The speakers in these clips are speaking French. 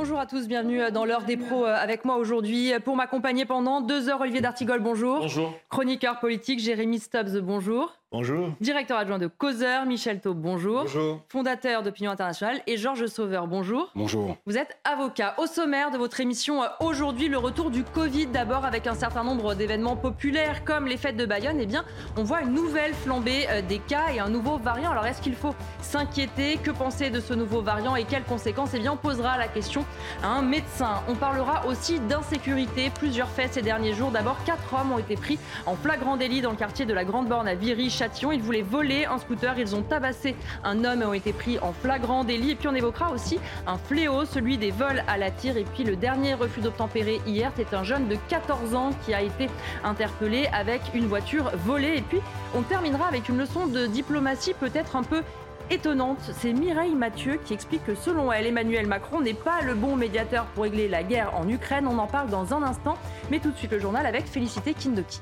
Bonjour à tous, bienvenue dans l'heure des pros euh, avec moi aujourd'hui. Pour m'accompagner pendant deux heures, Olivier D'Artigol, bonjour. Bonjour. Chroniqueur politique, Jérémy Stubbs, bonjour. Bonjour. Directeur adjoint de Causeur, Michel Taub, bonjour. Bonjour. Fondateur d'Opinion Internationale et Georges Sauveur, bonjour. Bonjour. Vous êtes avocat. Au sommaire de votre émission euh, aujourd'hui, le retour du Covid d'abord avec un certain nombre d'événements populaires comme les fêtes de Bayonne. Eh bien, on voit une nouvelle flambée euh, des cas et un nouveau variant. Alors, est-ce qu'il faut s'inquiéter? Que penser de ce nouveau variant et quelles conséquences? Eh bien, on posera la question à un médecin. On parlera aussi d'insécurité. Plusieurs faits ces derniers jours. D'abord, quatre hommes ont été pris en flagrant délit dans le quartier de la Grande Borne à Viry ils voulaient voler un scooter. Ils ont tabassé un homme et ont été pris en flagrant délit. Et puis on évoquera aussi un fléau, celui des vols à la tire. Et puis le dernier refus d'obtempérer hier, c'est un jeune de 14 ans qui a été interpellé avec une voiture volée. Et puis on terminera avec une leçon de diplomatie peut-être un peu étonnante. C'est Mireille Mathieu qui explique que selon elle, Emmanuel Macron n'est pas le bon médiateur pour régler la guerre en Ukraine. On en parle dans un instant. Mais tout de suite le journal avec Félicité Kindoki.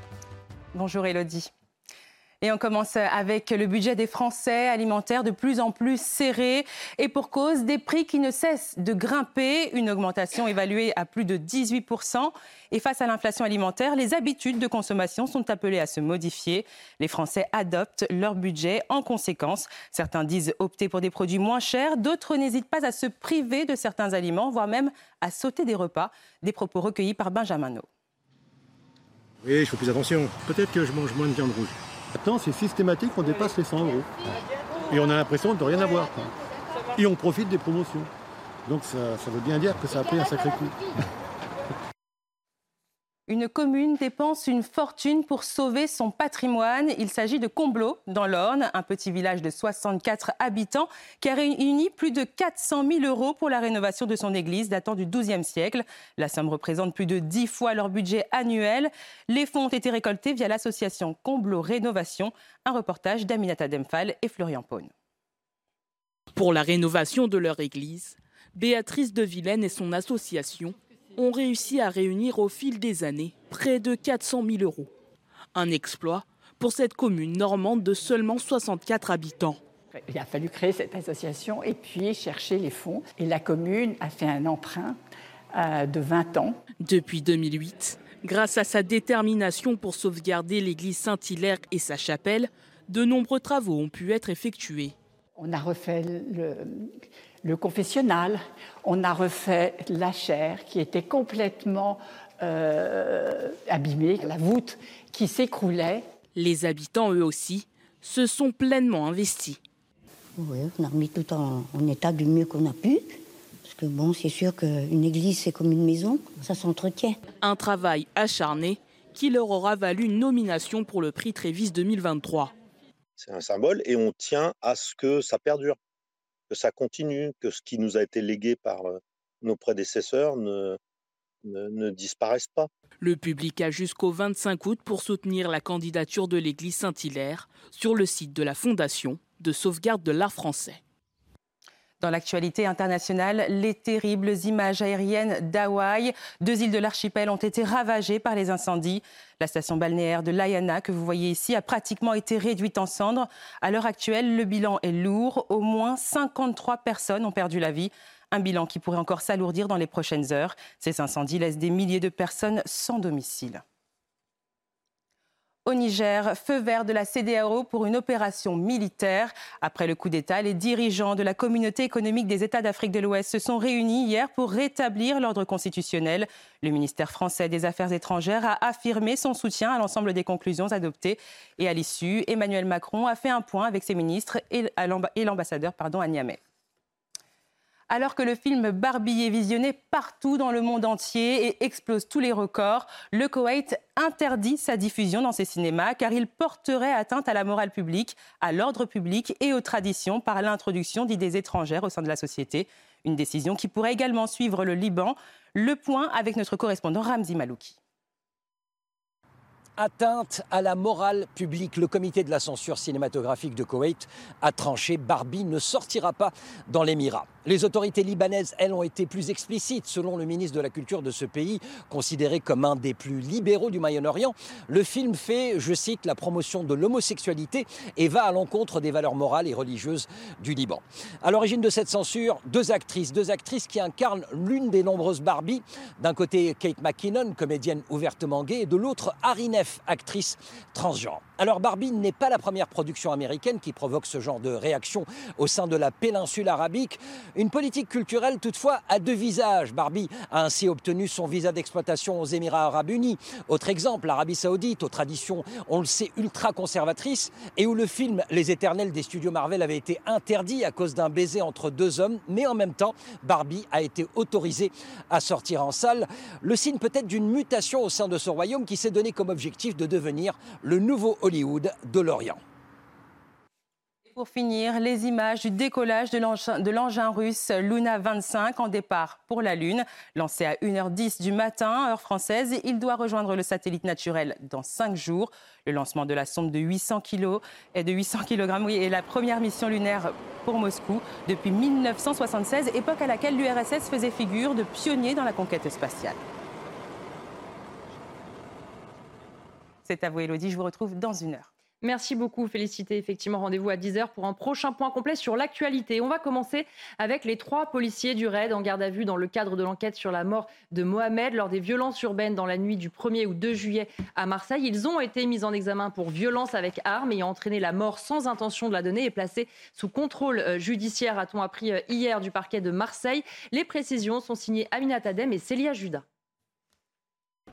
Bonjour Elodie. Et on commence avec le budget des Français alimentaires de plus en plus serré et pour cause des prix qui ne cessent de grimper, une augmentation évaluée à plus de 18%. Et face à l'inflation alimentaire, les habitudes de consommation sont appelées à se modifier. Les Français adoptent leur budget en conséquence. Certains disent opter pour des produits moins chers, d'autres n'hésitent pas à se priver de certains aliments, voire même à sauter des repas. Des propos recueillis par Benjamin No. Oui, je fais plus attention. Peut-être que je mange moins de viande rouge. Maintenant, c'est systématique, on dépasse les 100 euros. Et on a l'impression de rien avoir. Et on profite des promotions. Donc ça, veut bien dire que ça a pris un sacré coup. Une commune dépense une fortune pour sauver son patrimoine. Il s'agit de Comblot, dans l'Orne, un petit village de 64 habitants qui a réuni plus de 400 000 euros pour la rénovation de son église datant du XIIe siècle. La somme représente plus de 10 fois leur budget annuel. Les fonds ont été récoltés via l'association Comblot Rénovation. Un reportage d'Aminata Demphal et Florian Paune. Pour la rénovation de leur église, Béatrice de Vilaine et son association ont réussi à réunir au fil des années près de 400 000 euros. Un exploit pour cette commune normande de seulement 64 habitants. Il a fallu créer cette association et puis chercher les fonds. Et la commune a fait un emprunt euh, de 20 ans. Depuis 2008, grâce à sa détermination pour sauvegarder l'église Saint-Hilaire et sa chapelle, de nombreux travaux ont pu être effectués. On a refait le, le confessionnal, on a refait la chaire qui était complètement euh, abîmée, la voûte qui s'écroulait. Les habitants, eux aussi, se sont pleinement investis. Oui, on a remis tout en, état du mieux qu'on a pu. Parce que bon, c'est sûr qu'une église, c'est comme une maison, ça s'entretient. Un travail acharné qui leur aura valu une nomination pour le prix Trévis 2023. C'est un symbole et on tient à ce que ça perdure que ça continue, que ce qui nous a été légué par nos prédécesseurs ne, ne, disparaisse pas. Le public a jusqu'au 25 août pour soutenir la candidature de l'église Saint-Hilaire sur le site de la Fondation de sauvegarde de l'art français. Dans l'actualité internationale, les terribles images aériennes d'Hawaï. Deux îles de l'archipel ont été ravagées par les incendies. La station balnéaire de Layana, que vous voyez ici, a pratiquement été réduite en cendres. À l'heure actuelle, le bilan est lourd. Au moins 53 personnes ont perdu la vie. Un bilan qui pourrait encore s'alourdir dans les prochaines heures. Ces incendies laissent des milliers de personnes sans domicile. Au Niger, feu vert de la CDAO pour une opération militaire. Après le coup d'État, les dirigeants de la communauté économique des États d'Afrique de l'Ouest se sont réunis hier pour rétablir l'ordre constitutionnel. Le ministère français des Affaires étrangères a affirmé son soutien à l'ensemble des conclusions adoptées. Et à l'issue, Emmanuel Macron a fait un point avec ses ministres et l'ambassadeur à Niamey. Alors que le film Barbie est visionné partout dans le monde entier et explose tous les records, le Koweït interdit sa diffusion dans ses cinémas car il porterait atteinte à la morale publique, à l'ordre public et aux traditions par l'introduction d'idées étrangères au sein de la société. Une décision qui pourrait également suivre le Liban. Le point avec notre correspondant Ramzi Malouki. Atteinte à la morale publique. Le comité de la censure cinématographique de Koweït a tranché Barbie ne sortira pas dans l'Émirat. Les autorités libanaises, elles, ont été plus explicites. Selon le ministre de la Culture de ce pays, considéré comme un des plus libéraux du Moyen-Orient, le film fait, je cite, la promotion de l'homosexualité et va à l'encontre des valeurs morales et religieuses du Liban. À l'origine de cette censure, deux actrices, deux actrices qui incarnent l'une des nombreuses Barbie. D'un côté, Kate McKinnon, comédienne ouvertement gay, et de l'autre, Harry Neff, actrice transgenre. Alors Barbie n'est pas la première production américaine qui provoque ce genre de réaction au sein de la péninsule arabique. Une politique culturelle toutefois à deux visages. Barbie a ainsi obtenu son visa d'exploitation aux Émirats arabes unis. Autre exemple, l'Arabie saoudite, aux traditions, on le sait, ultra conservatrices, et où le film Les Éternels des studios Marvel avait été interdit à cause d'un baiser entre deux hommes, mais en même temps, Barbie a été autorisée à sortir en salle. Le signe peut-être d'une mutation au sein de ce royaume qui s'est donné comme objectif de devenir le nouveau Hollywood de l'Orient. Pour finir, les images du décollage de l'engin russe Luna 25 en départ pour la Lune. Lancé à 1h10 du matin, heure française, il doit rejoindre le satellite naturel dans 5 jours. Le lancement de la sonde de 800 kg est de 800 kg, oui, est la première mission lunaire pour Moscou depuis 1976, époque à laquelle l'URSS faisait figure de pionnier dans la conquête spatiale. C'est à vous, Elodie. Je vous retrouve dans une heure. Merci beaucoup, Félicité. Effectivement, rendez-vous à 10h pour un prochain point complet sur l'actualité. On va commencer avec les trois policiers du RAID en garde à vue dans le cadre de l'enquête sur la mort de Mohamed lors des violences urbaines dans la nuit du 1er ou 2 juillet à Marseille. Ils ont été mis en examen pour violence avec arme ayant entraîné la mort sans intention de la donner et placés sous contrôle euh, judiciaire, a-t-on appris euh, hier du parquet de Marseille. Les précisions sont signées Aminat Adem et Célia Judas.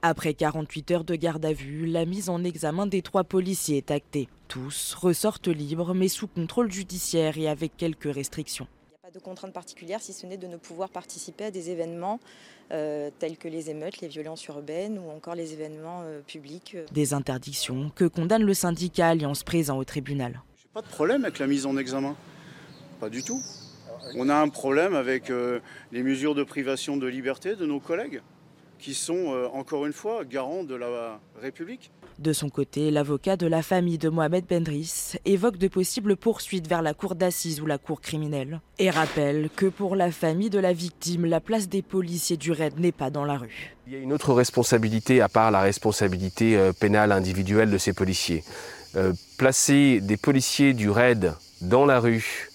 Après 48 heures de garde à vue, la mise en examen des trois policiers est actée. Tous ressortent libres mais sous contrôle judiciaire et avec quelques restrictions. Il n'y a pas de contrainte particulière si ce n'est de ne pouvoir participer à des événements euh, tels que les émeutes, les violences urbaines ou encore les événements euh, publics. Des interdictions que condamne le syndicat Alliance présent au tribunal. J'ai pas de problème avec la mise en examen. Pas du tout. On a un problème avec euh, les mesures de privation de liberté de nos collègues qui sont, euh, encore une fois, garants de la République. De son côté, l'avocat de la famille de Mohamed Bendris évoque de possibles poursuites vers la cour d'assises ou la cour criminelle et rappelle que pour la famille de la victime, la place des policiers du raid n'est pas dans la rue. Il y a une autre responsabilité à part la responsabilité euh, pénale individuelle de ces policiers. Euh, placer des policiers du raid dans la rue euh,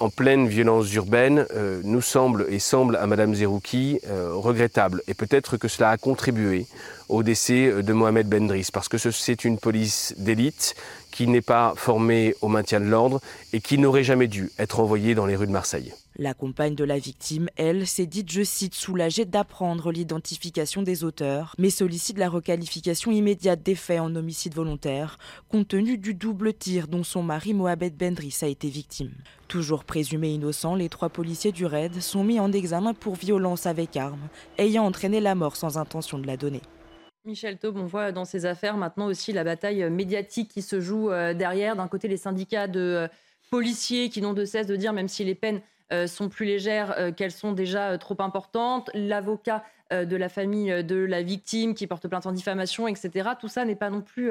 en pleine violence urbaine euh, nous semble et semble à Madame Zerouki euh, regrettable. Et peut-être que cela a contribué au décès de Mohamed Bendris, parce que c'est une police d'élite qui n'est pas formée au maintien de l'ordre et qui n'aurait jamais dû être envoyée dans les rues de Marseille. La compagne de la victime, elle, s'est dite, je cite, soulagée d'apprendre l'identification des auteurs, mais sollicite la requalification immédiate des faits en homicide volontaire, compte tenu du double tir dont son mari Mohamed Bendris a été victime. Toujours présumés innocents, les trois policiers du raid sont mis en examen pour violence avec arme, ayant entraîné la mort sans intention de la donner. Michel Taube, on voit dans ces affaires maintenant aussi la bataille médiatique qui se joue euh, derrière. D'un côté, les syndicats de euh, policiers qui n'ont de cesse de dire, même si les peines sont plus légères euh, qu'elles sont déjà euh, trop importantes. L'avocat de la famille de la victime qui porte plainte en diffamation, etc. Tout ça n'est pas non plus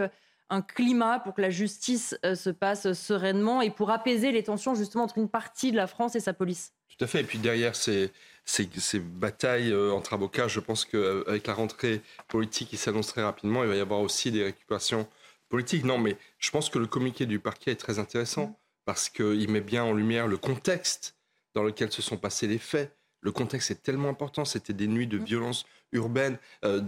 un climat pour que la justice se passe sereinement et pour apaiser les tensions justement entre une partie de la France et sa police. Tout à fait. Et puis derrière ces, ces, batailles entre avocats, je pense qu'avec la rentrée politique qui s'annoncerait rapidement, il va y avoir aussi des récupérations politiques. Non, mais je pense que le communiqué du parquet est très intéressant parce qu'il met bien en lumière le contexte dans lequel se sont passés les faits. Le contexte est tellement important. C'était des nuits de mmh. violence urbaine. Euh,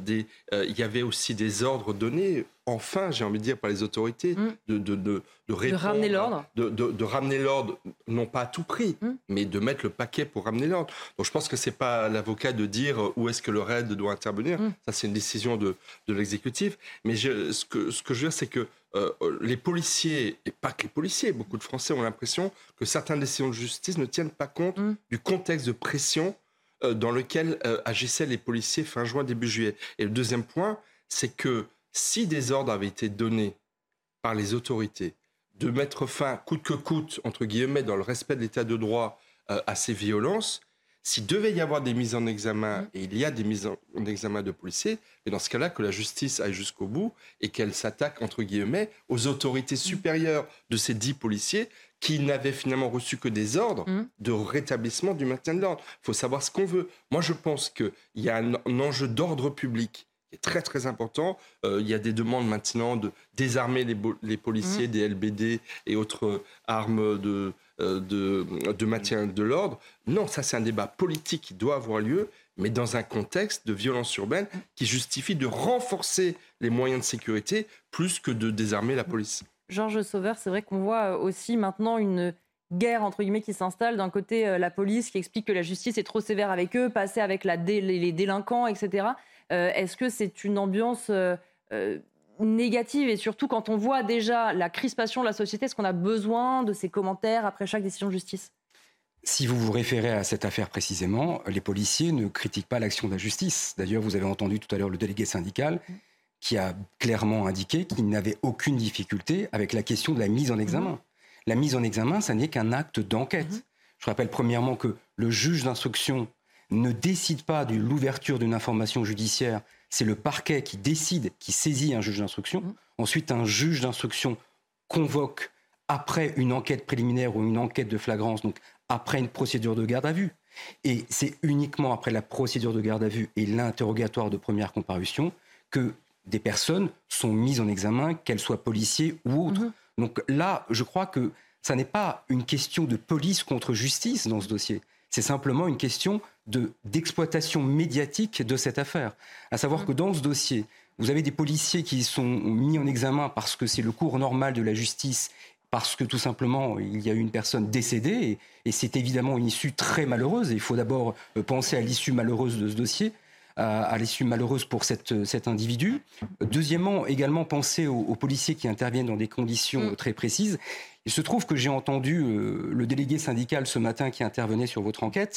euh, il y avait aussi des ordres donnés, enfin, j'ai envie de dire, par les autorités, mmh. de, de, de, de, ramener l'ordre. De, ramener l'ordre, non pas à tout prix, mmh. mais de mettre le paquet pour ramener l'ordre. Donc je pense que ce n'est pas l'avocat de dire où est-ce que le RAID doit intervenir. Ça, c'est une décision de, l'exécutif. Mais je, ce, que, ce que je veux dire, c'est que euh, les policiers, et pas que les policiers, beaucoup de Français ont l'impression que certaines décisions de justice ne tiennent pas compte mm. du contexte de pression euh, dans lequel euh, agissaient les policiers fin juin, début juillet. Et le deuxième point, c'est que si des ordres avaient été donnés par les autorités de mettre fin, coûte que coûte, entre guillemets, dans le respect de l'état de droit, à ces violences, S'il devait y avoir des mises en examen, et il y a des mises en examen de policiers, mais dans ce cas-là, que la justice aille jusqu'au bout et qu'elle s'attaque, entre guillemets, aux autorités supérieures de ces dix policiers qui n'avaient finalement reçu que des ordres de rétablissement du maintien de l'ordre. Il faut savoir ce qu'on veut. Moi, je pense qu'il y a un, enjeu d'ordre public est très très important. Euh, il y a des demandes maintenant de désarmer les, les policiers, des LBD et autres armes de, euh, de, de maintien de l'ordre. Non, ça c'est un débat politique qui doit avoir lieu, mais dans un contexte de violence urbaine qui justifie de renforcer les moyens de sécurité plus que de désarmer la police. Georges Sauveur, c'est vrai qu'on voit aussi maintenant une guerre entre guillemets qui s'installe d'un côté euh, la police qui explique que la justice est trop sévère avec eux, passer avec la les délinquants, etc. Euh, Est-ce que c'est une ambiance euh, euh, négative et surtout quand on voit déjà la crispation de la société, est-ce qu'on a besoin de ces commentaires après chaque décision de justice? Si vous vous référez à cette affaire précisément, les policiers ne critiquent pas l'action de la justice. D'ailleurs, vous avez entendu tout à l'heure le délégué syndical qui a clairement indiqué qu'il n'avait aucune difficulté avec la question de la mise en examen. La mise en examen, ça n'est qu'un acte d'enquête. Je rappelle premièrement que le juge d'instruction ne décide pas de l'ouverture d'une information judiciaire, c'est le parquet qui décide, qui saisit un juge d'instruction. Ensuite, un juge d'instruction convoque après une enquête préliminaire ou une enquête de flagrance, donc après une procédure de garde à vue. Et c'est uniquement après la procédure de garde à vue et l'interrogatoire de première comparution que des personnes sont mises en examen, qu'elles soient policiers ou autres. Donc là, je crois que ça n'est pas une question de police contre justice dans ce dossier. C'est simplement une question de d'exploitation médiatique de cette affaire. À savoir que dans ce dossier, vous avez des policiers qui sont mis en examen parce que c'est le cours normal de la justice, parce que tout simplement il y a eu une personne décédée, et, et c'est évidemment une issue très malheureuse. Et il faut d'abord euh, penser à l'issue malheureuse de ce dossier à, à l'issue malheureuse pour cette, cet individu. Deuxièmement, également penser aux, aux policiers qui interviennent dans des conditions euh, très précises. Il se trouve que j'ai entendu euh, le délégué syndical ce matin qui intervenait sur votre enquête.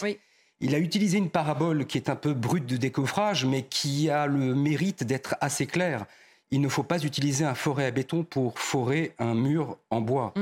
Il a utilisé une parabole qui est un peu brute de décoffrage, mais qui a le mérite d'être assez claire. Il ne faut pas utiliser un forêt à béton pour forer un mur en bois.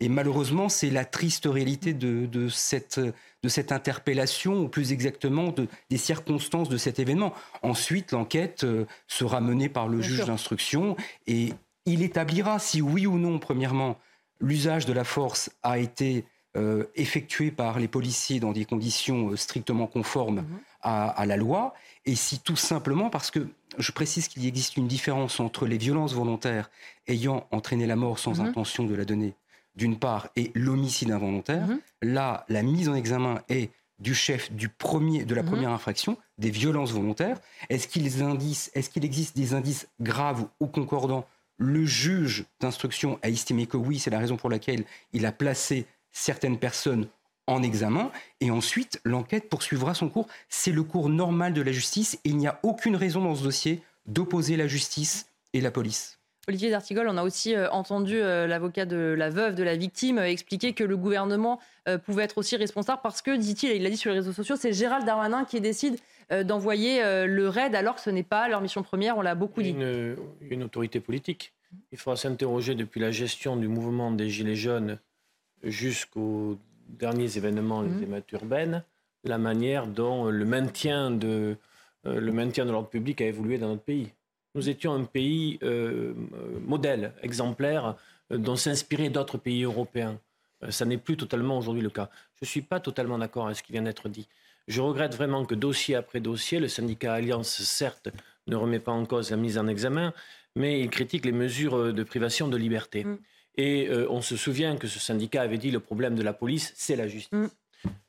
Et malheureusement, c'est la triste réalité de, de, cette, de cette interpellation, ou plus exactement de, des circonstances de cet événement. Ensuite, l'enquête euh, sera menée par le Bien juge d'instruction et il établira si oui ou non, premièrement, l'usage de la force a été euh, effectué par les policiers dans des conditions euh, strictement conformes à, à la loi, et si tout simplement, parce que je précise qu'il existe une différence entre les violences volontaires ayant entraîné la mort sans Mhm. intention de la donner, d'une part, et l'homicide involontaire, là, la mise en examen est du chef du premier, de la Mhm. première infraction, des violences volontaires. Est-ce qu'il qu'il existe des indices graves ou concordants? Le juge d'instruction a estimé que oui, c'est la raison pour laquelle il a placé certaines personnes en examen. Et ensuite, l'enquête poursuivra son cours. C'est le cours normal de la justice et il n'y a aucune raison dans ce dossier d'opposer la justice et la police. Olivier D'Artigol, on a aussi euh, entendu euh, l'avocat de la veuve de la victime euh, expliquer que le gouvernement pouvait être aussi responsable parce que, dit-il, et il l'a dit sur les réseaux sociaux, c'est Gérald Darmanin qui décide d'envoyer le raid alors que ce n'est pas leur mission première, on l'a beaucoup dit. une, une autorité politique. Il faudra s'interroger depuis la gestion du mouvement des Gilets jaunes jusqu'aux derniers événements, les émeutes urbaines, la manière dont le maintien de, le maintien de l'ordre public a évolué dans notre pays. Nous étions un pays euh, modèle, exemplaire, euh, dont s'inspiraient d'autres pays européens. Euh, ça n'est plus totalement aujourd'hui le cas. Je ne suis pas totalement d'accord avec ce qui vient d'être dit. Je regrette vraiment que dossier après dossier, le syndicat Alliance, certes, ne remet pas en cause la mise en examen, mais il critique les mesures de privation de liberté. Et euh, on se souvient que ce syndicat avait dit le problème de la police, c'est la justice.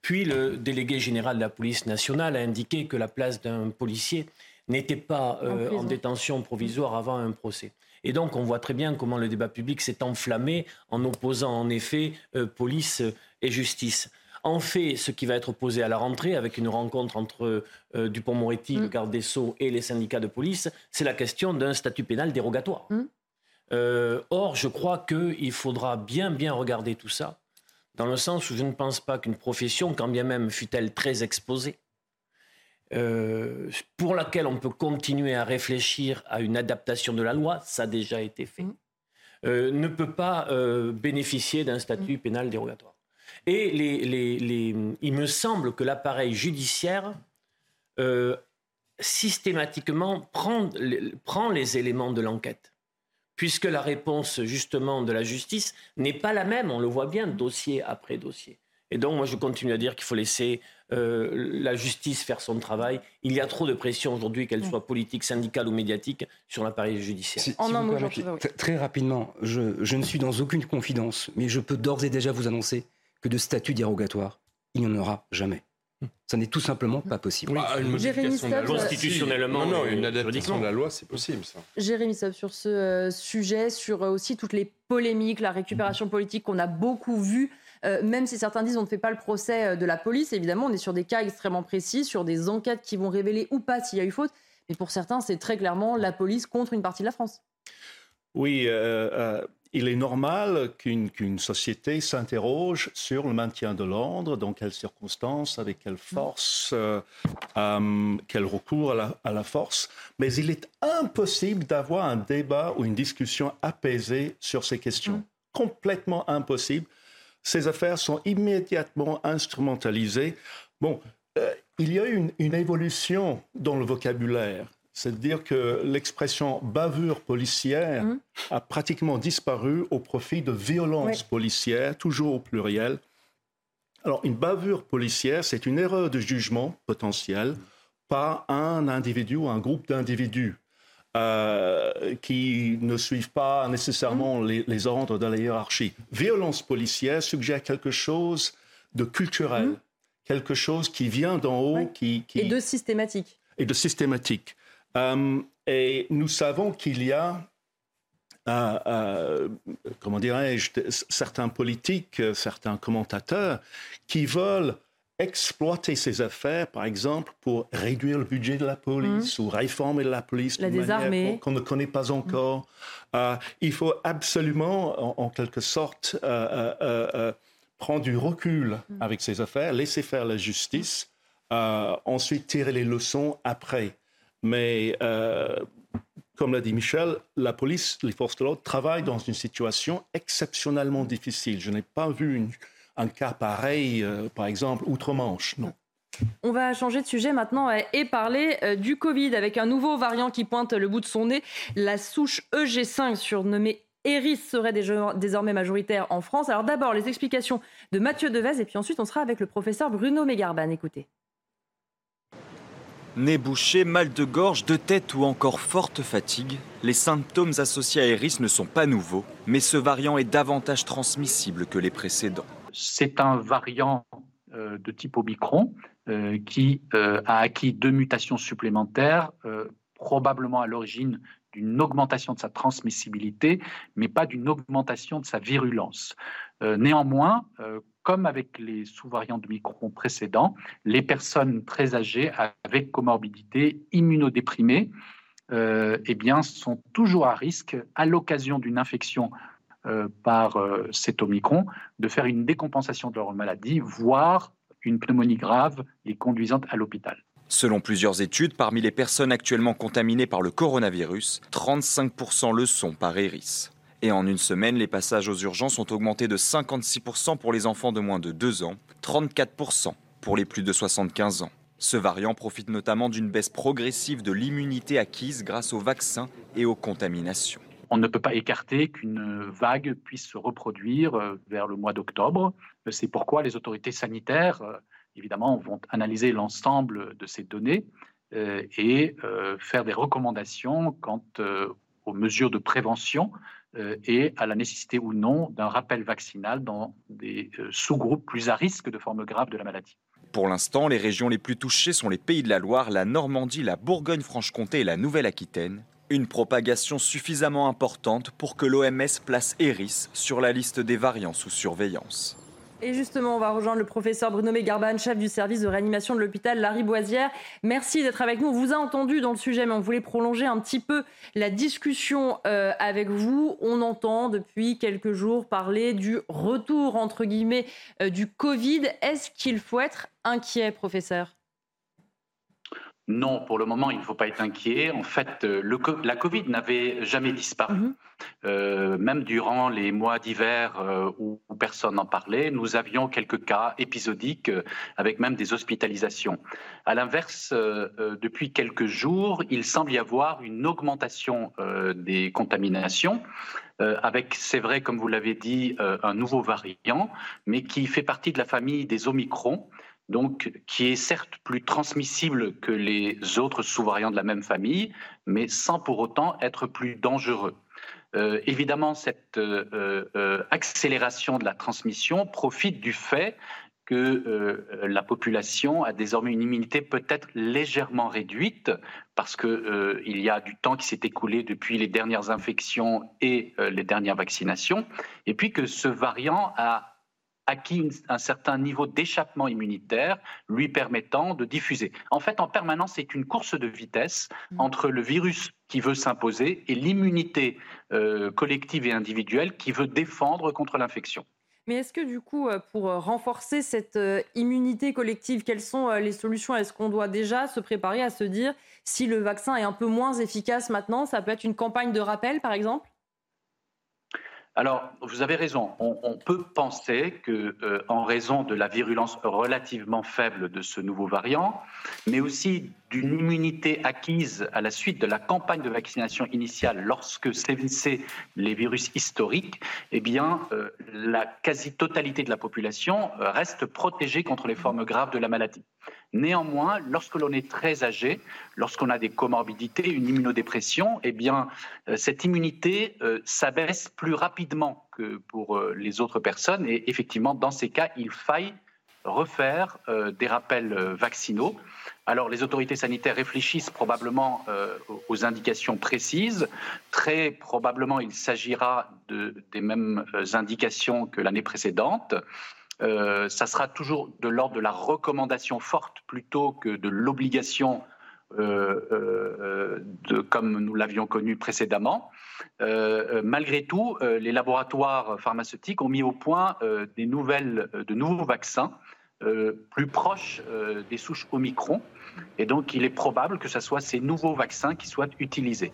Puis le délégué général de la police nationale a indiqué que la place d'un policier n'était pas euh, En en, prison. détention provisoire avant un procès. Et donc on voit très bien comment le débat public s'est enflammé en opposant en effet euh, police et justice. En fait, ce qui va être posé à la rentrée, avec une rencontre entre euh, Dupont-Moretti, le garde des Sceaux, et les syndicats de police, c'est la question d'un statut pénal dérogatoire. Euh, or, je crois qu'il faudra bien, bien regarder tout ça, dans le sens où je ne pense pas qu'une profession, quand bien même fut-elle très exposée, euh, pour laquelle on peut continuer à réfléchir à une adaptation de la loi, ça a déjà été fait, euh, ne peut pas euh, bénéficier d'un statut pénal dérogatoire. Et les, il me semble que l'appareil judiciaire systématiquement prend, prend les éléments de l'enquête puisque la réponse justement de la justice n'est pas la même, on le voit bien, dossier après dossier. Et donc moi je continue à dire qu'il faut laisser euh, la justice faire son travail. Il y a trop de pression aujourd'hui, qu'elle soit politique, syndicale ou médiatique, sur l'appareil judiciaire. Très rapidement, je, je ne suis dans aucune confidence, mais je peux d'ores et déjà vous annoncer que de statut dérogatoire, il n'y en aura jamais. Ça n'est tout simplement pas possible. Ah, une modification de la loi. Constitutionnellement, non, non, une adaptation de la loi, c'est possible, ça. Jérémy sur ce euh, sujet, sur euh, aussi toutes les polémiques, la récupération politique qu'on a beaucoup vu, euh, même si certains disent on ne fait pas le procès de la police, évidemment, on est sur des cas extrêmement précis, sur des enquêtes qui vont révéler ou pas s'il y a eu faute. Mais pour certains, c'est très clairement la police contre une partie de la France. Oui, il est normal qu'une société s'interroge sur le maintien de l'ordre, dans quelles circonstances, avec quelle force, euh, euh, quel recours à la, force. Mais il est impossible d'avoir un débat ou une discussion apaisée sur ces questions. Mm. Complètement impossible. Ces affaires sont immédiatement instrumentalisées. Bon, euh, il y a eu une évolution dans le vocabulaire c'est-à-dire que l'expression bavure policière mmh. a pratiquement disparu au profit de violence policière, toujours au pluriel. Alors, une bavure policière, c'est une erreur de jugement potentielle par un individu ou un groupe d'individus euh, qui ne suivent pas nécessairement mmh. les, ordres de la hiérarchie. Violence policière suggère quelque chose de culturel, mmh. quelque chose qui vient d'en haut, qui, qui... Et de systématique. Et de systématique. Euh, et nous savons qu'il y a, euh, euh, comment dirais-je, certains politiques, certains commentateurs qui veulent exploiter ces affaires, par exemple, pour réduire le budget de la police mmh. ou réformer la police d'une manière qu'on ne connaît pas encore. il faut absolument, en, quelque sorte, prendre du recul mmh. avec ces affaires, laisser faire la justice, ensuite tirer les leçons après. Mais euh, comme l'a dit Michel, la police, les forces de l'ordre travaillent dans une situation exceptionnellement difficile. Je n'ai pas vu un cas pareil, euh, par exemple, outre-Manche. Non. On va changer de sujet maintenant et parler euh, du Covid avec un nouveau variant qui pointe le bout de son nez. La souche EG5, surnommée Eris, serait désormais majoritaire en France. Alors d'abord, les explications de Mathieu Devez et puis ensuite on sera avec le professeur Bruno Mégarban. Écoutez. Nez bouché, mal de gorge, de tête ou encore forte fatigue, les symptômes associés à Eris ne sont pas nouveaux, mais ce variant est davantage transmissible que les précédents. C'est un variant euh, de type Omicron euh, qui euh, a acquis deux mutations supplémentaires, probablement à l'origine d'une augmentation de sa transmissibilité, mais pas d'une augmentation de sa virulence. néanmoins, comme avec les sous-variants de Micron précédents, les personnes très âgées avec comorbidité immunodéprimée euh, eh bien, sont toujours à risque, à l'occasion d'une infection par euh, cet Omicron, de faire une décompensation de leur maladie, voire une pneumonie grave les conduisant à l'hôpital. Selon plusieurs études, parmi les personnes actuellement contaminées par le coronavirus, 35% le sont par Eris. Et en une semaine, les passages aux urgences ont augmenté de 56% pour les enfants de moins de 2 ans, 34% pour les plus de 75 ans. Ce variant profite notamment d'une baisse progressive de l'immunité acquise grâce aux vaccins et aux contaminations. On ne peut pas écarter qu'une vague puisse se reproduire euh, vers le mois d'octobre. C'est pourquoi les autorités sanitaires, euh, évidemment, vont analyser l'ensemble de ces données euh, et faire des recommandations quant aux mesures de prévention euh, et à la nécessité ou non d'un rappel vaccinal dans des euh, sous-groupes plus à risque de formes graves de la maladie. Pour l'instant, les régions les plus touchées sont les Pays de la Loire, la Normandie, la Bourgogne-Franche-Comté et la Nouvelle-Aquitaine. Une propagation suffisamment importante pour que l'OMS place Eris sur la liste des variants sous surveillance. Et justement, on va rejoindre le professeur Bruno Mégarban, chef du service de réanimation de l'hôpital Lariboisière. Merci d'être avec nous. On vous a entendu dans le sujet, mais on voulait prolonger un petit peu la discussion euh, avec vous. On entend depuis quelques jours parler du retour, entre guillemets, euh, du Covid. Est-ce qu'il faut être inquiet, professeur? Non, pour le moment, il ne faut pas être inquiet. En fait, euh, le, la Covid n'avait jamais disparu. Mhm. Euh, même durant les mois d'hiver euh, où, personne n'en parlait, nous avions quelques cas épisodiques avec même des hospitalisations. À l'inverse, depuis quelques jours, il semble y avoir une augmentation des contaminations. avec, c'est vrai, comme vous l'avez dit, un nouveau variant, mais qui fait partie de la famille des Omicrons donc qui est certes plus transmissible que les autres sous-variants de la même famille, mais sans pour autant être plus dangereux. Euh, évidemment, cette euh, euh, accélération de la transmission profite du fait que la population a désormais une immunité peut-être légèrement réduite parce qu'il il y a du temps qui s'est écoulé depuis les dernières infections et les dernières vaccinations, et puis que ce variant a acquis un certain niveau d'échappement immunitaire lui permettant de diffuser. En fait, en permanence, c'est une course de vitesse mmh. entre le virus qui veut s'imposer et l'immunité euh, collective et individuelle qui veut défendre contre l'infection. Mais est-ce que du coup, euh, pour euh, renforcer cette immunité collective, quelles sont les solutions? Est-ce qu'on doit déjà se préparer à se dire si le vaccin est un peu moins efficace maintenant, ça peut être une campagne de rappel par exemple? Alors, vous avez raison. On, peut penser que, euh, en raison de la virulence relativement faible de ce nouveau variant, mais aussi d'une immunité acquise à la suite de la campagne de vaccination initiale lorsque sévissaient les virus historiques, eh bien, euh, la quasi-totalité de la population euh, reste protégée contre les formes graves de la maladie. Néanmoins, lorsque l'on est très âgé, lorsqu'on a des comorbidités, une immunodépression, eh bien, euh, cette immunité s'abaisse plus rapidement que pour les autres personnes. Et effectivement, dans ces cas, il faille refaire des rappels vaccinaux. Alors les autorités sanitaires réfléchissent probablement euh, aux indications précises. Très probablement, il s'agira de, des mêmes euh, indications que l'année précédente. Euh, ça sera toujours de l'ordre de la recommandation forte plutôt que de l'obligation comme nous l'avions connu précédemment. malgré tout, les laboratoires pharmaceutiques ont mis au point de nouveaux vaccins plus proches des souches Omicron. Et donc, il est probable que ce soit ces nouveaux vaccins qui soient utilisés.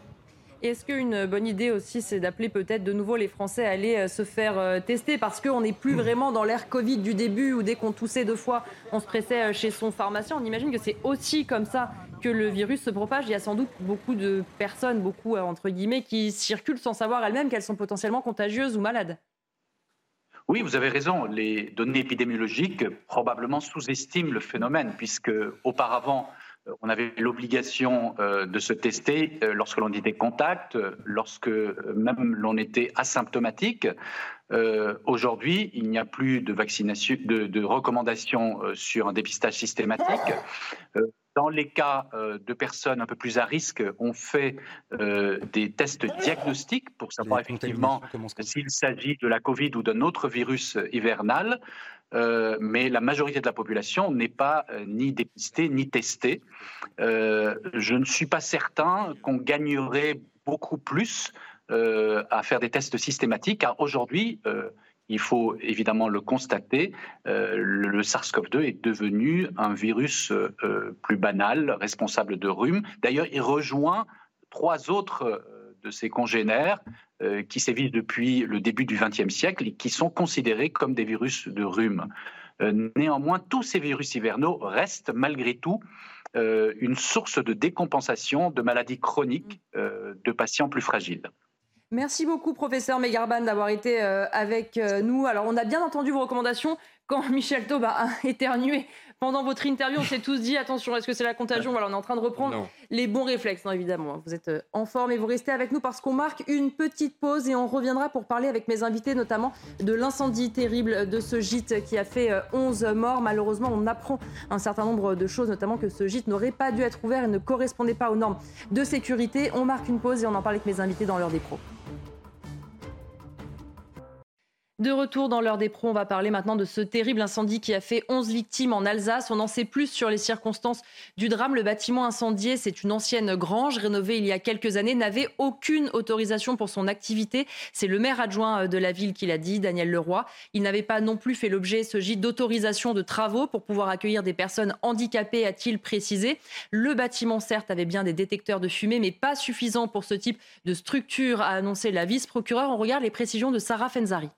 Est-ce qu'une bonne idée aussi, c'est d'appeler peut-être de nouveau les Français à aller euh, se faire euh, tester? Parce qu'on n'est plus vraiment dans l'ère Covid du début où dès qu'on toussait deux fois, on se pressait euh, chez son pharmacien. On imagine que c'est aussi comme ça que le virus se propage. Il y a sans doute beaucoup de personnes, beaucoup entre guillemets, qui circulent sans savoir elles-mêmes qu'elles sont potentiellement contagieuses ou malades. Oui, vous avez raison. Les données épidémiologiques probablement sous-estiment le phénomène, puisque auparavant, on avait l'obligation euh, de se tester euh, lorsque l'on était contact, lorsque même l'on était asymptomatique. Aujourd'hui, il n'y a plus de vaccination, de, de recommandations sur un dépistage systématique. Dans les cas euh, de personnes un peu plus à risque, on fait euh, des tests diagnostiques pour savoir effectivement s'il s'agit de la Covid ou d'un autre virus hivernal. Euh, mais la majorité de la population n'est pas ni dépistée ni testée. je ne suis pas certain qu'on gagnerait beaucoup plus à faire des tests systématiques, car aujourd'hui, il faut évidemment le constater, euh, le SARS-CoV-2 est devenu un virus euh, plus banal, responsable de rhume. D'ailleurs, il rejoint trois autres euh, de ses congénères qui sévissent depuis le début du XXe siècle et qui sont considérés comme des virus de rhume. néanmoins, tous ces virus hivernaux restent malgré tout une source de décompensation de maladies chroniques de patients plus fragiles. Merci beaucoup, professeur Megarban, d'avoir été euh, avec euh, nous. Alors, on a bien entendu vos recommandations. Quand Michel Taub a éternué pendant votre interview, on s'est tous dit attention, est-ce que c'est la contagion? Voilà, on est en train de reprendre les bons réflexes, non, évidemment. Vous êtes euh, en forme et vous restez avec nous parce qu'on marque une petite pause et on reviendra pour parler avec mes invités, notamment de l'incendie terrible de ce gîte qui a fait 11 morts. Malheureusement, on apprend un certain nombre de choses, notamment que ce gîte n'aurait pas dû être ouvert et ne correspondait pas aux normes de sécurité. On marque une pause et on en parle avec mes invités dans l'heure des pros. De retour dans l'heure des pros, on va parler maintenant de ce terrible incendie qui a fait 11 victimes en Alsace. On en sait plus sur les circonstances du drame. Le bâtiment incendié, c'est une ancienne grange rénovée il y a quelques années, n'avait aucune autorisation pour son activité. C'est le maire adjoint de la ville qui l'a dit, Daniel Leroy. Il n'avait pas non plus fait l'objet, ce gîte, d'autorisation de travaux pour pouvoir accueillir des personnes handicapées, a-t-il précisé. Le bâtiment, certes, avait bien des détecteurs de fumée, mais pas suffisant pour ce type de structure, a annoncé la vice-procureure. On regarde les précisions de Sarah Fenzari.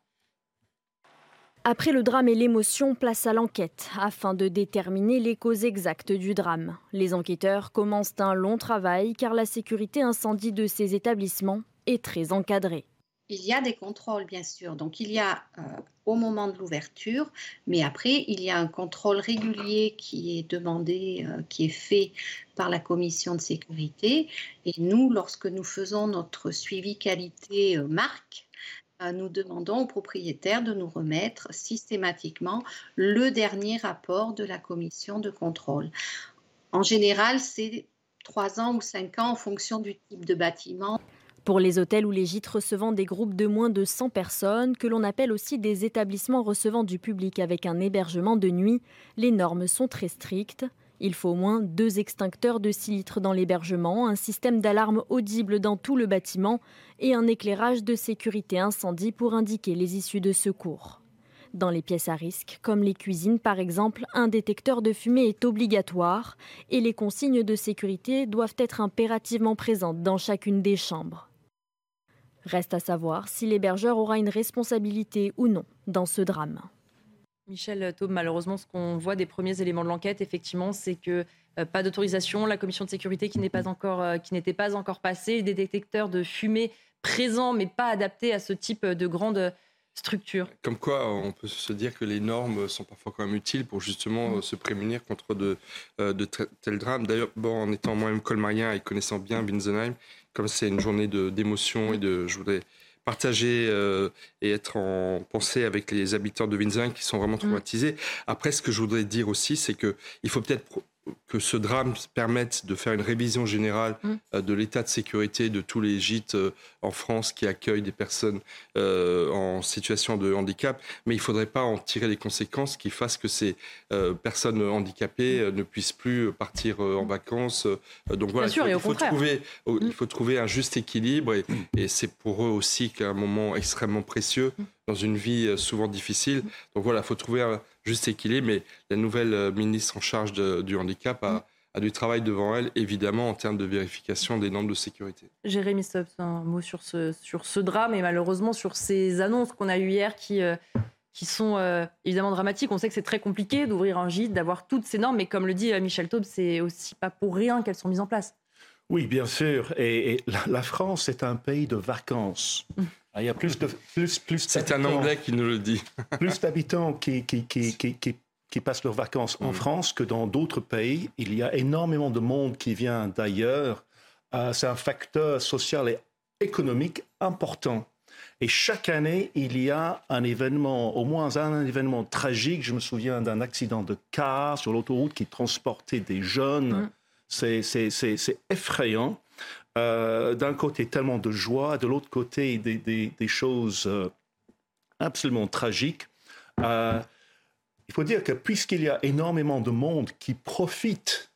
Après le drame et l'émotion, place à l'enquête afin de déterminer les causes exactes du drame. Les enquêteurs commencent un long travail car la sécurité incendie de ces établissements est très encadrée. Il y a des contrôles, bien sûr. Donc, il y a euh, au moment de l'ouverture, mais après, il y a un contrôle régulier qui est demandé, euh, qui est fait par la commission de sécurité. Et nous, lorsque nous faisons notre suivi qualité euh, marque, nous demandons aux propriétaires de nous remettre systématiquement le dernier rapport de la commission de contrôle. En général, c'est trois ans ou cinq ans en fonction du type de bâtiment. Pour les hôtels ou les gîtes recevant des groupes de moins de 100 personnes, que l'on appelle aussi des établissements recevant du public avec un hébergement de nuit, les normes sont très strictes. Il faut au moins deux extincteurs de 6 litres dans l'hébergement, un système d'alarme audible dans tout le bâtiment et un éclairage de sécurité incendie pour indiquer les issues de secours. Dans les pièces à risque, comme les cuisines par exemple, un détecteur de fumée est obligatoire et les consignes de sécurité doivent être impérativement présentes dans chacune des chambres. Reste à savoir si l'hébergeur aura une responsabilité ou non dans ce drame. Michel Taube, malheureusement, ce qu'on voit des premiers éléments de l'enquête, effectivement, c'est que euh, pas d'autorisation, la commission de sécurité euh, qui n'était pas encore passée, des détecteurs de fumée présents mais pas adaptés à ce type de grande structure. Comme quoi, on peut se dire que les normes sont parfois quand même utiles pour justement se prémunir contre de, euh, tels drames. D'ailleurs, en étant moi-même colmarien et connaissant bien Winsenheim, comme c'est une journée d'émotion et de, je voudrais partager euh, et être en pensée avec les habitants de Windsor qui sont vraiment mm. traumatisés. Après, ce que je voudrais dire aussi, c'est qu'il faut peut-être que ce drame permette de faire une révision générale mm. euh, de l'état de sécurité de tous les gîtes euh, en France qui accueillent des personnes euh, en situation de handicap, mais il ne faudrait pas en tirer les conséquences qui fassent que ces personnes handicapées ne puissent plus partir en mm. vacances. donc voilà, il, faut, trouver, il faut trouver un juste équilibre et, et c'est pour eux aussi qu'un moment extrêmement précieux dans une vie souvent difficile. Donc voilà, il faut trouver un juste équilibre. Mais la nouvelle euh, ministre en charge du handicap a, du travail devant elle, évidemment, en termes de vérification des normes de sécurité. Jérémy Stubbs, un mot sur ce, drame et malheureusement sur ces annonces qu'on a eues hier qui, euh, sont euh, évidemment dramatiques. On sait que c'est très compliqué d'ouvrir un gîte, d'avoir toutes ces normes, mais comme le dit Michel Taube, c'est aussi pas pour rien qu'elles sont mises en place. Oui, bien sûr. Et, la, France est un pays de vacances. Mmh. Il y a plus de plus plus. C'est un Anglais qui nous le dit. plus d'habitants qui qui, qui, qui, qui, passent leurs vacances en mm. France que dans d'autres pays. Il y a énormément de monde qui vient d'ailleurs. Euh, c'est un facteur social et économique important. Et chaque année, il y a un événement, au moins un événement tragique. Je me souviens d'un accident de car sur l'autoroute qui transportait des jeunes. Mm. C'est effrayant. Euh, d'un côté tellement de joie, de l'autre côté des, choses euh, absolument tragiques. Euh, il faut dire que puisqu'il y a énormément de monde qui profite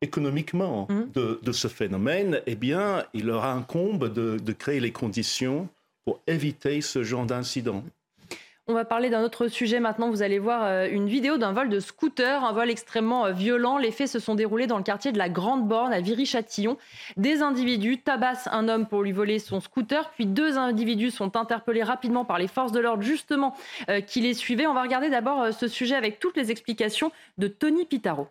économiquement mmh. de, ce phénomène, eh bien, il leur incombe de créer les conditions pour éviter ce genre d'incident. On va parler d'un autre sujet maintenant. Vous allez voir euh, une vidéo d'un vol de scooter, un vol extrêmement euh, violent. Les faits se sont déroulés dans le quartier de la Grande Borne à Viry-Châtillon. Des individus tabassent un homme pour lui voler son scooter, puis deux individus sont interpellés rapidement par les forces de l'ordre justement euh, qui les suivaient. On va regarder d'abord ce sujet avec toutes les explications de Tony Pitaro.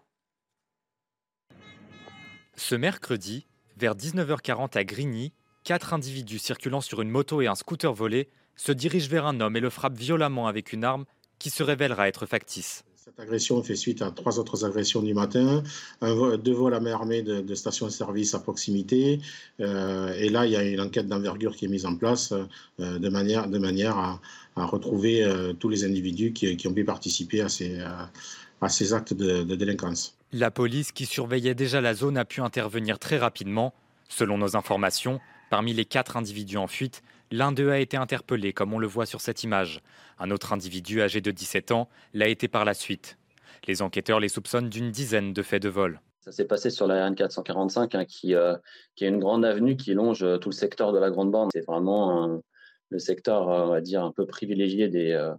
Ce mercredi, vers 19h40 à Grigny, quatre individus circulant sur une moto et un scooter volé se dirige vers un homme et le frappe violemment avec une arme qui se révélera être factice. Cette agression fait suite à trois autres agressions du matin, deux vols à main armée de, stations-service à proximité. Euh, et là, il y a une enquête d'envergure qui est mise en place euh, de manière, de manière à, retrouver euh, tous les individus qui, ont pu participer à ces, à ces actes de, de délinquance. La police qui surveillait déjà la zone a pu intervenir très rapidement. Selon nos informations, Parmi les quatre individus en fuite, l'un d'eux a été interpellé, comme on le voit sur cette image. Un autre individu âgé de 17 ans l'a été par la suite. Les enquêteurs les soupçonnent d'une dizaine de faits de vol. Ça s'est passé sur la RN 445, hein, qui, euh, qui est une grande avenue qui longe euh, tout le secteur de la Grande Borne. C'est vraiment le secteur, euh, on va dire, un peu privilégié des,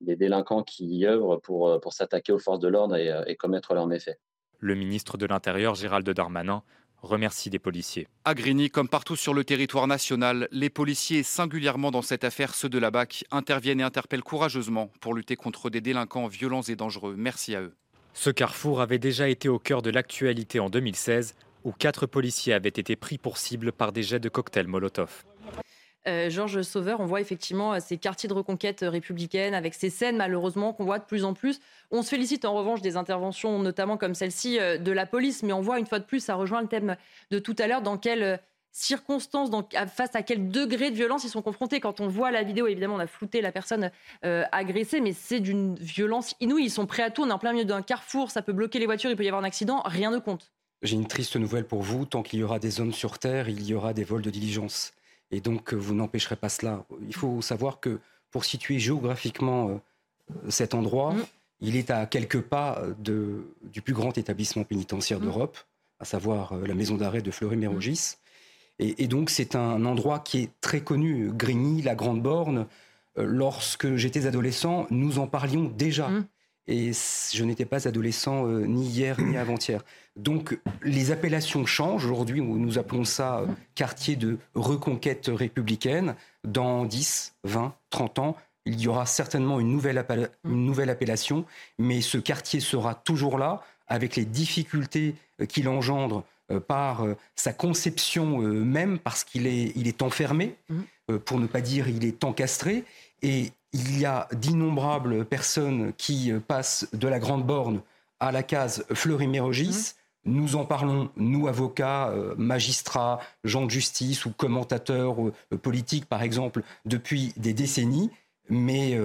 des délinquants qui y œuvrent pour, pour s'attaquer aux forces de l'ordre et, et commettre leurs méfaits. Le ministre de l'Intérieur, Gérald Darmanin, remercie des policiers. À Grigny, comme partout sur le territoire national, les policiers, singulièrement dans cette affaire, ceux de la BAC, interviennent et interpellent courageusement pour lutter contre des délinquants violents et dangereux. Merci à eux. Ce carrefour avait déjà été au cœur de l'actualité en 2016, où quatre policiers avaient été pris pour cible par des jets de cocktails Molotov. Euh, Georges Sauveur, on voit effectivement euh, ces quartiers de reconquête euh, républicaine avec ces scènes malheureusement qu'on voit de plus en plus. On se félicite en revanche des interventions, notamment comme celle-ci de la police, mais on voit une fois de plus, ça rejoint le thème de tout à l'heure, dans quelles circonstances, face à quel degré de violence ils sont confrontés. Quand on voit la vidéo, évidemment, on a flouté la personne agressée, mais c'est d'une violence inouïe. Ils sont prêts à tout. On est en plein milieu d'un carrefour, ça peut bloquer les voitures, il peut y avoir un accident, rien ne compte. J'ai une triste nouvelle pour vous. Tant qu'il y aura des hommes sur Terre, il y aura des vols de diligence. Et donc, vous n'empêcherez pas cela. Il faut savoir que pour situer géographiquement euh, cet endroit, mm. il est à quelques pas de, du plus grand établissement pénitentiaire mm. d'Europe, à savoir euh, la maison d'arrêt de Fleury-Mérogis. Et, donc, c'est un endroit qui est très connu. Grigny, la Grande Borne, euh, lorsque j'étais adolescent, nous en parlions déjà. Mm et je n'étais pas adolescent euh, ni hier ni avant-hier. Donc les appellations changent. Aujourd'hui, nous appelons ça euh, quartier de reconquête républicaine. Dans 10, 20, 30 ans, il y aura certainement une nouvelle, une nouvelle appellation, mais ce quartier sera toujours là, avec les difficultés euh, qu'il engendre par sa conception même, parce qu'il est, il est enfermé, mmh. pour ne pas dire il est encastré, et il y a d'innombrables personnes qui euh, passent de la grande borne à la case Fleury-Mérogis. Mmh. Nous en parlons, nous, avocats, euh, magistrats, gens de justice ou commentateurs euh, politiques, par exemple, depuis des décennies. Mais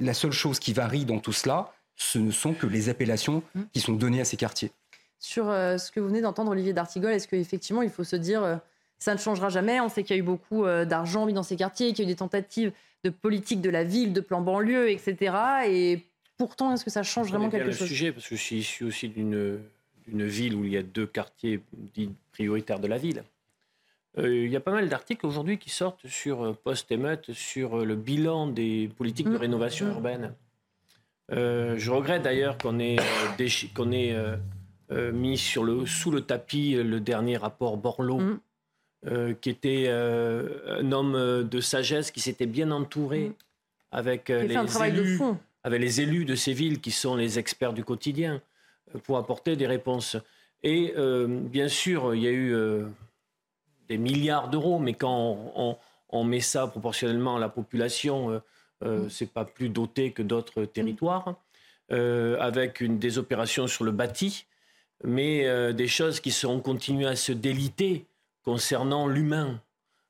la seule chose qui varie dans tout cela, ce ne sont que les appellations mmh. qui sont données à ces quartiers. Sur ce que vous venez d'entendre, Olivier D'Artigol, est-ce qu'effectivement, il faut se dire, ça ne changera jamais? On sait qu'il y a eu beaucoup d'argent mis dans ces quartiers, qu'il y a eu des tentatives de politique de la ville, de plan banlieue, etc. Et pourtant, est-ce que ça change vraiment quelque chose? le sujet, parce que je suis issu aussi d'une ville où il y a deux quartiers dits prioritaires de la ville. Euh, il y a pas mal d'articles aujourd'hui qui sortent sur euh, post-émeute, sur euh, le bilan des politiques de mmh. rénovation mmh. urbaine. je regrette d'ailleurs qu'on ait, mis sur le, sous le tapis le dernier rapport Borloo. Mmh. Euh, qui était euh, un homme euh, de sagesse, qui s'était bien entouré mm. avec, les élus, de avec les élus de ces villes qui sont les experts du quotidien pour apporter des réponses. Et bien sûr, il y a eu des milliards d'euros, mais quand on, met ça proportionnellement à la population, mm. c'est pas plus doté que d'autres territoires, avec une, des opérations sur le bâti, mais des choses qui seront continuées à se déliter concernant l'humain.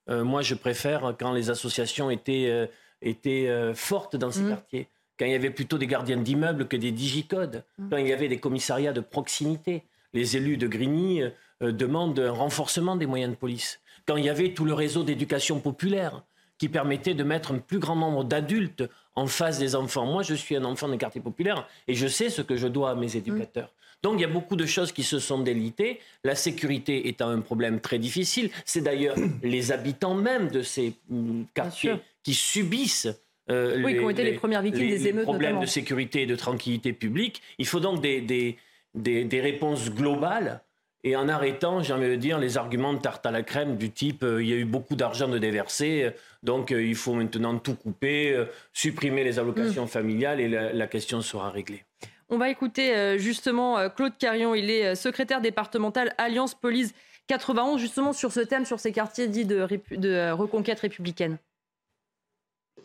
Euh, moi, je préfère quand les associations étaient, euh, étaient euh, fortes dans ces mmh. quartiers, quand il y avait plutôt des gardiens d'immeubles que des digicodes, mmh. quand il y avait des commissariats de proximité. Les élus de Grigny demandent un renforcement des moyens de police. Quand il y avait tout le réseau d'éducation populaire qui permettait de mettre un plus grand nombre d'adultes en face des enfants. Moi, je suis un enfant des quartiers populaires et je sais ce que je dois à mes éducateurs. Donc il y a beaucoup de choses qui se sont délitées. La sécurité étant un problème très difficile. C'est d'ailleurs les habitants même de ces mm, quartiers qui subissent euh, oui, les, qui ont été les, premières victimes des émeutes. problèmes de sécurité et de tranquillité publique. Il faut donc des, des, des, réponses globales. Et en arrêtant, j'ai envie de dire, les arguments de tarte à la crème du type euh, il y a eu beaucoup d'argent de déverser, euh, donc il faut maintenant tout couper, supprimer les allocations mm. familiales et la question sera réglée. On va écouter euh, justement euh, Claude Carion, il est euh, secrétaire départemental Alliance Police 91, justement sur ce thème, sur ces quartiers dits de, reconquête républicaine.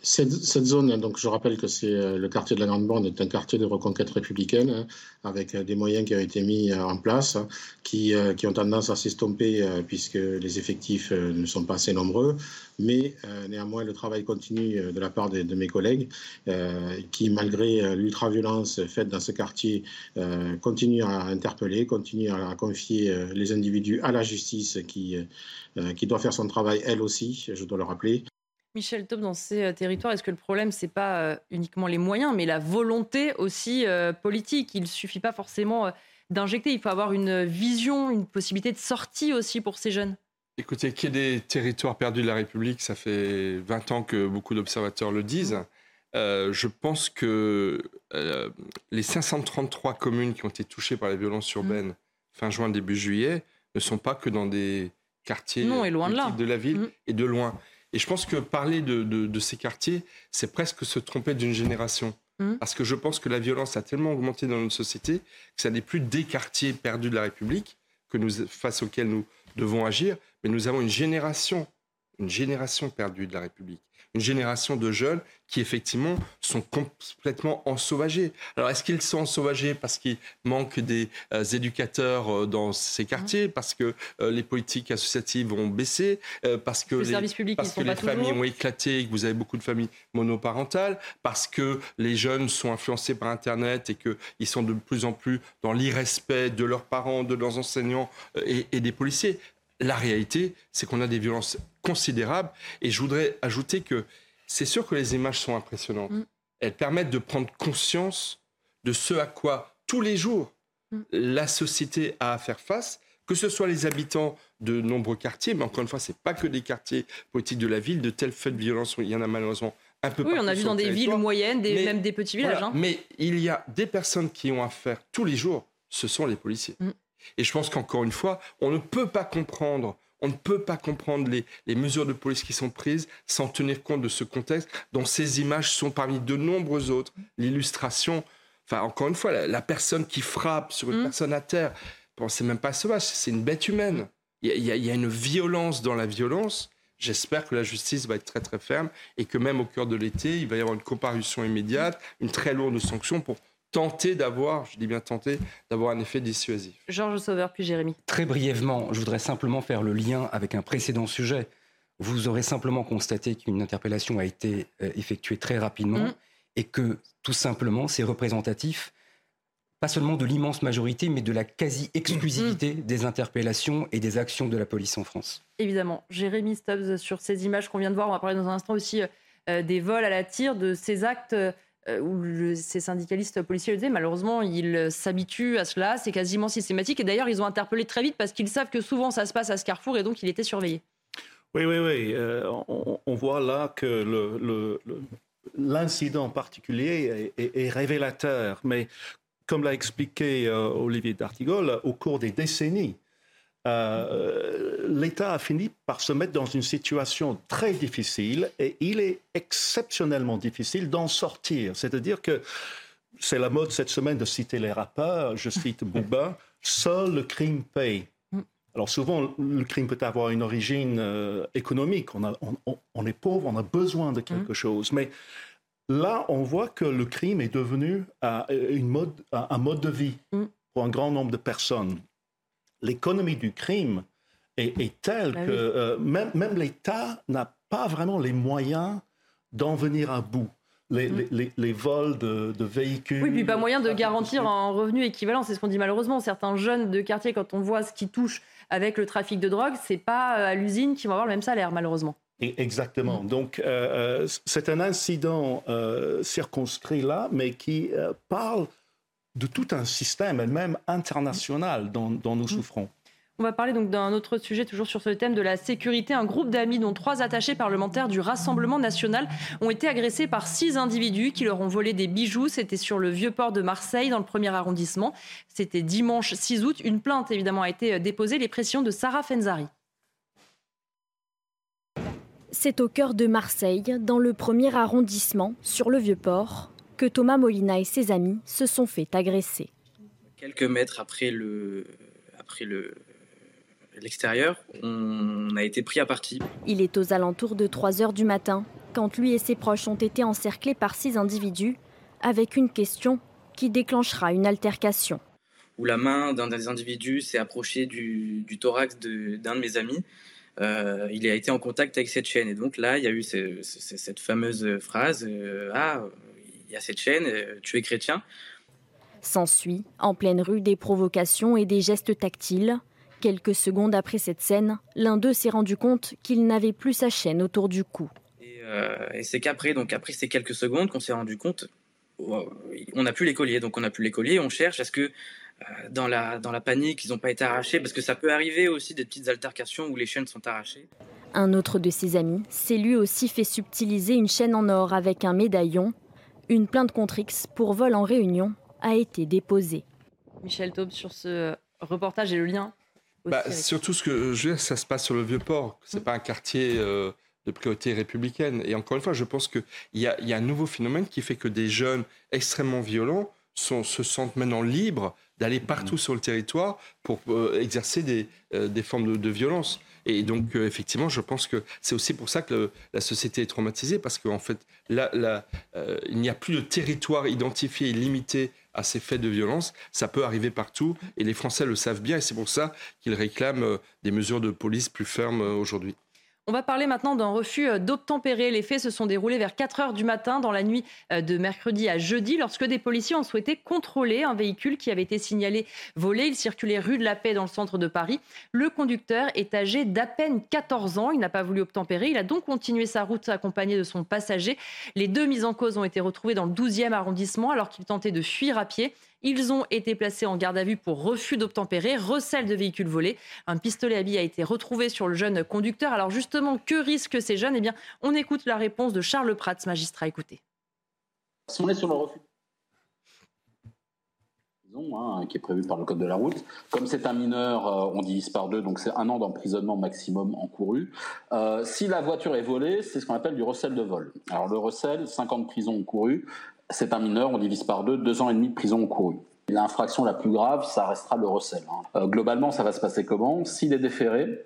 Cette, zone, donc je rappelle que c'est euh, le quartier de la Grande Bande, est un quartier de reconquête républicaine, hein, avec euh, des moyens qui ont été mis euh, en place, qui, qui ont tendance à s'estomper puisque les effectifs ne sont pas assez nombreux. Mais néanmoins, le travail continue de la part de, mes collègues, qui, malgré l'ultra-violence faite dans ce quartier, continuent à interpeller, continuent à, confier les individus à la justice qui, qui doit faire son travail, elle aussi, je dois le rappeler. Michel Taub, dans ces euh, territoires, est-ce que le problème, ce n'est pas euh, uniquement les moyens, mais la volonté aussi euh, politique? Il ne suffit pas forcément d'injecter, il faut avoir une vision, une possibilité de sortie aussi pour ces jeunes. Écoutez, qu'il y ait des territoires perdus de la République, ça fait 20 ans que beaucoup d'observateurs le disent. je pense que les 533 communes qui ont été touchées par les violences urbaines fin juin, début juillet, ne sont pas que dans des quartiers non, et loin de, là. de la ville et de loin. Et je pense que parler de, ces quartiers, c'est presque se tromper d'une génération. Mmh. Parce que je pense que la violence a tellement augmenté dans notre société que ça n'est plus des quartiers perdus de la République que nous, face auxquels nous devons agir, mais nous avons une génération, une génération perdue de la République une génération de jeunes qui effectivement sont complètement ensauvagés. Alors est-ce qu'ils sont ensauvagés parce qu'il manque des euh, éducateurs euh, dans ces quartiers, parce que euh, les politiques associatives ont baissé, parce que les, parce que les familles ont éclaté, que vous avez beaucoup de familles monoparentales, parce que les jeunes sont influencés par Internet et qu'ils sont de plus en plus dans l'irrespect de leurs parents, de leurs enseignants et, et des policiers. La réalité, c'est qu'on a des violences considérables. Et je voudrais ajouter que c'est sûr que les images sont impressionnantes. Mm. Elles permettent de prendre conscience de ce à quoi tous les jours mm. la société a à faire face, que ce soit les habitants de nombreux quartiers, mais encore une fois, ce n'est pas que des quartiers politiques de la ville, de tels faits de violence, il y en a malheureusement un peu Oui, on a vu dans des villes moyennes, des, même des petits villages. Hein. Mais il y a des personnes qui ont à faire tous les jours, ce sont les policiers. Mm. Et je pense qu'encore une fois, on ne peut pas comprendre on ne peut pas comprendre les, mesures de police qui sont prises sans tenir compte de ce contexte dont ces images sont parmi de nombreux autres. L'illustration, enfin encore une fois, la, personne qui frappe sur une mm. personne à terre, bon, c'est même pas sauvage, c'est une bête humaine. Il y, y, a, une violence dans la violence. J'espère que la justice va être très très ferme et que même au cœur de l'été, il va y avoir une comparution immédiate, une très lourde sanction pour tenter d'avoir, je dis bien tenter, d'avoir un effet dissuasif. Georges Sauveur, puis Jérémy. Très brièvement, je voudrais simplement faire le lien avec un précédent sujet. Vous aurez simplement constaté qu'une interpellation a été euh, effectuée très rapidement mm. et que tout simplement c'est représentatif pas seulement de l'immense majorité, mais de la quasi-exclusivité mm. des interpellations et des actions de la police en France. Évidemment. Jérémy Stubbs, sur ces images qu'on vient de voir, on va parler dans un instant aussi euh, des vols à la tire, de ces actes euh, où ces syndicalistes policiers le disaient, malheureusement, ils s'habituent à cela, c'est quasiment systématique. Et d'ailleurs, ils ont interpellé très vite parce qu'ils savent que souvent ça se passe à ce carrefour et donc il était surveillé. Oui, oui, oui. Euh, on, voit là que l'incident particulier est, révélateur. Mais comme l'a expliqué euh, Olivier D'Artigol, au cours des décennies, euh, l'État a fini par se mettre dans une situation très difficile et il est exceptionnellement difficile d'en sortir. C'est-à-dire que c'est la mode cette semaine de citer les rappeurs, je cite Bouba, seul le crime paye. Alors souvent, le crime peut avoir une origine euh, économique. On, on, est pauvre, on a besoin de quelque chose. Mais là, on voit que le crime est devenu euh, une mode, un mode de vie pour un grand nombre de personnes l'économie du crime est, telle bah que euh, même, même l'État n'a pas vraiment les moyens d'en venir à bout. Les, mm. les, vols de, véhicules. Oui, puis pas moyen de garantir un revenu équivalent. C'est ce qu'on dit malheureusement. Certains jeunes de quartier, quand on voit ce qui touche avec le trafic de drogue, c'est pas euh, à l'usine qu'ils vont avoir le même salaire, malheureusement. Exactement. Mm. Donc, euh, c'est un incident circonscrit là, mais qui parle de tout un système, et même international, dont, nous mm. souffrons. On va parler donc d'un autre sujet, toujours sur ce thème de la sécurité. Un groupe d'amis, dont trois attachés parlementaires du Rassemblement national, ont été agressés par six individus qui leur ont volé des bijoux. C'était sur le vieux port de Marseille, dans le premier arrondissement. C'était dimanche 6 août. Une plainte, évidemment, a été déposée. Les pressions de Sarah Fenzari. C'est au cœur de Marseille, dans le premier arrondissement, sur le vieux port que Thomas Molina et ses amis se sont fait agresser. Quelques mètres après le, après le, l'extérieur, on a été pris à partie. Il est aux alentours de 3 heures du matin. quand lui et ses proches ont été encerclés par six individus, avec une question qui déclenchera une altercation. Où la main d'un des individus s'est approchée du, thorax d'un de, mes amis. Euh, il a été en contact avec cette chaîne. Et donc là, il y a eu cette fameuse phrase euh, Ah, il y a cette chaîne, euh, tu es chrétien. S'ensuit, en pleine rue, des provocations et des gestes tactiles. Quelques secondes après cette scène, l'un d'eux s'est rendu compte qu'il n'avait plus sa chaîne autour du cou. Et, c'est qu'après, donc après ces quelques secondes, qu'on s'est rendu compte, oh, on n'a plus les colliers. Donc on n'a plus les colliers, on cherche. Est-ce que dans la, dans la panique, ils n'ont pas été arrachés? Parce que ça peut arriver aussi des petites altercations où les chaînes sont arrachées. Un autre de ses amis s'est lui aussi fait subtiliser une chaîne en or avec un médaillon. Une plainte contre X pour vol en réunion a été déposée. Michel Taube, sur ce reportage et le lien bah, Surtout, ce que je veux dire, ça se passe sur le Vieux-Port. Ce n'est pas un quartier euh, de priorité républicaine. Et encore une fois, je pense qu'il y a, y a un nouveau phénomène qui fait que des jeunes extrêmement violents sont, se sentent maintenant libres d'aller partout sur le territoire pour euh, exercer des, euh, des formes de, violence. Et donc, euh, effectivement, je pense que c'est aussi pour ça que la société est traumatisée, parce qu'en fait, là, là il n'y a plus de territoire identifié et limité à ces faits de violence. Ça peut arriver partout, et les Français le savent bien, et c'est pour ça qu'ils réclament des mesures de police plus fermes aujourd'hui. On va parler maintenant d'un refus euh, d'obtempérer. Les faits se sont déroulés vers 4 heures du matin dans la nuit euh, de mercredi à jeudi lorsque des policiers ont souhaité contrôler un véhicule qui avait été signalé volé. Il circulait rue de la Paix dans le centre de Paris. Le conducteur est âgé d'à peine 14 ans. Il n'a pas voulu obtempérer. Il a donc continué sa route accompagné de son passager. Les deux mises en cause ont été retrouvées dans le 12e arrondissement alors qu'il tentait de fuir à pied. Ils ont été placés en garde à vue pour refus d'obtempérer, recel de véhicules volés. Un pistolet à billes a été retrouvé sur le jeune conducteur. Alors justement, que risquent ces jeunes? Eh bien, on écoute la réponse de Charles Prats, magistrat. Écoutez. Si on est sur le refus hein, qui est prévu par le code de la route. Comme c'est un mineur, euh, on divise par deux, donc c'est un an d'emprisonnement maximum encouru. Euh, si la voiture est volée, c'est ce qu'on appelle du recel de vol. Alors le recel, 50 prisons encourues c'est un mineur, on divise par deux, deux ans et demi de prison encourue. L'infraction la plus grave, ça restera le recel. Hein. Euh, globalement, ça va se passer comment? S'il est déféré,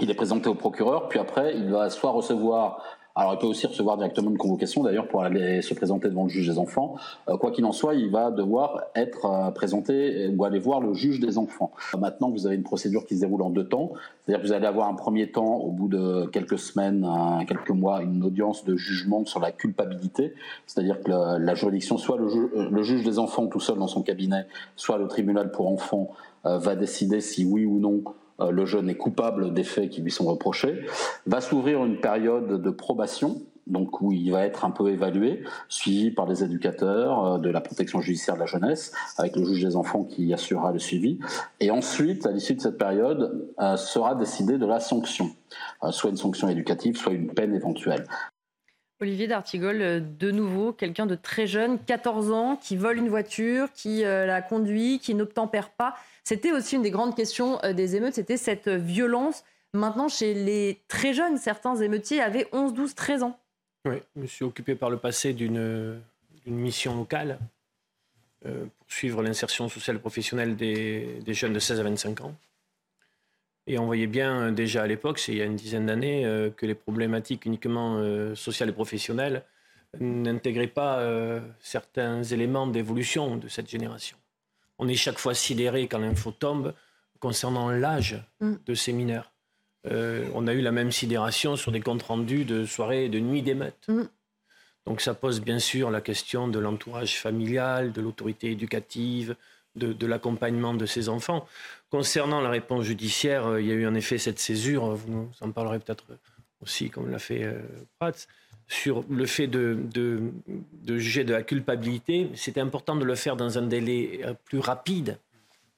il est présenté au procureur, puis après, il va soit recevoir alors, il peut aussi recevoir directement une convocation, d'ailleurs, pour aller se présenter devant le juge des enfants. Euh, quoi qu'il en soit, il va devoir être euh, présenté ou aller voir le juge des enfants. Maintenant, vous avez une procédure qui se déroule en deux temps. C'est-à-dire que vous allez avoir un premier temps, au bout de quelques semaines, quelques mois, une audience de jugement sur la culpabilité. C'est-à-dire que la, juridiction, soit le, euh, juge des enfants tout seul dans son cabinet, soit le tribunal pour enfants, va décider si oui ou non euh, le jeune est coupable des faits qui lui sont reprochés, va s'ouvrir une période de probation, donc où il va être un peu évalué, suivi par les éducateurs euh, de la protection judiciaire de la jeunesse, avec le juge des enfants qui assurera le suivi. Et ensuite, à l'issue de cette période, euh, sera décidé de la sanction, soit une sanction éducative, soit une peine éventuelle. Olivier D'Artigol, de nouveau, quelqu'un de très jeune, 14 ans, qui vole une voiture, qui la conduit, qui n'obtempère pas. C'était aussi une des grandes questions euh, des émeutes, c'était cette violence. Maintenant, chez les très jeunes, certains émeutiers avaient 11, 12, 13 ans. Oui, je me suis occupé par le passé d'une mission locale euh, pour suivre l'insertion sociale et professionnelle des, jeunes de 16 à 25 ans. Et on voyait bien euh, déjà à l'époque, c'est il y a une dizaine d'années, que les problématiques uniquement sociales et professionnelles n'intégraient pas certains éléments d'évolution de cette génération on est chaque fois sidéré quand l'info tombe concernant l'âge mm. de ces mineurs. Euh, on a eu la même sidération sur des comptes rendus de soirées et de nuits d'émeutes. Mm. Donc ça pose bien sûr la question de l'entourage familial, de l'autorité éducative, de, l'accompagnement de ces enfants. Concernant la réponse judiciaire, euh, il y a eu en effet cette césure, vous en parlerez peut-être aussi, comme l'a fait euh, Prats sur le fait de, de, juger de la culpabilité, c'était important de le faire dans un délai euh, plus rapide,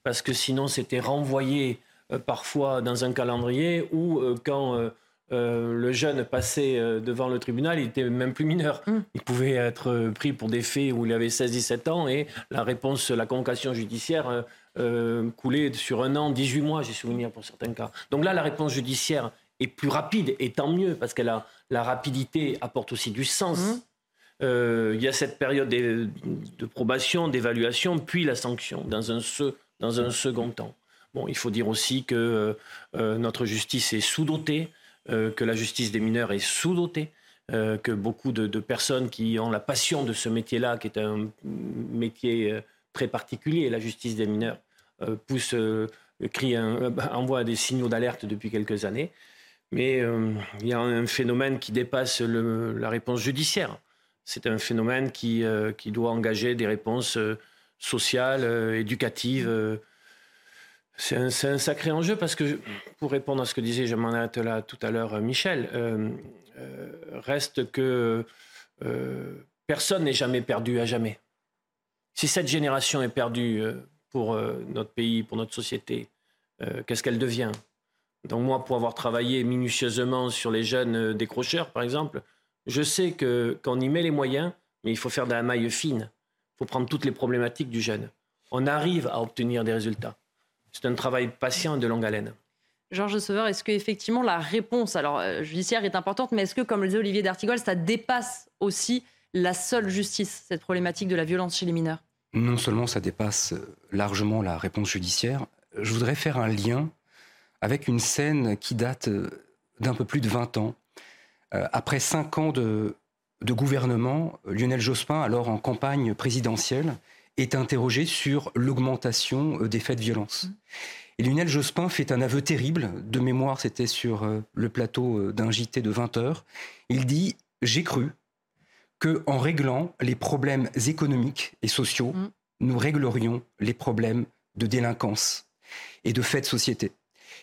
parce que sinon c'était renvoyé euh, parfois dans un calendrier où euh, quand le jeune passait devant le tribunal, il était même plus mineur. Mm. Il pouvait être pris pour des faits où il avait 16-17 ans et la réponse, la convocation judiciaire coulait sur un an, 18 mois, j'ai souvenir pour certains cas. Donc là, la réponse judiciaire est plus rapide, et tant mieux, parce que la, la rapidité apporte aussi du sens. Mmh. Euh, il y a cette période de, probation, d'évaluation, puis la sanction, dans un, dans un second temps. Bon, il faut dire aussi que euh, notre justice est sous-dotée, euh, que la justice des mineurs est sous-dotée, que beaucoup de, personnes qui ont la passion de ce métier-là, qui est un métier très particulier, la justice des mineurs, poussent, crient, envoient des signaux d'alerte depuis quelques années. Mais il y a un phénomène qui dépasse la réponse judiciaire. C'est un phénomène qui, qui doit engager des réponses sociales, éducatives c'est un, sacré enjeu parce que, pour répondre à ce que disait, je m'en arrête là tout à l'heure, Michel, euh, euh, reste que euh, personne n'est jamais perdu à jamais. Si cette génération est perdue pour notre pays, pour notre société, qu'est-ce qu'elle devient? Donc moi, pour avoir travaillé minutieusement sur les jeunes décrocheurs, par exemple, je sais que quand on y met les moyens, mais il faut faire de la maille fine. Il faut prendre toutes les problématiques du jeune. On arrive à obtenir des résultats c'est un travail patient et de longue haleine. Georges Sauveur, est-ce qu'effectivement la réponse alors, euh, judiciaire est importante, mais est-ce que, comme le disait Olivier D'Artigol, ça dépasse aussi la seule justice, cette problématique de la violence chez les mineurs? Non seulement ça dépasse euh, largement la réponse judiciaire, je voudrais faire un lien avec une scène qui date euh, d'un peu plus de 20 ans. Après cinq ans de, de gouvernement, Lionel Jospin, alors en campagne présidentielle, est interrogé sur l'augmentation euh, des faits de violence. Mmh. Et Lionel Jospin fait un aveu terrible, de mémoire c'était sur euh, le plateau euh, d'un JT de 20 heures. Il dit J'ai cru que en réglant les problèmes économiques et sociaux, mmh. nous réglerions les problèmes de délinquance et de faits de société.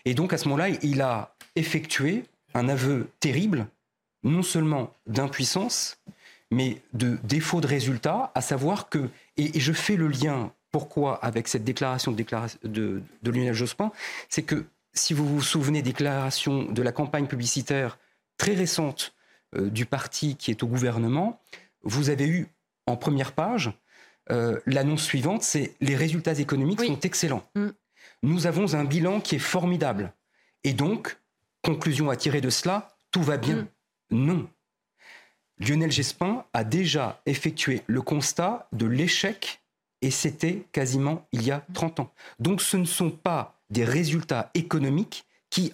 Et donc à ce moment-là, il a effectué un aveu terrible, non seulement d'impuissance, mais de défaut de résultat, à savoir que, et, je fais le lien, pourquoi, avec cette déclaration de, de, de Lionel Jospin, c'est que si vous vous souvenez des déclarations de la campagne publicitaire très récente euh, du parti qui est au gouvernement, vous avez eu en première page euh, l'annonce suivante, c'est les résultats économiques sont excellents. Mm. Nous avons un bilan qui est formidable. Et donc, conclusion à tirer de cela, tout va bien. Mm. Non. Lionel Gespin a déjà effectué le constat de l'échec et c'était quasiment il y a 30 ans. Donc ce ne sont pas des résultats économiques qui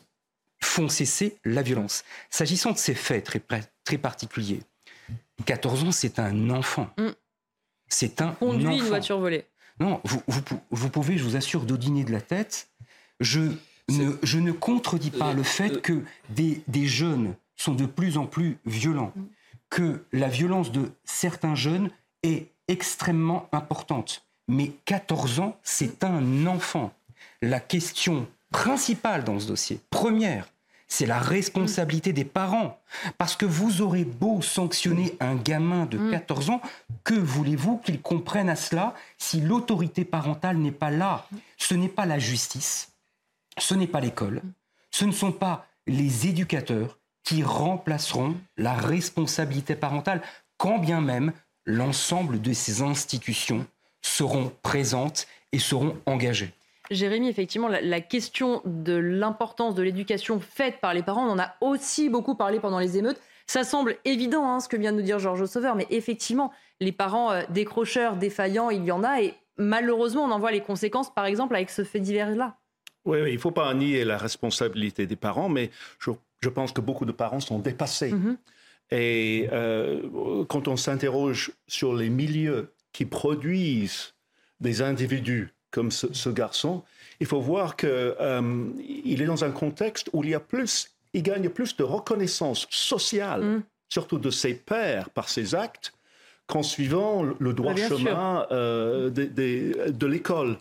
font cesser la violence. S'agissant de ces faits très, très particuliers, 14 ans, c'est un enfant. Mm. C'est un Conduit enfant. une voiture volée. Non, vous, vous, pouvez, je vous assure, dodiner de la tête. Je ne, je ne contredis pas le fait que des, des jeunes sont de plus en plus violents. Mm que la violence de certains jeunes est extrêmement importante. Mais 14 ans, c'est un enfant. La question principale dans ce dossier, première, c'est la responsabilité des parents. Parce que vous aurez beau sanctionner un gamin de 14 mm. ans, que voulez-vous qu'il comprenne à cela si l'autorité parentale n'est pas là? Ce n'est pas la justice, ce n'est pas l'école, ce ne sont pas les éducateurs, qui remplaceront la responsabilité parentale, quand bien même l'ensemble de ces institutions seront présentes et seront engagées. Jérémy, effectivement, la, question de l'importance de l'éducation faite par les parents, on en a aussi beaucoup parlé pendant les émeutes. Ça semble évident, hein, ce que vient de nous dire Georges Sauveur, mais effectivement, les parents euh, décrocheurs, défaillants, il y en a, et malheureusement, on en voit les conséquences, par exemple, avec ce fait divers-là. Oui, il ne faut pas nier la responsabilité des parents, mais je je pense que beaucoup de parents sont dépassés. Mm-hmm. Et euh, quand on s'interroge sur les milieux qui produisent des individus comme ce, garçon, il faut voir qu'il euh, est dans un contexte où il y a plus, il gagne plus de reconnaissance sociale, mm. surtout de ses pairs par ses actes, qu'en suivant le droit bah, chemin euh, de, l'école.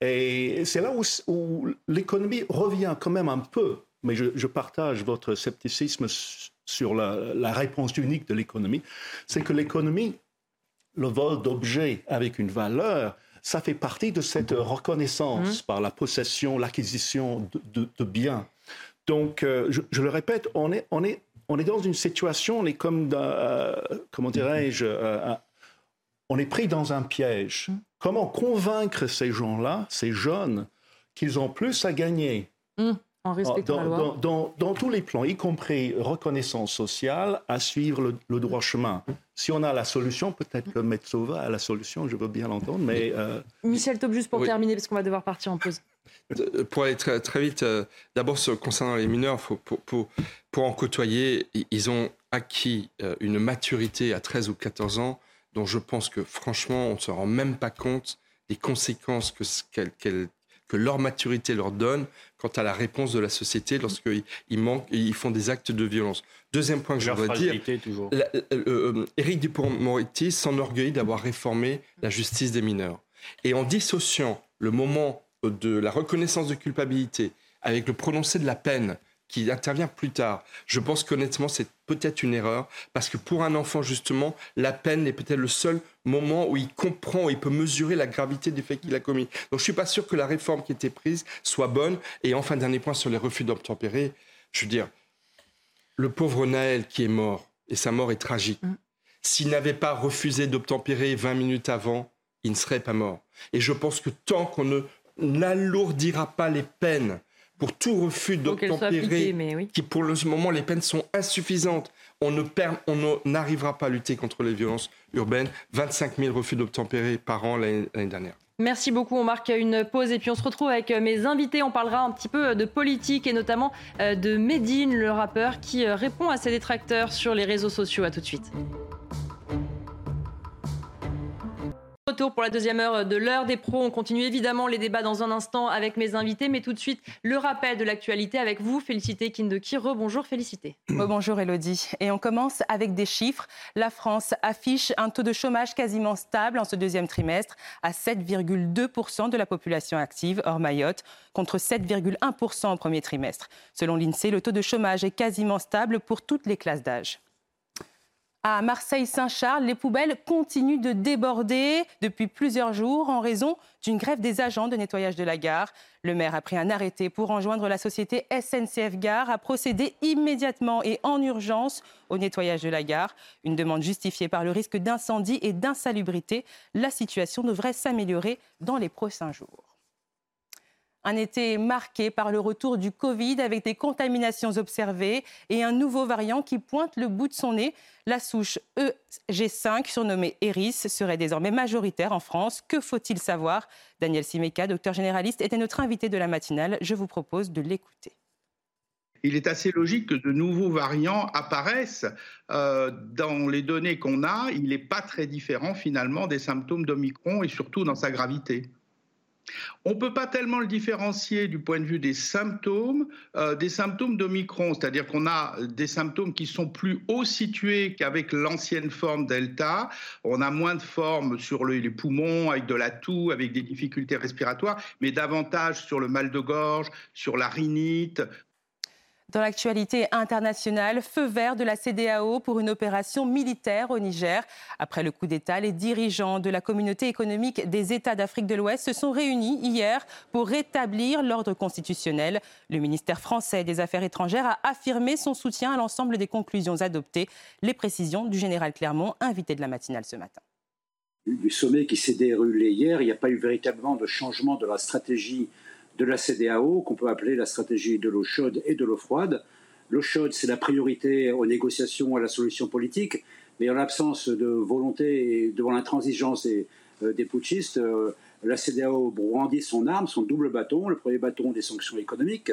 Et c'est là où l'économie revient quand même un peu mais je, partage votre scepticisme sur la, réponse unique de l'économie, c'est que l'économie, le vol d'objets avec une valeur, ça fait partie de cette reconnaissance mmh. par la possession, l'acquisition de, biens. Donc, euh, je, le répète, on est, on, est, on est dans une situation, on est comme, euh, comment dirais-je, euh, on est pris dans un piège. Mmh. Comment convaincre ces gens-là, ces jeunes, qu'ils ont plus à gagner? Mmh. En respectant dans, la loi. Dans, tous les plans, y compris reconnaissance sociale, à suivre le, droit chemin. Si on a la solution, peut-être que Metsova a la solution, je veux bien l'entendre, mais... Euh... Michel Taub, juste pour terminer, parce qu'on va devoir partir en pause. Pour aller très, très vite, euh, d'abord concernant les mineurs, faut, pour, pour, pour, en côtoyer, ils ont acquis euh, une maturité à 13 ou 14 ans dont je pense que franchement, on ne se rend même pas compte des conséquences que, que leur maturité leur donne quant à la réponse de la société lorsqu'ils ils manquent, ils font des actes de violence. Deuxième point que je voudrais dire, toujours. Éric Dupond-Moretti s'enorgueillit d'avoir réformé la justice des mineurs. Et en dissociant le moment de la reconnaissance de culpabilité avec le prononcé de la peine qui intervient plus tard, je pense qu'honnêtement, c'est peut-être une erreur, parce que pour un enfant, justement, la peine est peut-être le seul moment où il comprend, où il peut mesurer la gravité des faits qu'il a commis. Donc je ne suis pas sûr que la réforme qui a été prise soit bonne. Et enfin, dernier point sur les refus d'obtempérer, je veux dire, le pauvre Naël qui est mort, et sa mort est tragique, mm. s'il n'avait pas refusé d'obtempérer 20 minutes avant, il ne serait pas mort. Et je pense que tant qu'on ne n'alourdira pas les peines pour tout refus d'obtempérer, qui pour le moment les peines sont insuffisantes, on ne n'arrivera pas à lutter contre les violences urbaines. 25 000 refus d'obtempérer par an l'année dernière. Merci beaucoup. On marque une pause et puis on se retrouve avec mes invités. On parlera un petit peu de politique et notamment euh, de Medine, le rappeur, qui euh, répond à ses détracteurs sur les réseaux sociaux. À tout de suite. Retour pour la deuxième heure de l'heure des pros. On continue évidemment les débats dans un instant avec mes invités, mais tout de suite le rappel de l'actualité avec vous, Félicité Kindeki. Rebonjour Félicité. Bonjour Elodie. Et on commence avec des chiffres. La France affiche un taux de chômage quasiment stable en ce deuxième trimestre à 7,2% de la population active hors Mayotte contre 7,1% au premier trimestre. Selon l'INSEE, le taux de chômage est quasiment stable pour toutes les classes d'âge. À Marseille-Saint-Charles, les poubelles continuent de déborder depuis plusieurs jours en raison d'une grève des agents de nettoyage de la gare. Le maire a pris un arrêté pour enjoindre la société SNCF Gare à procéder immédiatement et en urgence au nettoyage de la gare. Une demande justifiée par le risque d'incendie et d'insalubrité. La situation devrait s'améliorer dans les prochains jours. Un été marqué par le retour du Covid avec des contaminations observées et un nouveau variant qui pointe le bout de son nez. La souche EG5, surnommée Eris, serait désormais majoritaire en France. Que faut-il savoir? Daniel Simeka, docteur généraliste, était notre invité de la matinale. Je vous propose de l'écouter. Il est assez logique que de nouveaux variants apparaissent. Euh, dans les données qu'on a, il n'est pas très différent finalement des symptômes d'Omicron et surtout dans sa gravité. On ne peut pas tellement le différencier du point de vue des symptômes, euh, des symptômes d'Omicron, c'est-à-dire qu'on a des symptômes qui sont plus haut situés qu'avec l'ancienne forme Delta. On a moins de formes sur les poumons, avec de la toux, avec des difficultés respiratoires, mais davantage sur le mal de gorge, sur la rhinite, dans l'actualité internationale, feu vert de la CDAO pour une opération militaire au Niger. Après le coup d'État, les dirigeants de la communauté économique des États d'Afrique de l'Ouest se sont réunis hier pour rétablir l'ordre constitutionnel. Le ministère français des Affaires étrangères a affirmé son soutien à l'ensemble des conclusions adoptées. Les précisions du général Clermont, invité de la matinale ce matin du sommet qui s'est déroulé hier, il n'y a pas eu véritablement de changement de la stratégie de la CDAO, qu'on peut appeler la stratégie de l'eau chaude et de l'eau froide. L'eau chaude, c'est la priorité aux négociations, à la solution politique, mais en l'absence de volonté et devant l'intransigeance des, euh, putschistes, euh, la CDAO brandit son arme, son double bâton. Le premier bâton des sanctions économiques,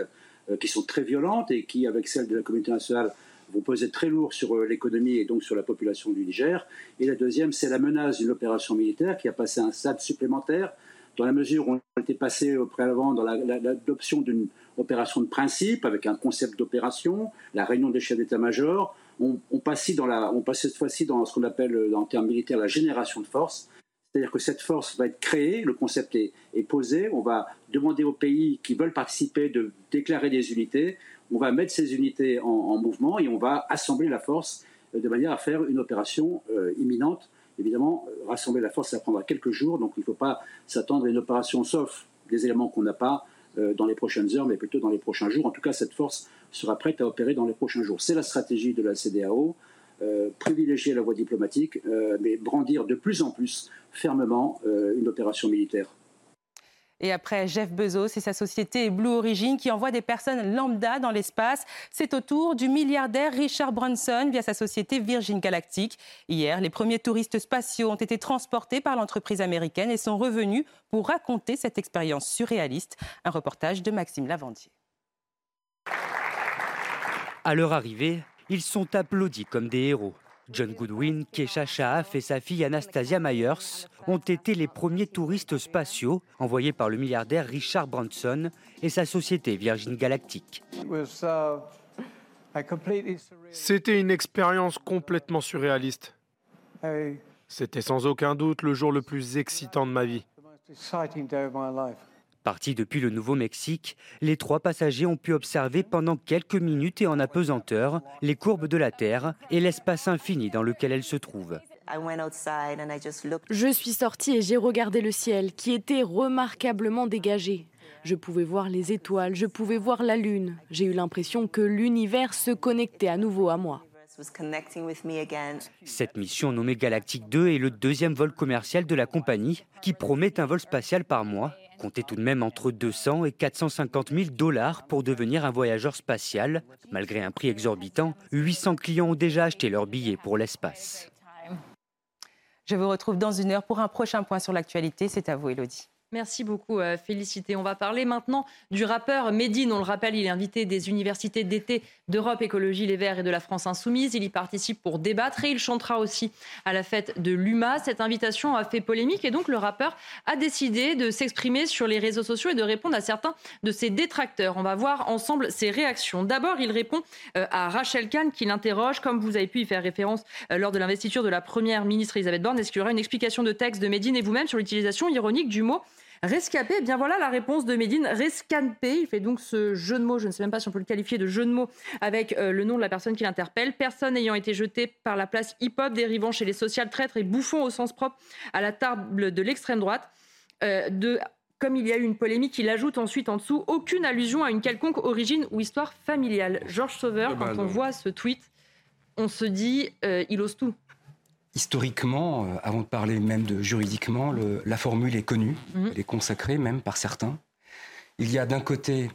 euh, qui sont très violentes et qui, avec celles de la communauté nationale, vont peser très lourd sur l'économie et donc sur la population du Niger. Et la deuxième, c'est la menace d'une opération militaire qui a passé un stade supplémentaire dans la mesure où on était passé au préalablement dans l'adoption d'une opération de principe avec un concept d'opération, la réunion des chefs d'état-major, on, on cette fois-ci dans ce qu'on appelle en termes militaires la génération de force. C'est-à-dire que cette force va être créée, le concept est, posé, on va demander aux pays qui veulent participer de déclarer des unités, on va mettre ces unités en, mouvement et on va assembler la force de manière à faire une opération euh, imminente Évidemment, euh, rassembler la force, ça prendra quelques jours, donc il ne faut pas s'attendre à une opération sauf des éléments qu'on n'a pas euh, dans les prochaines heures, mais plutôt dans les prochains jours. En tout cas, cette force sera prête à opérer dans les prochains jours. C'est la stratégie de la CDAO, euh, privilégier la voie diplomatique, mais brandir de plus en plus fermement une opération militaire. Et après Jeff Bezos et sa société Blue Origin qui envoie des personnes lambda dans l'espace, c'est au tour du milliardaire Richard Branson via sa société Virgin Galactic. Hier, les premiers touristes spatiaux ont été transportés par l'entreprise américaine et sont revenus pour raconter cette expérience surréaliste. Un reportage de Maxime Lavandier. À leur arrivée, ils sont applaudis comme des héros. John Goodwin, Kesha Shaaf et sa fille Anastasia Myers ont été les premiers touristes spatiaux envoyés par le milliardaire Richard Branson et sa société Virgin Galactic. C'était une expérience complètement surréaliste. C'était sans aucun doute le jour le plus excitant de ma vie. Partis depuis le Nouveau-Mexique, les trois passagers ont pu observer pendant quelques minutes et en apesanteur les courbes de la Terre et l'espace infini dans lequel elle se trouve. Je suis sortie et j'ai regardé le ciel qui était remarquablement dégagé. Je pouvais voir les étoiles, je pouvais voir la Lune. J'ai eu l'impression que l'univers se connectait à nouveau à moi. Cette mission nommée Galactic 2 est le deuxième vol commercial de la compagnie qui promet un vol spatial par mois Comptez tout de même entre 200 et 450 000 dollars pour devenir un voyageur spatial. Malgré un prix exorbitant, 800 clients ont déjà acheté leur billet pour l'espace. Je vous retrouve dans une heure pour un prochain point sur l'actualité. C'est à vous, Elodie. Merci beaucoup, euh, Félicité. On va parler maintenant du rappeur Medine. On le rappelle, il est invité des universités d'été d'Europe Écologie Les Verts et de la France Insoumise. Il y participe pour débattre et il chantera aussi à la fête de l'UMA. Cette invitation a fait polémique et donc le rappeur a décidé de s'exprimer sur les réseaux sociaux et de répondre à certains de ses détracteurs. On va voir ensemble ses réactions. D'abord, il répond euh, à Rachel Kahn qui l'interroge, comme vous avez pu y faire référence euh, lors de l'investiture de la première ministre Elisabeth Borne. Est-ce qu'il y aura une explication de texte de Medine et vous-même sur l'utilisation ironique du mot Rescapé, eh bien voilà la réponse de Médine. Rescapé, il fait donc ce jeu de mots, je ne sais même pas si on peut le qualifier de jeu de mots, avec euh, le nom de la personne qui l'interpelle. Personne ayant été jeté par la place hip-hop, dérivant chez les social traîtres et bouffons au sens propre à la table de l'extrême droite. Euh, de, comme il y a eu une polémique, il ajoute ensuite en dessous aucune allusion à une quelconque origine ou histoire familiale. Georges Sauveur, eh ben quand on voit ce tweet, on se dit, euh, il ose tout historiquement, euh, avant de parler même de juridiquement, la formule est connue, mhm. elle est consacrée même par certains. Il y a d'un côté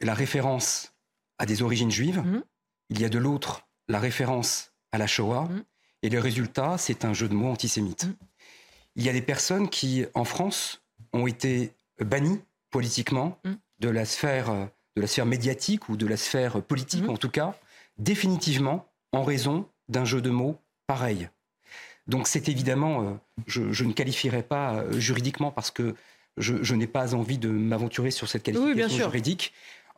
la référence à des origines juives, mhm. il y a de l'autre la référence à la Shoah, mhm. et le résultat, c'est un jeu de mots antisémite. Il y a des personnes qui, en France, ont été bannies politiquement de la sphère de la sphère médiatique ou de la sphère politique, en tout cas, définitivement en raison d'un jeu de mots pareil. Donc c'est évidemment, euh, je, ne qualifierai pas euh, juridiquement parce que je, n'ai pas envie de m'aventurer sur cette qualification juridique.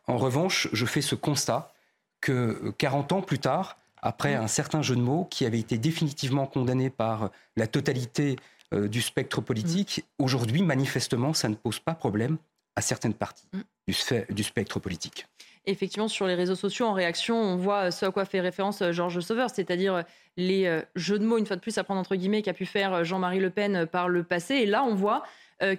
En revanche, je fais ce constat que 40 ans plus tard, après un certain jeu de mots qui avait été définitivement condamné par la totalité euh, du spectre politique, mm. aujourd'hui, manifestement, ça ne pose pas problème à certaines parties mm. du spectre politique effectivement, sur les réseaux sociaux, en réaction, on voit ce à quoi fait référence euh, Georges Sauveur, c'est-à-dire euh, les euh, jeux de mots, une fois de plus, à prendre entre guillemets, qu'a pu faire Jean-Marie Le Pen par le passé. Et là, on voit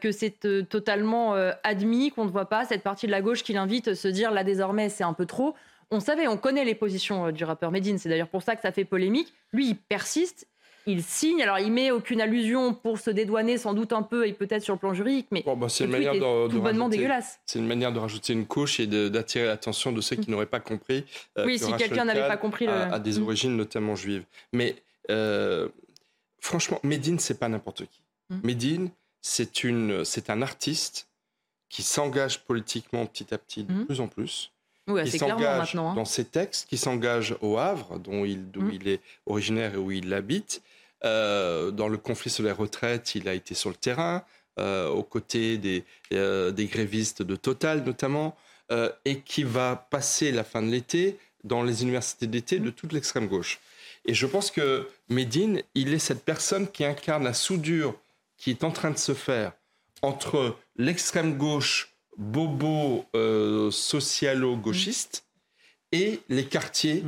que c'est totalement admis, qu'on ne voit pas cette partie de la gauche qui l'invite à se dire là désormais c'est un peu trop. On savait, on connaît les positions du rappeur Medine, c'est d'ailleurs pour ça que ça fait polémique. Lui, il persiste il signe. Alors, il met aucune allusion pour se dédouaner, sans doute un peu, et peut-être sur le plan juridique, mais bah, c'est une manière de, tout bonnement dégueulasse. C'est une manière de rajouter une couche et d'attirer l'attention de ceux qui n'auraient pas compris. Euh, oui, si quelqu'un n'avait pas compris. Le... A, des mm. origines notamment juives. Mais euh, franchement, Médine, c'est pas n'importe qui. Mm. Médine, c'est une, c'est un artiste qui s'engage politiquement petit à petit de mm. plus en plus. Oui, qui s'engage hein. dans ses textes, qui s'engage au Havre, dont il, d'où il est originaire et où il habite, euh, dans le conflit sur les retraites, il a été sur le terrain, euh, aux côtés des, euh, des, grévistes de Total notamment, et qui va passer la fin de l'été dans les universités d'été de toute l'extrême gauche. Et je pense que Médine, il est cette personne qui incarne la soudure qui est en train de se faire entre l'extrême gauche bobo socialo-gauchiste et les quartiers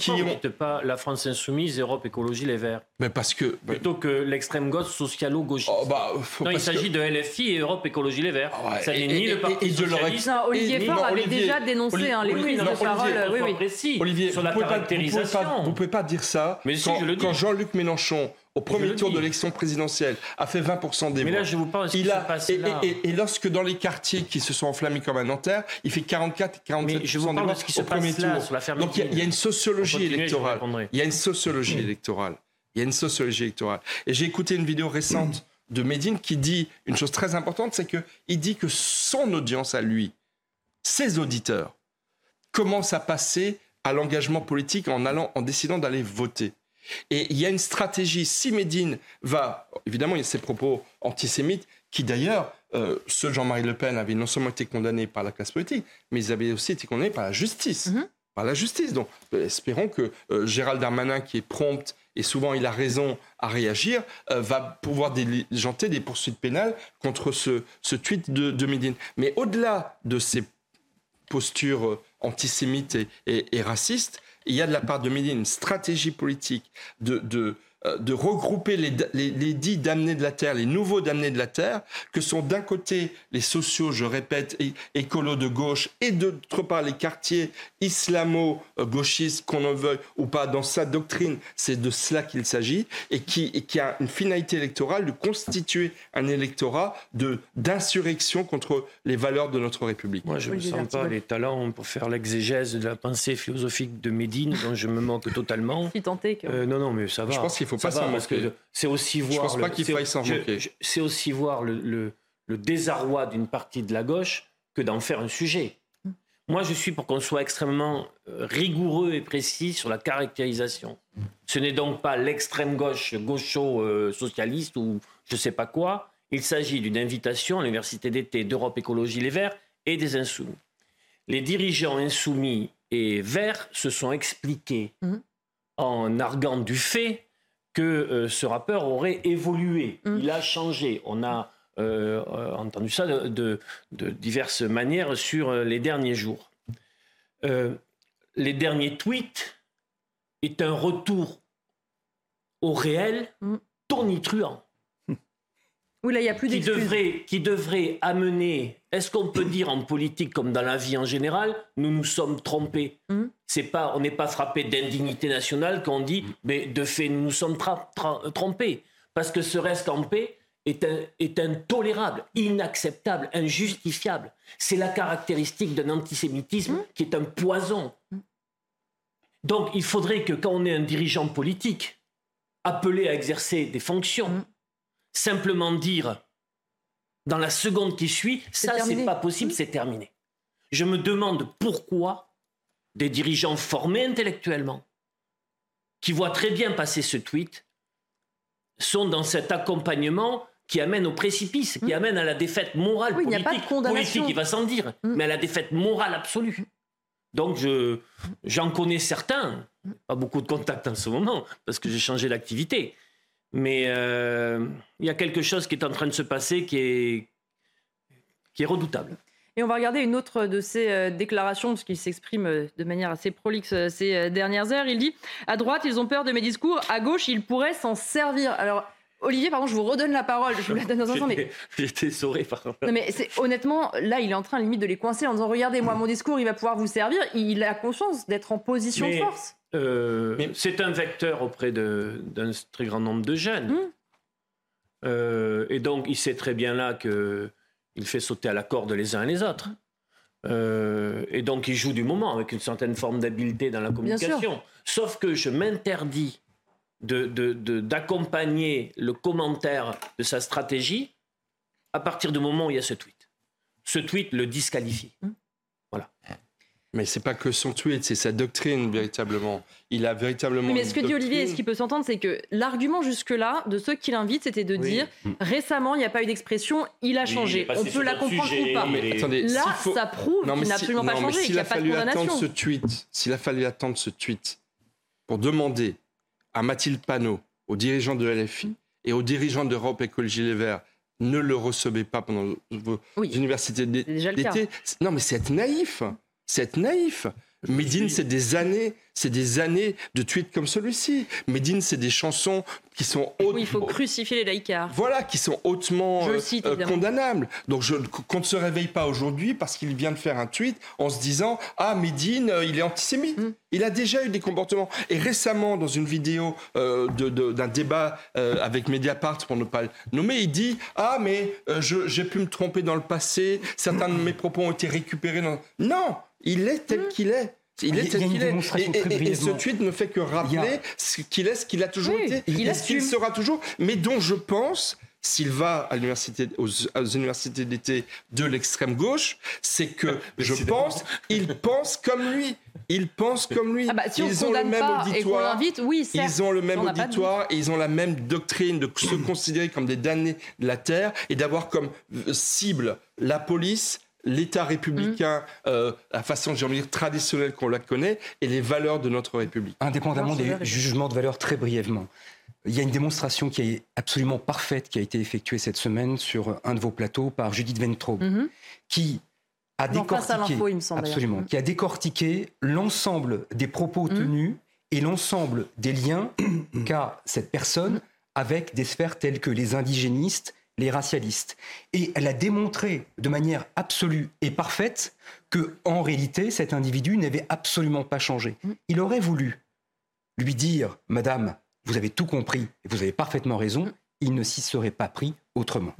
qui ont... pas la France insoumise, Europe Écologie Les Verts Mais parce que plutôt que l'extrême gauche socialo-gauchiste. Oh, bah, non, il s'agit de LFI et Europe Écologie Les Verts. Ah ça n'est ni le Parti et, socialiste. Olivier Faure avait déjà dénoncé hein, les prises de parole. Oui, oui. Olivier, sur la caractérisation. Vous ne pouvez, pas dire ça. Mais quand, quand Jean-Luc Mélenchon au premier tour de l'élection présidentielle, a fait 20% des voix. Mais là, je vous parle de ce qui a, s'est passé et, là. Et, et, lorsque dans les quartiers qui se sont enflammés comme à Nanterre, il fait 44, 47% Mais je vous des voix de ce qui se au premier passe là, tour. sur la ferme Donc il y, a- il y a une sociologie électorale. Il y a une sociologie électorale. Il y a une sociologie électorale. Et j'ai écouté une vidéo récente de Medine qui dit une chose très importante, c'est qu'il dit que son audience à lui, ses auditeurs, commencent à passer à l'engagement politique en allant, en décidant d'aller voter. Et il y a une stratégie. Si Médine va, évidemment, il y a ses propos antisémites, qui d'ailleurs, euh, de Jean-Marie Le Pen avaient non seulement été condamnés par la classe politique, mais ils avaient aussi été condamnés par la justice. Par la justice. Donc, euh, espérons que euh, Gérald Darmanin, qui est prompt, et souvent il a raison à réagir, euh, va pouvoir diligenter des poursuites pénales contre ce, ce tweet de, de Médine. Mais au-delà de ces posture euh, antisémite et, et- et raciste, il y a de la part de Médine une stratégie politique de, de, de regrouper les, les, les dits damnés de la terre, les nouveaux damnés de la terre, que sont d'un côté les sociaux, je répète, écolos de gauche, et d'autre part les quartiers islamo-gauchistes, qu'on en veuille ou pas, dans sa doctrine, c'est de cela qu'il s'agit, et qui, et qui a une finalité électorale de constituer un électorat de d'insurrection contre les valeurs de notre République. Moi, je ne sens pas les talents pour faire l'exégèse de la pensée philosophique de Médine, dont je me moque totalement. Si est que- Euh, non, non, mais ça va. Je pense qu'il faut pas s'en parce moquer. que C'est aussi Je voir. pense pas le- qu'il faille s'en je- moquer. je- C'est aussi voir le, le- le désarroi d'une partie de la gauche que d'en faire un sujet. Moi, je suis pour qu'on soit extrêmement euh, rigoureux et précis sur la caractérisation. Ce n'est donc pas l'extrême gauche, gaucho euh, socialiste ou je ne sais pas quoi. Il s'agit d'une invitation à l'université d'été d'Europe Écologie Les Verts et des Insoumis. Les dirigeants insoumis et verts se sont expliqués en arguant du fait que euh, ce rappeur aurait évolué. Il a changé. On a euh, euh, entendu ça de, de- de diverses manières sur les derniers jours. Euh, les derniers tweets est un retour au réel tonitruant Oui, là, il n'y a plus qui devrait, qui devrait amener, est-ce qu'on peut dire en politique comme dans la vie en général, nous nous sommes trompés C'est pas, On n'est pas frappé d'indignité nationale quand on dit, mais de fait, nous nous sommes trompés. Parce que ce reste en paix est, un- est intolérable, inacceptable, injustifiable. C'est la caractéristique d'un antisémitisme qui est un poison. Donc il faudrait que quand on est un dirigeant politique, appelé à exercer des fonctions, simplement dire dans la seconde qui suit, ça c'est pas possible, c'est terminé. Je me demande pourquoi des dirigeants formés intellectuellement, qui voient très bien passer ce tweet, sont dans cet accompagnement qui amène au précipice, qui amène à la défaite morale Mmh. Oui, il n'y a politique. pas de condamnation. Mmh. politique, il va sans dire, mais à la défaite morale absolue. Donc je, j'en connais certains, pas beaucoup de contacts en ce moment, parce que j'ai changé d'activité. Mais euh, il y a quelque chose qui est en train de se passer qui est, qui est redoutable. Et on va regarder une autre de ses euh, déclarations, parce qu'il s'exprime euh, de manière assez prolixe ces dernières heures. Il dit À droite, ils ont peur de mes discours. À gauche, ils pourraient s'en servir. Alors, Olivier, pardon, je vous redonne la parole. Je vous la donne dans un instant. Mais J'étais- J'étais sauré par Non mais c'est honnêtement, là il est en train limite de les coincer en disant regardez moi mon discours il va pouvoir vous servir. Il a conscience d'être en position Mais, de force. Euh, c'est un vecteur auprès d'un très grand nombre de jeunes. Mmh. Euh, et donc, il sait très bien là qu'il fait sauter à la corde les uns et les autres. Euh, et donc, il joue du moment avec une certaine forme d'habileté dans la communication. Sauf que je m'interdis de- de- de- d'accompagner le commentaire de sa stratégie à partir du moment où il y a ce tweet. Ce tweet le disqualifie. Voilà. Mais c'est pas que son tweet, c'est sa doctrine véritablement. Il a véritablement. Oui, mais ce que dit Olivier et ce qui peut s'entendre, c'est que l'argument jusque-là de ceux qui l'invitent, c'était de Oui. dire Mm. récemment, il n'y a pas eu d'expression, il a Oui, changé. il On peut la comprendre ou pas. mais attendez, Là, faut- ça prouve qu'il n'a si- absolument pas non, changé et qu'il s'il a a pas de fallu attendre ce tweet, s'il a fallu attendre ce tweet pour demander à Mathilde Panot, aux dirigeants de LFI et aux dirigeants d'Europe Écologie Les Verts, ne le recevez pas pendant vos universités d'été. Non, mais c'est être naïf. C'est être naïf. Médine, c'est des années c'est des années de tweets comme celui-ci. Medine, c'est des chansons qui sont hautement... Oui, il faut crucifier les laïcars. Voilà, qui sont hautement euh, euh, condamnables. Donc qu'on ne se réveille pas aujourd'hui parce qu'il vient de faire un tweet en se disant « Ah, Medine, euh, il est antisémite mm. Il a déjà eu des comportements. Et récemment, dans une vidéo d'un débat avec Mediapart, pour ne pas le nommer, il dit « Ah, mais j'ai pu me tromper dans le passé, certains de mes propos ont été récupérés. Dans... » Non, il est tel mm. qu'il est. Il est tel qu'il est. Et, ce tweet ne fait que rappeler ce qu'il est, ce qu'il a toujours été, et ce qu'il sera toujours, mais dont je pense s'il va à l'université, aux, universités d'été de l'extrême gauche, c'est que je pense, il pense comme lui. Ils pensent comme lui. Ah bah, ils ont le même auditoire. oui, ils ont le même auditoire et ils ont la même doctrine de se considérer comme des damnés de la terre et d'avoir comme cible la police, l'État républicain, mmh. euh, la façon, j'ai envie dire, traditionnelle qu'on la connaît, et les valeurs de notre République. Indépendamment des jugements de valeur, très brièvement. Il y a une démonstration qui est absolument parfaite qui a été effectuée cette semaine sur un de vos plateaux par Judith Ventraub, mmh. qui a décortiqué, absolument, qui a décortiqué l'ensemble des propos mmh. tenus et l'ensemble des liens qu'a cette personne avec des sphères telles que les indigénistes, les racialistes. Et elle a démontré de manière absolue et parfaite que, en réalité, cet individu n'avait absolument pas changé. Mm. Il aurait voulu lui dire, Madame, vous avez tout compris et vous avez parfaitement raison, mm. il ne s'y serait pas pris autrement.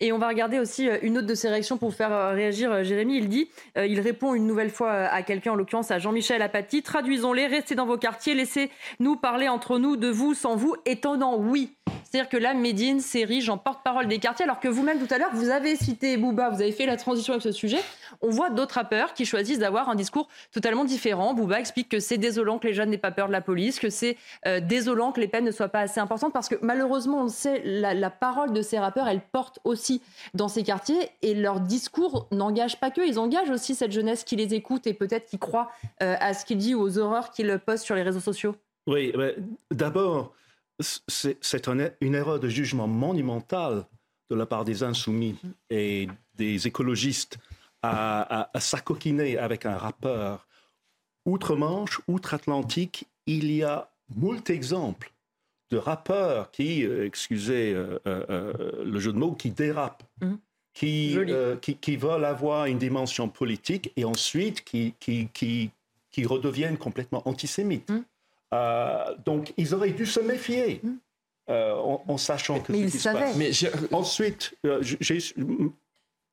Et on va regarder aussi euh, une autre de ses réactions pour faire euh, réagir euh, Jérémy. Il dit, il répond une nouvelle fois à quelqu'un, en l'occurrence à Jean-Michel Apathy. Traduisons-les, restez dans vos quartiers, laissez-nous parler entre nous, de vous, sans vous. Étonnant, oui. C'est-à-dire que là, Médine s'érige en porte-parole des quartiers, alors que vous-même tout à l'heure, vous avez cité Booba, vous avez fait la transition avec ce sujet. On voit d'autres rappeurs qui choisissent d'avoir un discours totalement différent. Booba explique que c'est désolant que les jeunes n'aient pas peur de la police, que c'est désolant que les peines ne soient pas assez importantes, parce que malheureusement, on le sait, la, la parole de ces rappeurs, elle porte aussi dans ces quartiers et leur discours n'engage pas que, ils engagent aussi cette jeunesse qui les écoute et peut-être qui croit euh, à ce qu'il dit ou aux horreurs qu'il poste sur les réseaux sociaux. Oui, d'abord, c'est une erreur de jugement monumentale de la part des insoumis et des écologistes à, à s'acoquiner avec un rappeur. Outre-Manche, outre-Atlantique, il y a moult exemples de rappeurs qui, euh, excusez euh, euh, le jeu de mots, qui dérapent, mmh. qui, qui, veulent avoir une dimension politique et ensuite qui, qui, qui, qui redeviennent complètement antisémites. Mmh. Donc, ils auraient dû se méfier. Mmh. en, sachant que mais ils savaient. Mais Ensuite, j'ai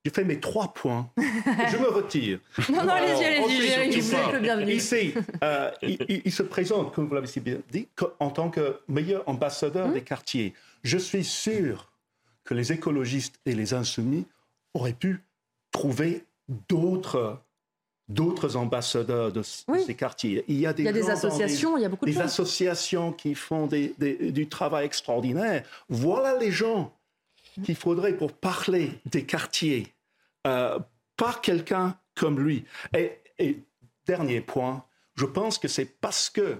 j'ai fait mes trois points. je me retire. non, non, allez-y, allez-y, vous êtes le bienvenu. Ici, euh, il, se présente, comme vous l'avez si bien dit, en tant que meilleur ambassadeur hmm? des quartiers. Je suis sûr que les écologistes et les insoumis auraient pu trouver d'autres d'autres ambassadeurs de, ces quartiers. Il y a des, il y a des associations, il y a beaucoup de des associations qui font des, du travail extraordinaire. Voilà les gens qu'il faudrait pour parler des quartiers euh, par quelqu'un comme lui. Et, dernier point, je pense que c'est parce que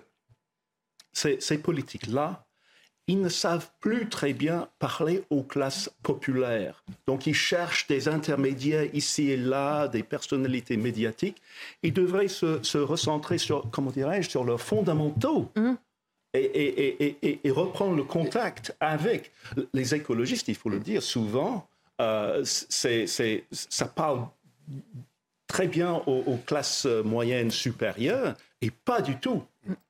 ces, ces politiques-là, ils ne savent plus très bien parler aux classes populaires. Donc ils cherchent des intermédiaires ici et là, des personnalités médiatiques. Ils devraient se, se recentrer sur, comment dirais-je, sur leurs fondamentaux. Mmh et, reprendre le contact avec les écologistes, il faut le dire, souvent, euh, ça parle très bien aux, classes moyennes supérieures et pas du tout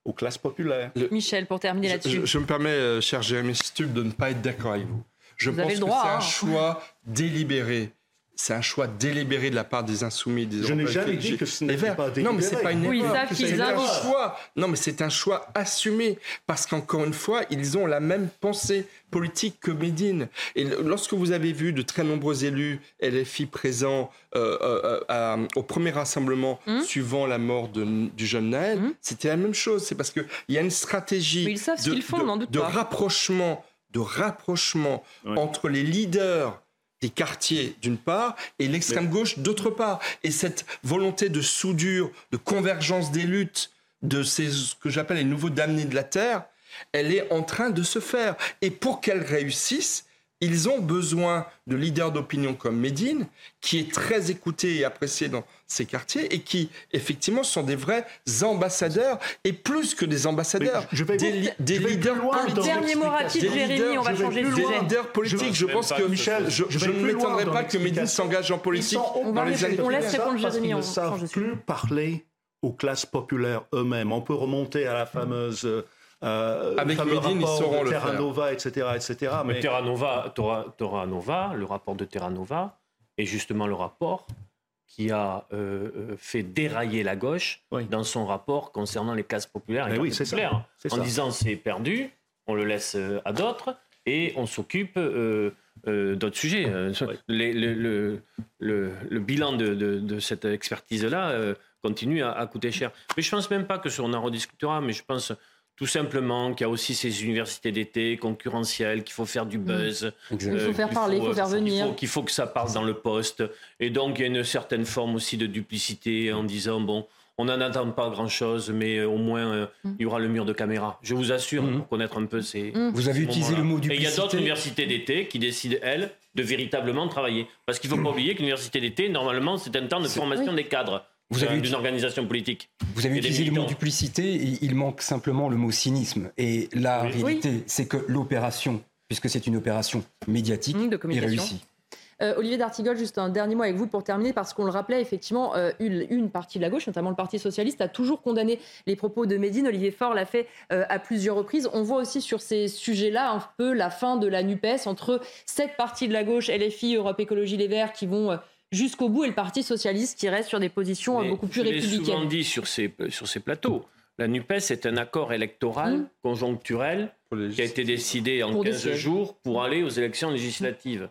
aux classes populaires. Michel, pour terminer là-dessus. Je, me permets, euh, cher Jérémy Stubb, de ne pas être d'accord avec vous. Je pense que c'est un hein. choix délibéré c'est un choix délibéré de la part des insoumis. Des je n'ai jamais dit que ce n'était pas délibéré. Non, mais c'est pas une oui, c'est un choix. Non, mais c'est un choix assumé parce qu'encore une fois, ils ont la même pensée politique que Médine. Et lorsque vous avez vu de très nombreux élus LFI présents euh, euh, euh, au premier rassemblement hum? suivant la mort du jeune Naël, hum? c'était la même chose. C'est parce qu'il y a une stratégie de, rapprochement, de rapprochement entre les leaders des quartiers d'une part et l'extrême gauche d'autre part. Et cette volonté de soudure, de convergence des luttes, de ces, ce que j'appelle les nouveaux damnés de la terre, elle est en train de se faire. Et pour qu'elle réussisse, ils ont besoin de leaders d'opinion comme Medine, qui est très écouté et apprécié dans ces quartiers et qui, effectivement, sont des vrais ambassadeurs et plus que des ambassadeurs, je vais des, des leaders politiques. Dernier mot rapide, Jérémy, on va changer de Des leaders politiques. Je, pense que Michel, je, je je vais ne dans pas que Medine l'explication. s'engage en politique On dans les années on laisse répondre Jérémy, on ne savent plus parler aux classes populaires eux-mêmes. On peut remonter à la fameuse... Euh, Avec fameux Médine, ils sauront le Terra faire. Nova, etc., etc. Mais Terra Nova, Terra, Terra Nova, le rapport de Terra Nova, est justement le rapport qui a euh, euh, fait dérailler la gauche dans son rapport concernant les classes populaires et Mais oui, populaires, en ça. disant c'est perdu, on le laisse euh, à d'autres et on s'occupe euh, euh, d'autres sujets. Les- le, le- le- le bilan de, de- de cette expertise-là continue à, à coûter cher. Mais je pense même pas que ça, on en rediscutera, mais je pense tout simplement qu'il y a aussi ces universités d'été concurrentielles, qu'il faut faire du buzz. Il faut faire qu'il parler, il faut euh, faire qu'il venir. faut- qu'il faut que ça parte dans le poste. Et donc, il y a une certaine forme aussi de duplicité en disant, bon, on n'en attend pas grand-chose, mais euh, au moins, euh, il y aura le mur de caméra. Je vous assure, pour connaître un peu ces... Vous avez ces utilisé le mot Et il y a duplicité. d'autres universités d'été qui décident, elles, de véritablement travailler. Parce qu'il ne faut pas oublier que l'université d'été, normalement, c'est un temps de formation des cadres Vous avez euh, d'une organisation politique. Vous avez utilisé le mot duplicité, et il manque simplement le mot cynisme. Et la Oui. réalité, c'est que l'opération, puisque c'est une opération médiatique, Mmh, de est réussie. Euh, Olivier D'Artigol, juste un dernier mot avec vous pour terminer, parce qu'on le rappelait, effectivement, euh, une, une partie de la gauche, notamment le Parti socialiste, a toujours condamné les propos de Médine. Olivier Faure l'a fait euh, à plusieurs reprises. On voit aussi sur ces sujets-là un peu la fin de la NUPES entre cette partie de la gauche, LFI, Europe Écologie Les Verts, qui vont euh, jusqu'au bout, et le Parti socialiste qui reste sur des positions euh, Mais beaucoup plus je l'ai souvent républicaines. dit sur ces, sur ces plateaux. La NUPES est un accord électoral conjoncturel qui a été décidé en Pour des 15 sièges. jours pour aller aux élections législatives.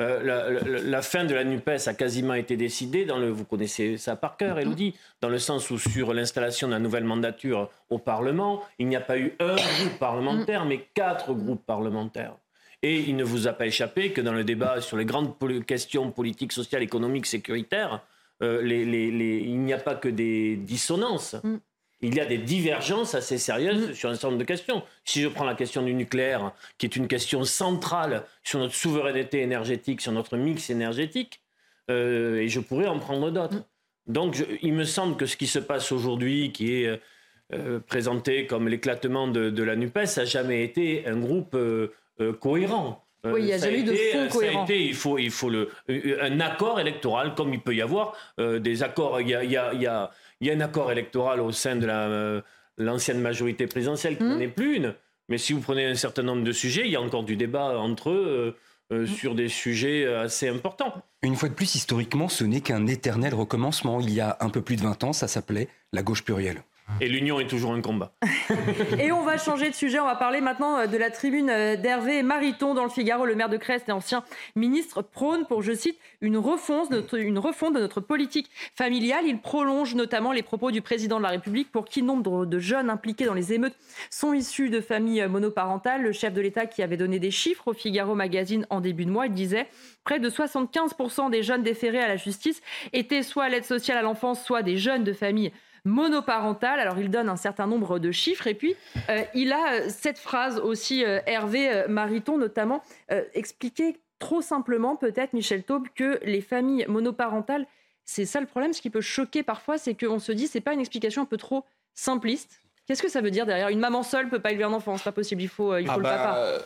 Euh, la, la- la fin de la NUPES a quasiment été décidée, dans le, vous connaissez ça par cœur, Elodie, dans le sens où sur l'installation de la nouvelle mandature au Parlement, il n'y a pas eu un groupe parlementaire, mais quatre groupes parlementaires. Et il ne vous a pas échappé que dans le débat sur les grandes questions politiques, sociales, économiques, sécuritaires, euh, les- les- les- il n'y a pas que des dissonances. Il y a des divergences assez sérieuses sur un certain nombre de questions. Si je prends la question du nucléaire, qui est une question centrale sur notre souveraineté énergétique, sur notre mix énergétique, euh, et je pourrais en prendre d'autres. Donc je- il me semble que ce qui se passe aujourd'hui, qui est euh, présenté comme l'éclatement de, de la NUPES, n'a jamais été un groupe cohérent. Euh, Oui, il y a ça jamais eu de fond ça a cohérent. été- il faut, il faut le, euh, un accord électoral, comme il peut y avoir euh, des accords. Il y a, il y a- il y a- il y a un accord électoral au sein de la, euh, l'ancienne majorité présidentielle, qui n'en est plus une. Mais si vous prenez un certain nombre de sujets, il y a encore du débat entre eux euh, euh, sur des sujets euh, assez importants. Une fois de plus, historiquement, ce n'est qu'un éternel recommencement. Il y a un peu plus de 20 ans, ça s'appelait la gauche plurielle. Et l'union est toujours un combat. Et on va changer de sujet. On va parler maintenant euh, de la tribune euh, d'Hervé Mariton dans le Figaro. Le maire de Crest et ancien ministre prône pour, je cite, une refonte, de notre, politique familiale. Il prolonge notamment les propos du président de la République pour qui nombre de jeunes impliqués dans les émeutes sont issus de familles euh, monoparentales. Le chef de l'État qui avait donné des chiffres au Figaro Magazine en début de mois, il disait près de 75% des jeunes déférés à la justice étaient soit à l'aide sociale à l'enfance, soit des jeunes de familles monoparentales. Alors il donne un certain nombre de chiffres et puis euh, il a euh, cette phrase aussi, euh, Hervé Mariton notamment, expliquer trop simplement peut-être, Michel Taube, que les familles monoparentales, c'est ça le problème, ce qui peut choquer parfois, c'est qu'on se dit c'est pas une explication un peu trop simpliste. Qu'est-ce que ça veut dire derrière? Une maman seule peut pas élever un enfant, c'est pas possible, il faut, il faut Ah le bah, papa.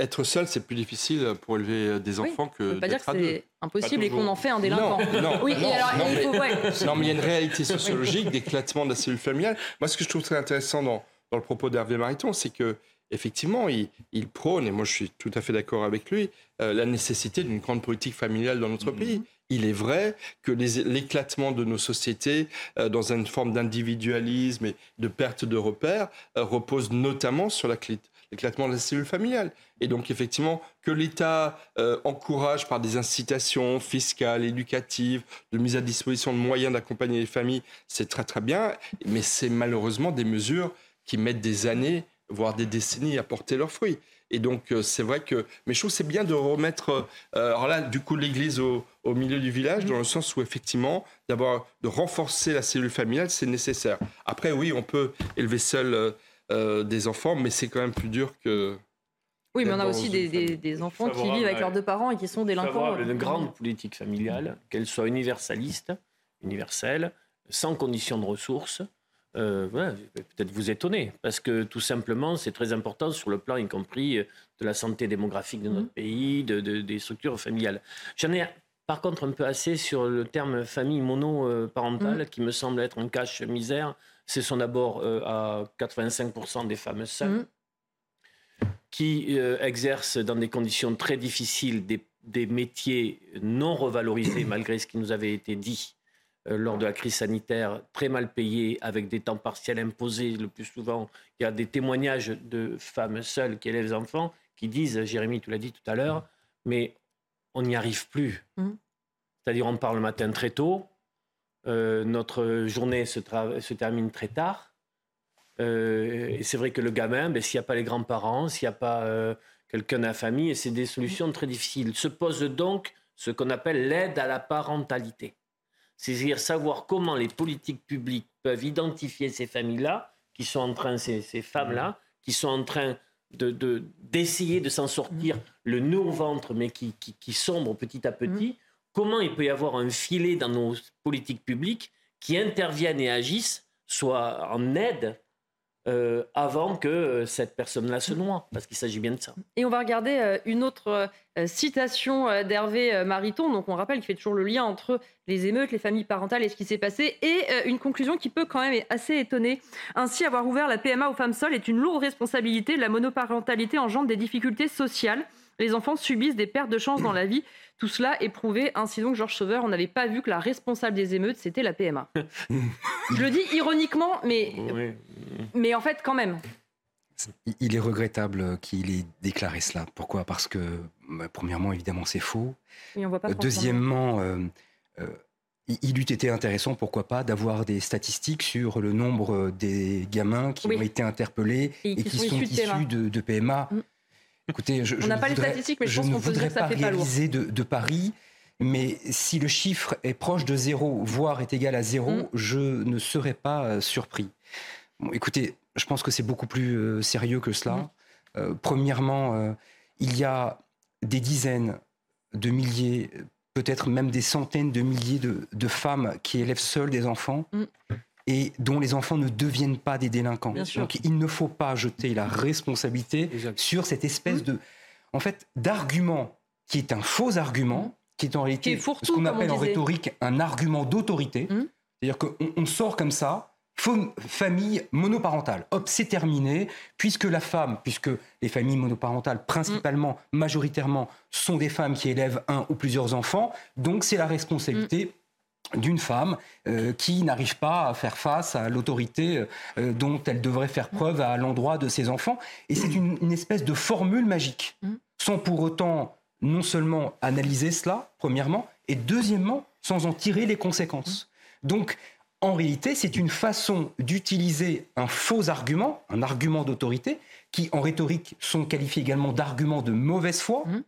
Euh, Être seul, c'est plus difficile pour élever des Oui, enfants que pas dire d'être que c'est impossible et qu'on en fait un délinquant. Non, non, oui, non, et alors non, il mais- faut, ouais. non, mais il y a une réalité sociologique d'éclatement de la cellule familiale. Moi, ce que je trouve très intéressant dans, dans le propos d'Hervé Mariton, c'est que effectivement, il, il prône, et moi je suis tout à fait d'accord avec lui, euh, la nécessité d'une grande politique familiale dans notre pays. Il est vrai que l'éclatement de nos sociétés euh, dans une forme d'individualisme et de perte de repères euh, repose notamment sur la clé- l'éclatement de la cellule familiale. Et donc effectivement, que l'État euh, encourage par des incitations fiscales, éducatives, de mise à disposition de moyens d'accompagner les familles, c'est très très bien, mais c'est malheureusement des mesures qui mettent des années, voire des décennies à porter leurs fruits. Et donc euh, c'est vrai que, mais je trouve c'est bien de remettre, euh, alors là du coup l'église au, milieu du village, dans le sens où effectivement, d'abord de renforcer la cellule familiale, c'est nécessaire. Après oui, on peut élever seul euh, des enfants, mais c'est quand même plus dur que Oui, mais on a aussi des, enfants qui vivent avec leurs deux parents et qui sont délinquants. Une grande politique familiale, qu'elle soit universaliste, universelle, sans condition de ressources. Euh, peut-être vous étonner, parce que tout simplement, c'est très important sur le plan, y compris euh, de la santé démographique de notre mmh. pays, de, des structures familiales. J'en ai par contre un peu assez sur le terme famille monoparentale, mmh. qui me semble être un cache-misère. Ce sont d'abord euh, à 85% des femmes seules. Mmh qui euh, exercent dans des conditions très difficiles des, métiers non revalorisés, malgré ce qui nous avait été dit euh, lors de la crise sanitaire, très mal payés, avec des temps partiels imposés le plus souvent. Il y a des témoignages de femmes seules qui élèvent des enfants qui disent, Jérémy, tu l'as dit tout à l'heure, mais on n'y arrive plus. Mmh. C'est-à-dire on part le matin très tôt, euh, notre journée se, termine très tard, euh, c'est vrai que le gamin, ben, s'il n'y a pas les grands-parents, s'il n'y a pas euh, quelqu'un de la famille, c'est des solutions très difficiles. Se pose donc ce qu'on appelle l'aide à la parentalité. C'est-à-dire savoir comment les politiques publiques peuvent identifier ces familles-là, qui sont en train, ces, femmes-là, qui sont en train de, d'essayer de, s'en sortir le nœud au ventre, mais qui, qui, qui sombre petit à petit. Comment il peut y avoir un filet dans nos politiques publiques qui interviennent et agissent, soit en aide euh, avant que euh, cette personne-là se noie, parce qu'il s'agit bien de ça. Et on va regarder euh, une autre citation d'Hervé Mariton, donc on rappelle qu'il fait toujours le lien entre les émeutes, les familles parentales et ce qui s'est passé, et une conclusion qui peut quand même être assez étonner. Ainsi, avoir ouvert la PMA aux femmes seules est une lourde responsabilité. La monoparentalité engendre des difficultés sociales. Les enfants subissent des pertes de chance dans la vie. Tout cela est prouvé. Ainsi donc, Georges Sauveur, on n'avait pas vu que la responsable des émeutes, c'était la PMA. Je le dis ironiquement, mais, mais en fait, quand même. Il est regrettable qu'il ait déclaré cela. Pourquoi? Parce que, bah, premièrement, évidemment, c'est faux. Deuxièmement, euh, euh, il eût été intéressant, pourquoi pas, d'avoir des statistiques sur le nombre des gamins qui ont été interpellés et, qui, sont, issus de PMA. Écoutez, je, on n'a pas les statistiques, mais je, pense qu'on peut dire que ça fait pas réaliser de, de Paris. Mais si le chiffre est proche de zéro, voire est égal à zéro, mm. je ne serais pas euh, surpris. Bon, écoutez, je pense que c'est beaucoup plus euh, sérieux que cela. Mm. Euh, premièrement, il y a des dizaines de milliers, peut-être même des centaines de milliers de, de femmes qui élèvent seules des enfants. Mm et dont les enfants ne deviennent pas des délinquants. Donc il ne faut pas jeter la responsabilité sur cette espèce de, en fait, d'argument qui est un faux argument, qui est en réalité ce qu'on appelle en rhétorique un argument d'autorité. Hum. C'est-à-dire qu'on sort comme ça, famille monoparentale. Hop, c'est terminé, puisque la femme, puisque les familles monoparentales, principalement, hum. majoritairement, sont des femmes qui élèvent un ou plusieurs enfants, donc c'est la responsabilité d'une femme euh, qui n'arrive pas à faire face à l'autorité euh, dont elle devrait faire preuve à l'endroit de ses enfants. Et c'est une, espèce de formule magique, mm. sans pour autant non seulement analyser cela, premièrement, et deuxièmement, sans en tirer les conséquences. Donc, en réalité, c'est une façon d'utiliser un faux argument, un argument d'autorité, qui en rhétorique sont qualifiés également d'arguments de mauvaise foi, mm.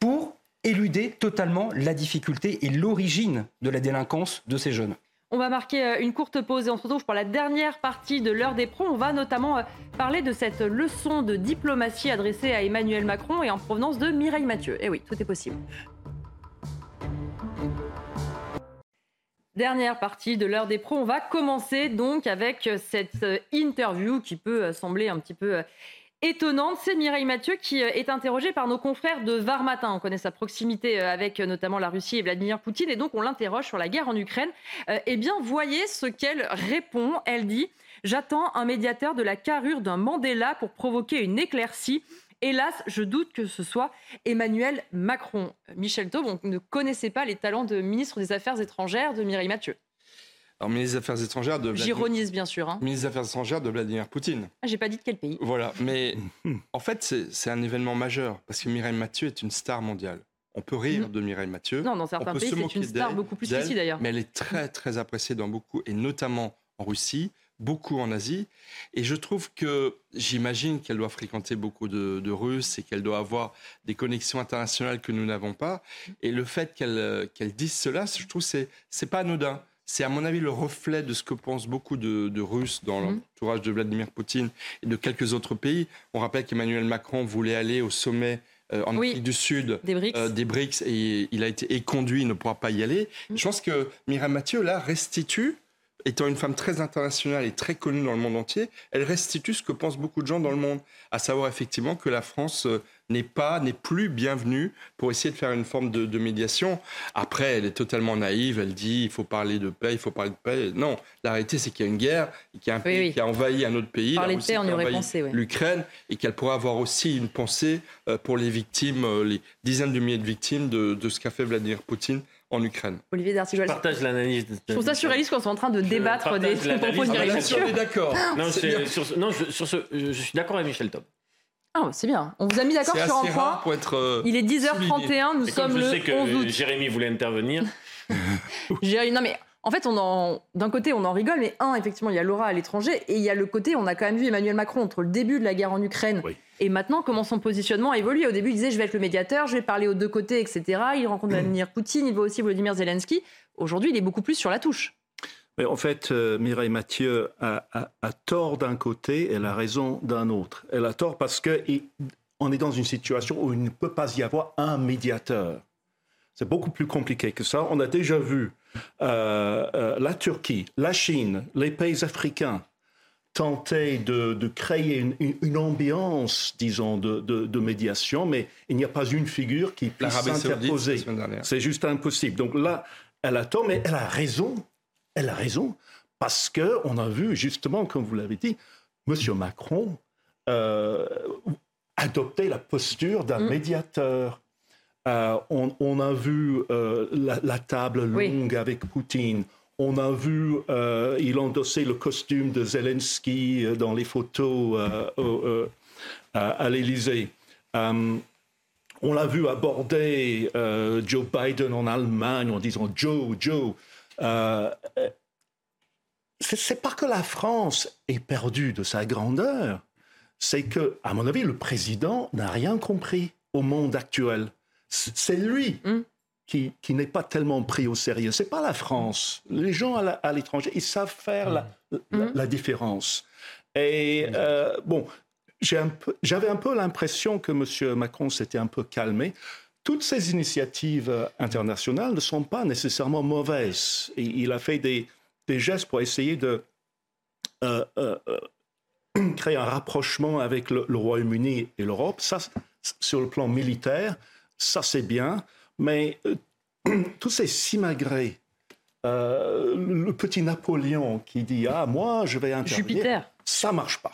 pour éluder totalement la difficulté et l'origine de la délinquance de ces jeunes. On va marquer euh, une courte pause et on se retrouve pour la dernière partie de l'heure des pros. On va notamment euh, parler de cette leçon de diplomatie adressée à Emmanuel Macron et en provenance de Mireille Mathieu. Eh oui, tout est possible. Dernière partie de l'heure des pros. On va commencer donc avec cette euh, interview qui peut sembler un petit peu étonnante. C'est Mireille Mathieu qui euh, est interrogée par nos confrères de Var Matin. On connaît sa proximité euh, avec euh, notamment la Russie et Vladimir Poutine et donc on l'interroge sur la guerre en Ukraine. eh bien, voyez ce qu'elle répond. Elle dit J'attends un médiateur de la carrure d'un Mandela pour provoquer une éclaircie. Hélas, je doute que ce soit Emmanuel Macron. Michel Taub, on ne connaissait pas les talents de ministre des Affaires étrangères de Mireille Mathieu. Alors, ministre des Affaires étrangères de J'ironise bien sûr. Hein. Ministre des Affaires étrangères de Vladimir Poutine. Ah, j'ai pas dit de quel pays. Voilà, mais en fait, c'est un événement majeur parce que Mireille Mathieu est une star mondiale. On peut rire mm. de Mireille Mathieu. Non, dans certains pays, c'est une star beaucoup plus qu'ici d'ailleurs. Mais elle est très, très appréciée dans beaucoup, et notamment en Russie, beaucoup en Asie. Et je trouve que j'imagine qu'elle doit fréquenter beaucoup de, de Russes et qu'elle doit avoir des connexions internationales que nous n'avons pas. Et le fait qu'elle qu'elle dise cela, je trouve que c'est pas anodin c'est à mon avis le reflet de ce que pensent beaucoup de, Russes dans mhm. l'entourage de Vladimir Poutine et de quelques autres pays. On rappelle qu'Emmanuel Macron voulait aller au sommet euh, en Afrique du Sud des BRICS. Euh, des BRICS et il a été éconduit, il ne pourra pas y aller. Mhm. Je pense que Mireille Mathieu, là, restitue étant une femme très internationale et très connue dans le monde entier, elle restitue ce que pensent beaucoup de gens dans le monde, à savoir effectivement que la France euh, n'est pas, n'est plus bienvenue pour essayer de faire une forme de, médiation. Après, elle est totalement naïve, elle dit il faut parler de paix, il faut parler de paix. Non, la réalité c'est qu'il y a une guerre, qu'il y a un pays qui a envahi un autre pays, l'Ukraine, et qu'elle pourrait avoir aussi une pensée euh, pour les victimes, euh, les dizaines de milliers de victimes de, de ce qu'a fait Vladimir Poutine en Ukraine. Olivier D'Artigol. Je partage l'analyse. Je trouve ça surréaliste qu'on soit en train de débattre des propos de ah, On est d'accord. Non, sur, non je, sur ce, je suis d'accord avec Michel Top. Ah, c'est bien. On vous a mis d'accord sur un point. Pour être, euh, Il est 10h31, nous sommes le 11 août. Jérémy voulait intervenir. Jérémy, non mais en fait, on d'un côté, on en rigole, mais un, effectivement, il y a Laura à l'étranger, et il y a le côté, on a quand même vu Emmanuel Macron entre le début de la guerre en Ukraine et maintenant, comment son positionnement a évolué. Au début, il disait, je vais être le médiateur, je vais parler aux deux côtés, etc. Il rencontre Vladimir Poutine, il voit aussi Vladimir Zelensky. Aujourd'hui, il est beaucoup plus sur la touche. Mais en fait, euh, Mireille Mathieu a, tort d'un côté et a raison d'un autre. Elle a tort parce qu'on est dans une situation où il ne peut pas y avoir un médiateur. C'est beaucoup plus compliqué que ça. On a déjà vu euh, euh, la Turquie, la Chine, les pays africains tenter de, créer une, ambiance, disons, de, médiation, mais il n'y a pas une figure qui puisse s'interposer. C'est juste impossible. Donc là, elle a tort, mais elle a raison. Elle a raison parce que on a vu justement, comme vous l'avez dit, M. Macron euh, adopter la posture d'un mm. médiateur. Euh, on, a vu euh, la, table longue avec Poutine. On a vu, euh, il endossait le costume de Zelensky dans les photos à l'Élysée. on l'a vu aborder Joe Biden en Allemagne en disant Joe, Joe. C'est pas que la France est perdue de sa grandeur, c'est que, à mon avis, le président n'a rien compris au monde actuel. C'est lui hmm. qui, n'est pas tellement pris au sérieux. C'est pas la France. Les gens à l'étranger, ils savent faire la, hmm. différence. Et euh, bon, j'avais un peu, l'impression que M. Macron s'était un peu calmé. Toutes ces initiatives euh, internationales ne sont pas nécessairement mauvaises. il a fait des, gestes pour essayer de euh, créer un rapprochement avec le, le Royaume-Uni et l'Europe. Ça, sur le plan militaire, ça c'est bien, mais euh, tous ces simagrées, euh, le petit Napoléon qui dit Ah, moi, je vais intervenir. Jupiter. Ça marche pas.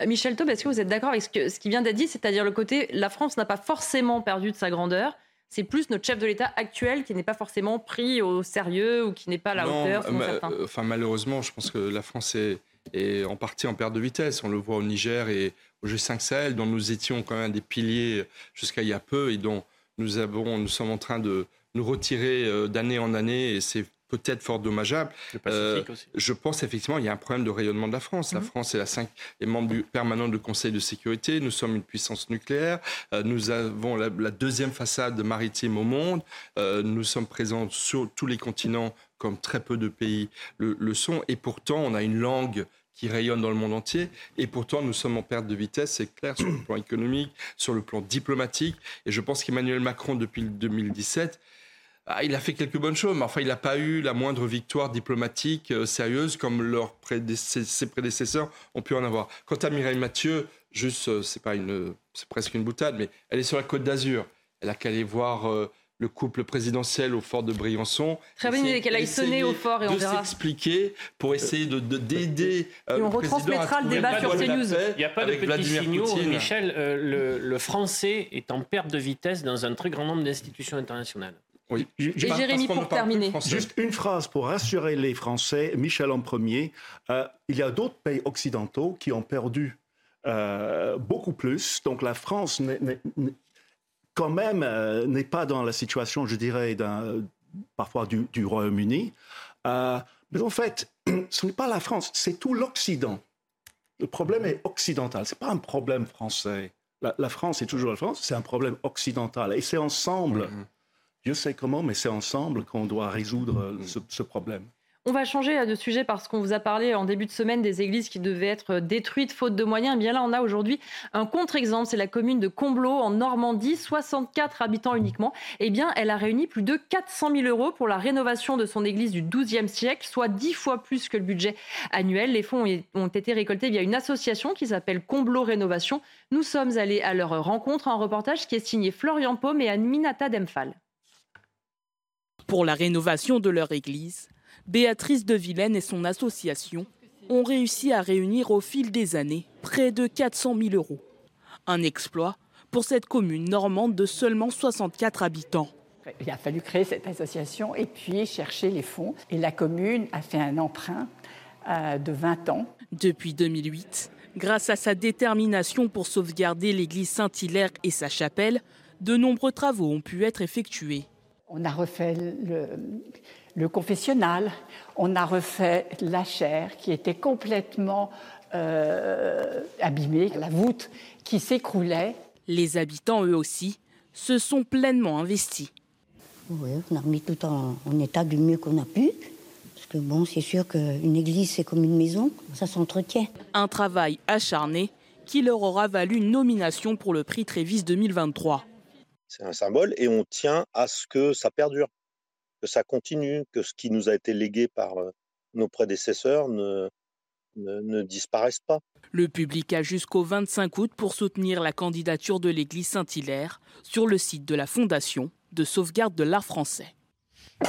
Euh, Michel Taub, est-ce que vous êtes d'accord avec ce, ce qui vient d'être dit, c'est-à-dire le côté la France n'a pas forcément perdu de sa grandeur c'est plus notre chef de l'État actuel qui n'est pas forcément pris au sérieux ou qui n'est pas à la hauteur. enfin, malheureusement, je pense que la France est, est, en partie en perte de vitesse. On le voit au Niger et au G5 Sahel, dont nous étions quand même des piliers jusqu'à il y a peu et dont nous, avons, nous sommes en train de nous retirer euh, d'année en année et c'est peut-être fort dommageable. Euh, je pense effectivement qu'il y a un problème de rayonnement de la France. La mhm. France est la cinq, est membre du, permanent du Conseil de sécurité. Nous sommes une puissance nucléaire. Euh, nous avons la, deuxième façade maritime au monde. nous sommes présents sur tous les continents comme très peu de pays le, le sont. Et pourtant, on a une langue qui rayonne dans le monde entier. Et pourtant, nous sommes en perte de vitesse, c'est clair, sur le plan économique, sur le plan diplomatique. Et je pense qu'Emmanuel Macron, depuis 2017, ah, il a fait quelques bonnes choses, mais enfin, il n'a pas eu la moindre victoire diplomatique euh, sérieuse comme leurs ses prédécesseurs ont pu en avoir. Quant à Mireille Mathieu, juste, euh, c'est pas une, c'est presque une boutade, mais elle est sur la Côte d'Azur. Elle a qu'à aller voir euh, le couple présidentiel au fort de Briançon. Très bonne idée qu'elle aille sonner au fort et on verra. s'expliquer pour essayer de d'aider. De, et on retransmettra le débat sur CNews. Il n'y a pas de petits signaux, Michel. Euh, le, français est en perte de vitesse dans un très grand nombre d'institutions internationales. Oui. et Jérémy, pour terminer. Juste une phrase pour rassurer les Français, Michel en premier. Euh, il y a d'autres pays occidentaux qui ont perdu euh, beaucoup plus. Donc la France quand même euh, n'est pas dans la situation, je dirais, parfois du, Royaume-Uni. Euh, mais en fait, ce n'est pas la France, c'est tout l'Occident. Le problème est occidental, ce n'est pas un problème français. La, France est toujours la France, c'est un problème occidental. Et c'est ensemble, je sais comment, mais c'est ensemble qu'on doit résoudre ce problème. On va changer euh, de sujet parce qu'on vous a parlé en début de semaine des églises qui devaient être euh, détruites faute de moyens. Eh bien là, on a aujourd'hui un contre-exemple. C'est la commune de Combloux en Normandie, 64 habitants uniquement. Eh bien, elle a réuni plus de 400 000 euros pour la rénovation de son église du XIIe siècle, soit 10 fois plus que le budget annuel. Les fonds ont été récoltés via une association qui s'appelle Combloux Rénovation. Nous sommes allés à leur rencontre. Un reportage qui est signé Florian Paume et Aminata Demphal. Pour la rénovation de leur église, Béatrice de Vilaine et son association ont réussi à réunir au fil des années près de 400 000 euros. Un exploit pour cette commune normande de seulement 64 habitants. Il a fallu créer cette association et puis chercher les fonds. Et la commune a fait un emprunt euh, de 20 ans. Depuis 2008, grâce à sa détermination pour sauvegarder l'église Saint-Hilaire et sa chapelle, de nombreux travaux ont pu être effectués. On a refait le, le confessionnal, on a refait la chaire qui était complètement euh, abîmée, la voûte qui s'écroulait. Les habitants, eux aussi, se sont pleinement investis. Oui, on a remis tout en, état du mieux qu'on a pu. Parce que bon, c'est sûr qu'une église, c'est comme une maison, ça s'entretient. Un travail acharné qui leur aura valu une nomination pour le prix Trévis 2023. C'est un symbole et on tient à ce que ça perdure que ça continue, que ce qui nous a été légué par nos prédécesseurs ne, ne, disparaisse pas. Le public a jusqu'au 25 août pour soutenir la candidature de l'église Saint-Hilaire sur le site de la Fondation de sauvegarde de l'art français.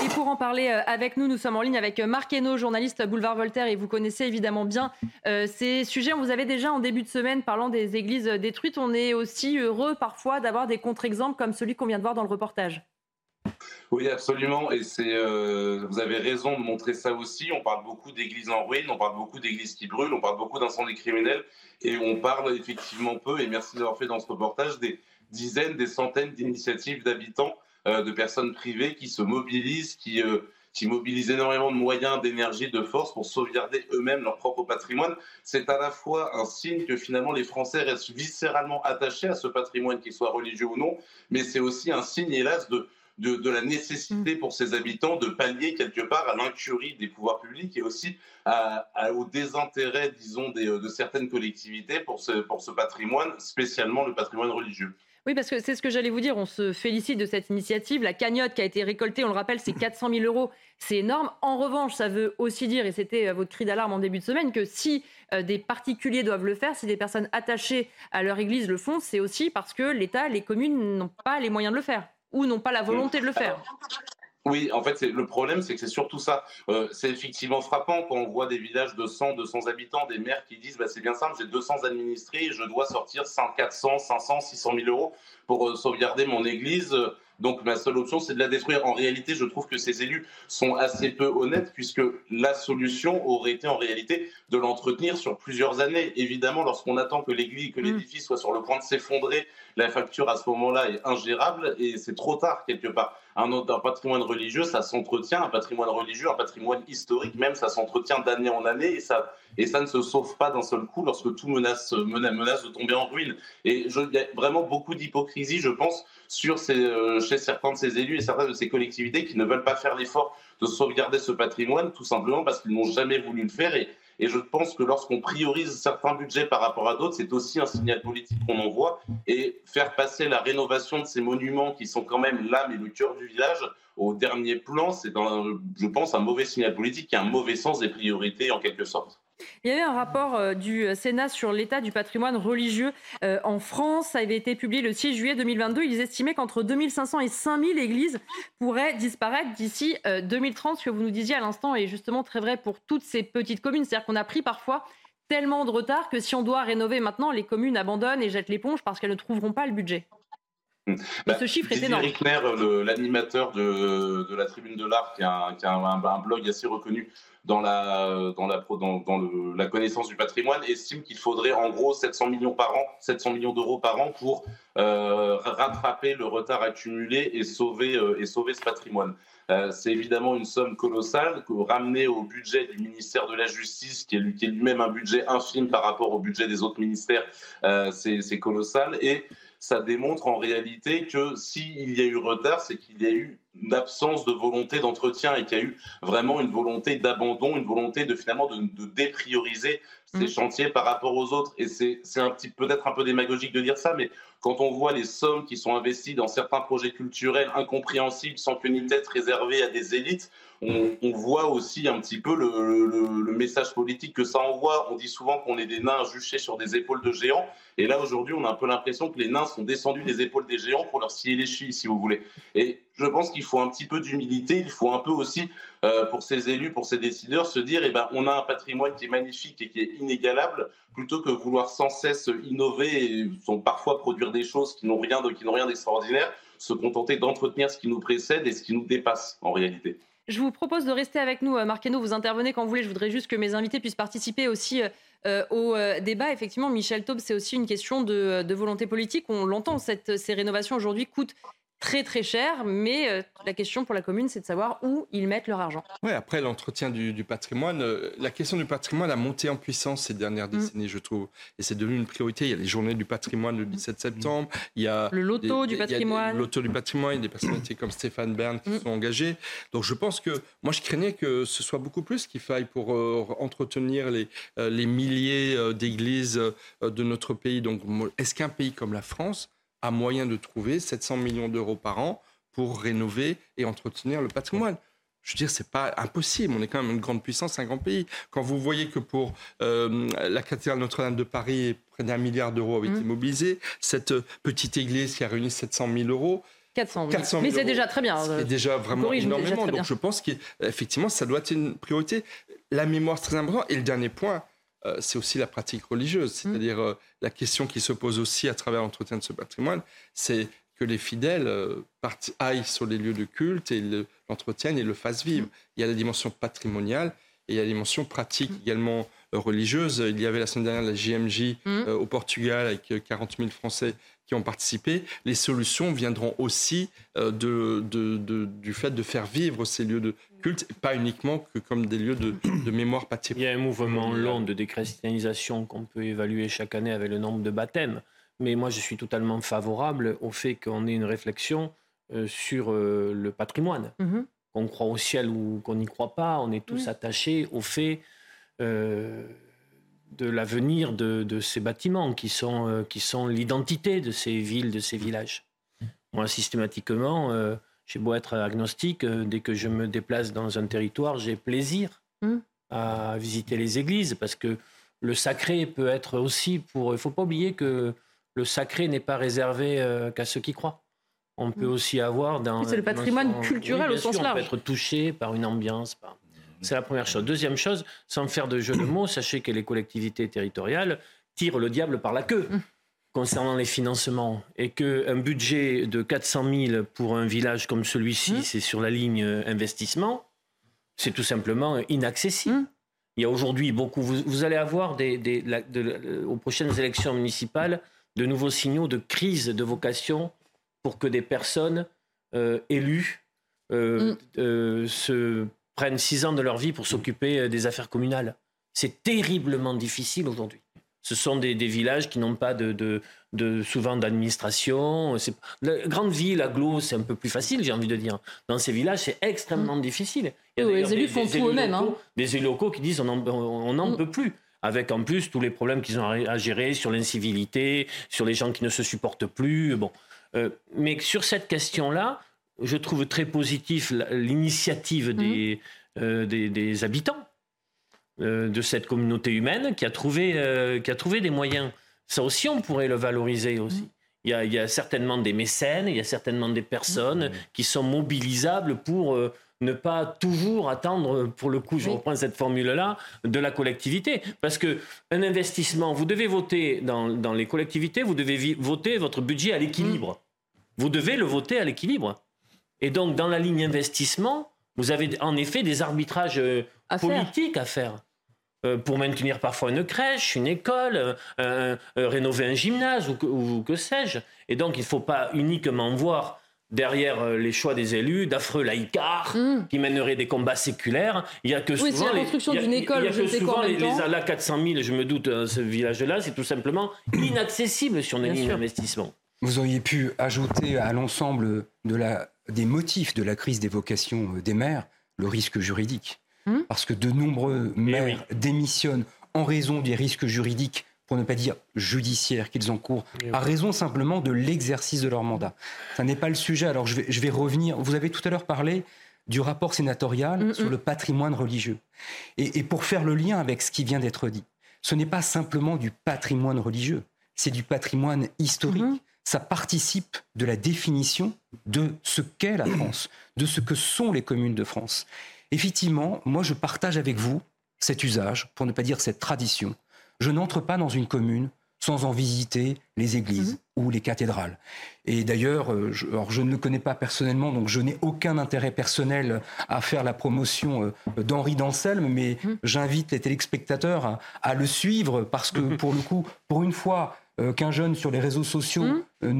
Et pour en parler avec nous, nous sommes en ligne avec Marc Hainaut, journaliste Boulevard Voltaire, et vous connaissez évidemment bien ces sujets. On vous avait déjà en début de semaine parlant des églises détruites. On est aussi heureux parfois d'avoir des contre-exemples comme celui qu'on vient de voir dans le reportage. Oui, absolument. Et euh, vous avez raison de montrer ça aussi. On parle beaucoup d'églises en ruine, on parle beaucoup d'églises qui brûlent, on parle beaucoup d'incendies criminels. Et on parle effectivement peu, et merci d'avoir fait dans ce reportage, des dizaines, des centaines d'initiatives d'habitants, euh, de personnes privées qui se mobilisent, qui, euh, qui mobilisent énormément de moyens, d'énergie, de force pour sauvegarder eux-mêmes leur propre patrimoine. C'est à la fois un signe que finalement les Français restent viscéralement attachés à ce patrimoine, qu'il soit religieux ou non, mais c'est aussi un signe, hélas, de de, la nécessité pour ces habitants de pallier quelque part à l'incurie des pouvoirs publics et aussi au désintérêt, disons, de certaines collectivités pour ce, pour ce patrimoine, spécialement le patrimoine religieux. Oui, parce que c'est ce que j'allais vous dire. On se félicite de cette initiative. La cagnotte qui a été récoltée, on le rappelle, c'est 400 000 euros. C'est énorme. En revanche, ça veut aussi dire, et c'était euh, votre cri d'alarme en début de semaine, que si euh, des particuliers doivent le faire, si des personnes attachées à leur église le font, c'est aussi parce que l'État, les communes n'ont pas les moyens de le faire ou n'ont pas la volonté de le faire. Oui, en fait, le problème, c'est que c'est surtout ça. Euh, c'est effectivement frappant quand on voit des villages de 100, 200 habitants, des maires qui disent bah, c'est bien simple, j'ai 200 administrés, je dois sortir 400, 500, 600 000 euros pour euh, sauvegarder mon église. Donc ma seule option, c'est de la détruire. En réalité, je trouve que ces élus sont assez peu honnêtes puisque la solution aurait été en réalité de l'entretenir sur plusieurs années. Évidemment, lorsqu'on attend que l'église, que mm. l'édifice soit sur le point de s'effondrer, la facture à ce moment-là est ingérable et c'est trop tard quelque part. Un, autre, patrimoine religieux, ça s'entretient, un patrimoine religieux, un patrimoine historique même, ça s'entretient d'année en année et ça, et ça ne se sauve pas d'un seul coup lorsque tout menace, de tomber en ruine. Et il y a vraiment beaucoup d'hypocrisie, je pense, sur euh, chez certains de ces élus et certaines de ces collectivités qui ne veulent pas faire l'effort de sauvegarder ce patrimoine, tout simplement parce qu'ils n'ont jamais voulu le faire. Et je pense que lorsqu'on priorise certains budgets par rapport à d'autres, c'est aussi un signal politique qu'on envoie. Et faire passer la rénovation de ces monuments qui sont quand même l'âme et le cœur du village au dernier plan, c'est, je pense, un mauvais signal politique a un mauvais sens des priorités en quelque sorte. Il y a eu un rapport euh, du Sénat sur l'état du patrimoine religieux euh, en France. Ça avait été publié le 6 juillet 2022. Ils estimaient qu'entre 2500 et 5000 églises pourraient disparaître d'ici 2030. Euh, ce que vous nous disiez à l'instant est justement très vrai pour toutes ces petites communes. C'est-à-dire qu'on a pris parfois tellement de retard que si on doit rénover maintenant, les communes abandonnent et jettent l'éponge parce qu'elles ne trouveront pas le budget. Ce bah, chiffre est énorme. l'animateur de, la Tribune de l'Art, qui a, un, blog assez reconnu dans la, dans la, dans, le, la connaissance du patrimoine estime qu'il faudrait en gros 700 millions par an, 700 millions d'euros par an pour euh, rattraper le retard accumulé et sauver, euh, et sauver ce patrimoine. Euh, c'est évidemment une somme colossale que ramener au budget du ministère de la Justice, qui est, lui-même un budget infime par rapport au budget des autres ministères, c'est colossal. Et ça démontre en réalité que s'il y a eu retard, c'est qu'il y a eu absence de volonté d'entretien et qu'il y a eu vraiment une volonté d'abandon, une volonté de finalement de, de déprioriser ces mmh. chantiers par rapport aux autres. Et c'est peut-être un peu démagogique de dire ça, mais quand on voit les sommes qui sont investies dans certains projets culturels incompréhensibles sans qu'une tête réservée à des élites, on, voit aussi un petit peu le, message politique que ça envoie. On dit souvent qu'on est des nains juchés sur des épaules de géants. Et là, aujourd'hui, on a un peu l'impression que les nains sont descendus des épaules des géants pour leur scier les chevilles, si vous voulez. Et je pense qu'il faut un petit peu d'humilité. Il faut un peu aussi, euh, pour ces élus, pour ces décideurs, se dire, eh ben, on a un patrimoine qui est magnifique et qui est inégalable, plutôt que vouloir sans cesse innover et parfois produire des choses qui n'ont rien d'extraordinaire, se contenter d'entretenir ce qui nous précède et ce qui nous dépasse en réalité. Je vous propose de rester avec nous. Euh, Marqueno, vous intervenez quand vous voulez. Je voudrais juste que mes invités puissent participer aussi euh, au euh, débat. Effectivement, Michel Taube, c'est aussi une question de, volonté politique. On l'entend, ces rénovations aujourd'hui coûtent très très cher, mais euh, la question pour la commune, c'est de savoir où ils mettent leur argent. Oui, après l'entretien du, patrimoine, euh, la question du patrimoine a monté en puissance ces dernières mm. décennies, je trouve, et c'est devenu une priorité. Il y a les journées du patrimoine le 17 septembre, il y a le loto du patrimoine, le loto du patrimoine, il y a des personnalités comme Stéphane Bern qui mm. sont engagées. Donc je pense que moi je craignais que ce soit beaucoup plus qu'il faille pour euh, entretenir les, les milliers d'églises de notre pays. Donc est-ce qu'un pays comme la France a moyen de trouver 700 millions d'euros par an pour rénover et entretenir le patrimoine. Je veux dire, c'est pas impossible. On est quand même une grande puissance, un grand pays. Quand vous voyez que pour euh, la cathédrale Notre-Dame de Paris, près d'un milliard d'euros avaient été mmh. mobilisés, cette petite église qui a réuni 700 000 euros, 400 000. Mais c'est déjà très bien. C'est déjà vraiment énormément. Donc je pense qu'effectivement, ça doit être une priorité. La mémoire, c'est très important. Et le dernier point, euh, c'est aussi la pratique religieuse. Mmh. C'est-à-dire euh, la question qui se pose aussi à travers l'entretien de ce patrimoine, c'est que les fidèles euh, aillent sur les lieux de culte et l'entretiennent et le fassent vivre. Mmh. Il y a la dimension patrimoniale et il y a la dimension pratique mmh. également religieuse. Il y avait la semaine dernière la JMJ au Portugal avec 40 000 Français qui ont participé, les solutions viendront aussi euh, de, du fait de faire vivre ces lieux de culte, pas uniquement que comme des lieux de, mémoire patrimoniale. Il y a un mouvement long de déchristianisation qu'on peut évaluer chaque année avec le nombre de baptêmes, mais moi je suis totalement favorable au fait qu'on ait une réflexion euh, sur euh, le patrimoine. Mm-hmm. Qu'on croit au ciel ou qu'on n'y croit pas, on est tous attachés au fait de l'avenir de, ces bâtiments qui sont, euh, qui sont l'identité de ces villes, de ces villages. Moi, systématiquement, euh, j'ai beau être agnostique, euh, dès que je me déplace dans un territoire, j'ai plaisir mmh. à visiter les églises parce que le sacré peut être aussi pour. Il ne faut pas oublier que le sacré n'est pas réservé qu'à ceux qui croient. On peut mmh. aussi avoir dans. C'est le patrimoine culturel au sens large. On peut être touché par une ambiance, par c'est la première chose. Deuxième chose, sans faire de jeu de mots, sachez que les collectivités territoriales tirent le diable par la queue concernant les financements et qu'un budget de 400 000 pour un village comme celui-ci, mmh. c'est sur la ligne investissement, c'est tout simplement inaccessible. Mmh. Il y a aujourd'hui beaucoup. Vous, allez avoir des, aux prochaines élections municipales de nouveaux signaux de crise de vocation pour que des personnes euh, élues euh, mmh. euh, se prennent six ans de leur vie pour s'occuper euh, des affaires communales. C'est terriblement difficile aujourd'hui. Ce sont des, villages qui n'ont pas de, de, souvent d'administration. La grande ville, aglo, c'est un peu plus facile, j'ai envie de dire. Dans ces villages, c'est extrêmement mmh. difficile. Il y a les élus font tout eux-mêmes. Hein. Des élus locaux qui disent on n'en mmh. peut plus avec en plus tous les problèmes qu'ils ont à gérer sur l'incivilité, sur les gens qui ne se supportent plus. Bon. Euh, mais sur cette question-là, je trouve très positif l'initiative des, mhm. euh, des, habitants euh, de cette communauté humaine qui a, trouvé, euh, qui a trouvé des moyens. Ça aussi, on pourrait le valoriser aussi. Mhm. Il y, a, il y, a, certainement des mécènes, il y a certainement des personnes mhm. qui sont mobilisables pour ne pas toujours attendre, pour le coup, je reprends cette formule-là, de la collectivité. Parce que un investissement, vous devez voter dans, dans les collectivités, vous devez voter votre budget à l'équilibre. Vous devez le voter à l'équilibre. Et donc, dans la ligne investissement, vous avez en effet des arbitrages euh, politiques à faire. Euh, pour maintenir parfois une crèche, une école, euh, rénover un gymnase ou que, sais-je. Et donc, il ne faut pas uniquement voir derrière les choix des élus d'affreux laïcards hmm. qui mèneraient des combats séculaires. Il y a que oui, souvent la construction d'une école, il y a, que souvent les, les 400 000, je me doute, ce village-là, c'est tout simplement inaccessible sur une ligne d'investissement. Vous auriez pu ajouter à l'ensemble de la des motifs de la crise des vocations des maires le risque juridique. Hum Parce que de nombreux eh maires démissionnent en raison des risques juridiques pour ne pas dire judiciaires qu'ils encourent, à raison simplement de l'exercice de leur mandat. Ça n'est pas le sujet. Alors je vais, je vais revenir. Vous avez tout à l'heure parlé du rapport sénatorial hum, sur hum. le patrimoine religieux. Et, pour faire le lien avec ce qui vient d'être dit, ce n'est pas simplement du patrimoine religieux, c'est du patrimoine historique. Ça participe de la définition de ce qu'est la France, de ce que sont les communes de France. Effectivement, moi je partage avec vous cet usage, pour ne pas dire cette tradition. Je n'entre pas dans une commune sans en visiter les églises mhm. ou les cathédrales. Et d'ailleurs, euh, je, je ne le connais pas personnellement, donc je n'ai aucun intérêt personnel à faire la promotion euh, d'Henri d'Anselme, mais mhm. j'invite les téléspectateurs à, le suivre parce que, pour le coup, pour une fois, euh, qu'un jeune sur les réseaux sociaux mmh. euh,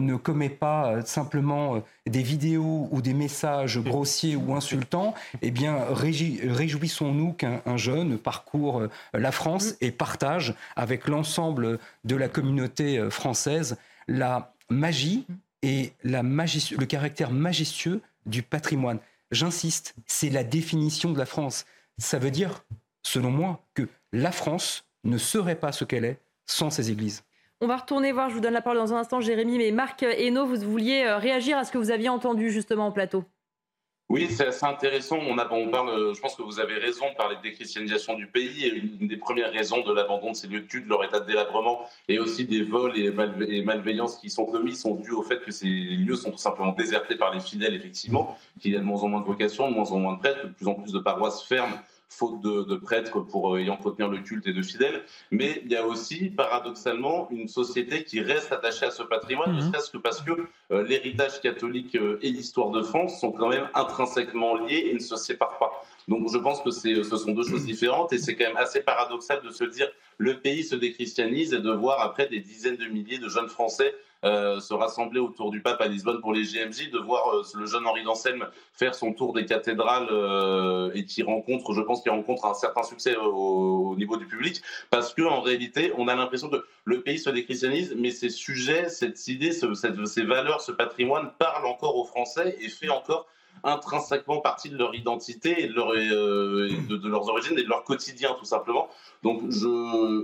ne, commet pas euh, simplement des vidéos ou des messages mmh. grossiers ou insultants, eh bien, réjouissons-nous qu'un jeune parcourt la France mmh. et partage avec l'ensemble de la communauté française la magie et la le caractère majestueux du patrimoine. J'insiste, c'est la définition de la France. Ça veut dire, selon moi, que la France ne serait pas ce qu'elle est sans ses églises. On va retourner voir, je vous donne la parole dans un instant, Jérémy, mais Marc Hainaut, vous vouliez euh, réagir à ce que vous aviez entendu justement au plateau oui, c'est assez intéressant. On, euh, je pense que vous avez raison de parler de déchristianisation du pays. Et une des premières raisons de l'abandon de ces lieux de culte, leur état de délabrement et aussi des vols et, malveillances qui sont commis sont dus au fait que ces lieux sont tout simplement désertés par les fidèles, effectivement, qu'il y a de moins en moins de vocations, de moins en moins de prêtres, de plus en plus de paroisses fermes faute de, prêtres pour euh, y entretenir le culte et de fidèles. Mais il y a aussi, paradoxalement, une société qui reste attachée à ce patrimoine, ne mhm. serait-ce que parce que euh, l'héritage catholique euh, et l'histoire de France sont quand même intrinsèquement liés et ne se séparent pas. Donc je pense que ce sont deux choses différentes et c'est quand même assez paradoxal de se dire le pays se déchristianise et de voir après des dizaines de milliers de jeunes Français euh, se rassembler autour du pape à Lisbonne pour les GMJ, de voir euh, le jeune Henri d'Anselme faire son tour des cathédrales euh, et qui rencontre, je pense qu'il rencontre un certain succès au, niveau du public, parce que en réalité, on a l'impression que le pays se déchristianise, mais ces sujets, cette idée, ces valeurs, ce patrimoine parlent encore aux Français et fait encore intrinsèquement partie de leur identité et euh, de, leurs origines et de leur quotidien tout simplement. Donc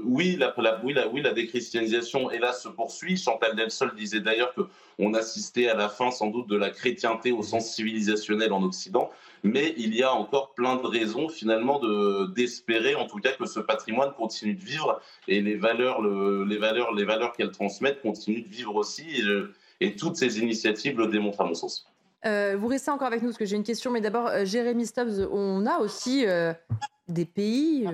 oui, la, la, déchristianisation hélas se poursuit. Chantal Delsol disait d'ailleurs que on assistait à la fin sans doute de la chrétienté au sens civilisationnel en Occident, mais il y a encore plein de raisons finalement de d'espérer en tout cas que ce patrimoine continue de vivre et les valeurs, le, les valeurs, les valeurs continuent de vivre aussi et toutes ces initiatives le démontrent à mon sens. Euh, vous restez encore avec nous parce que j'ai une question, mais d'abord, euh, Jérémy Stubbs, on a aussi euh, des pays,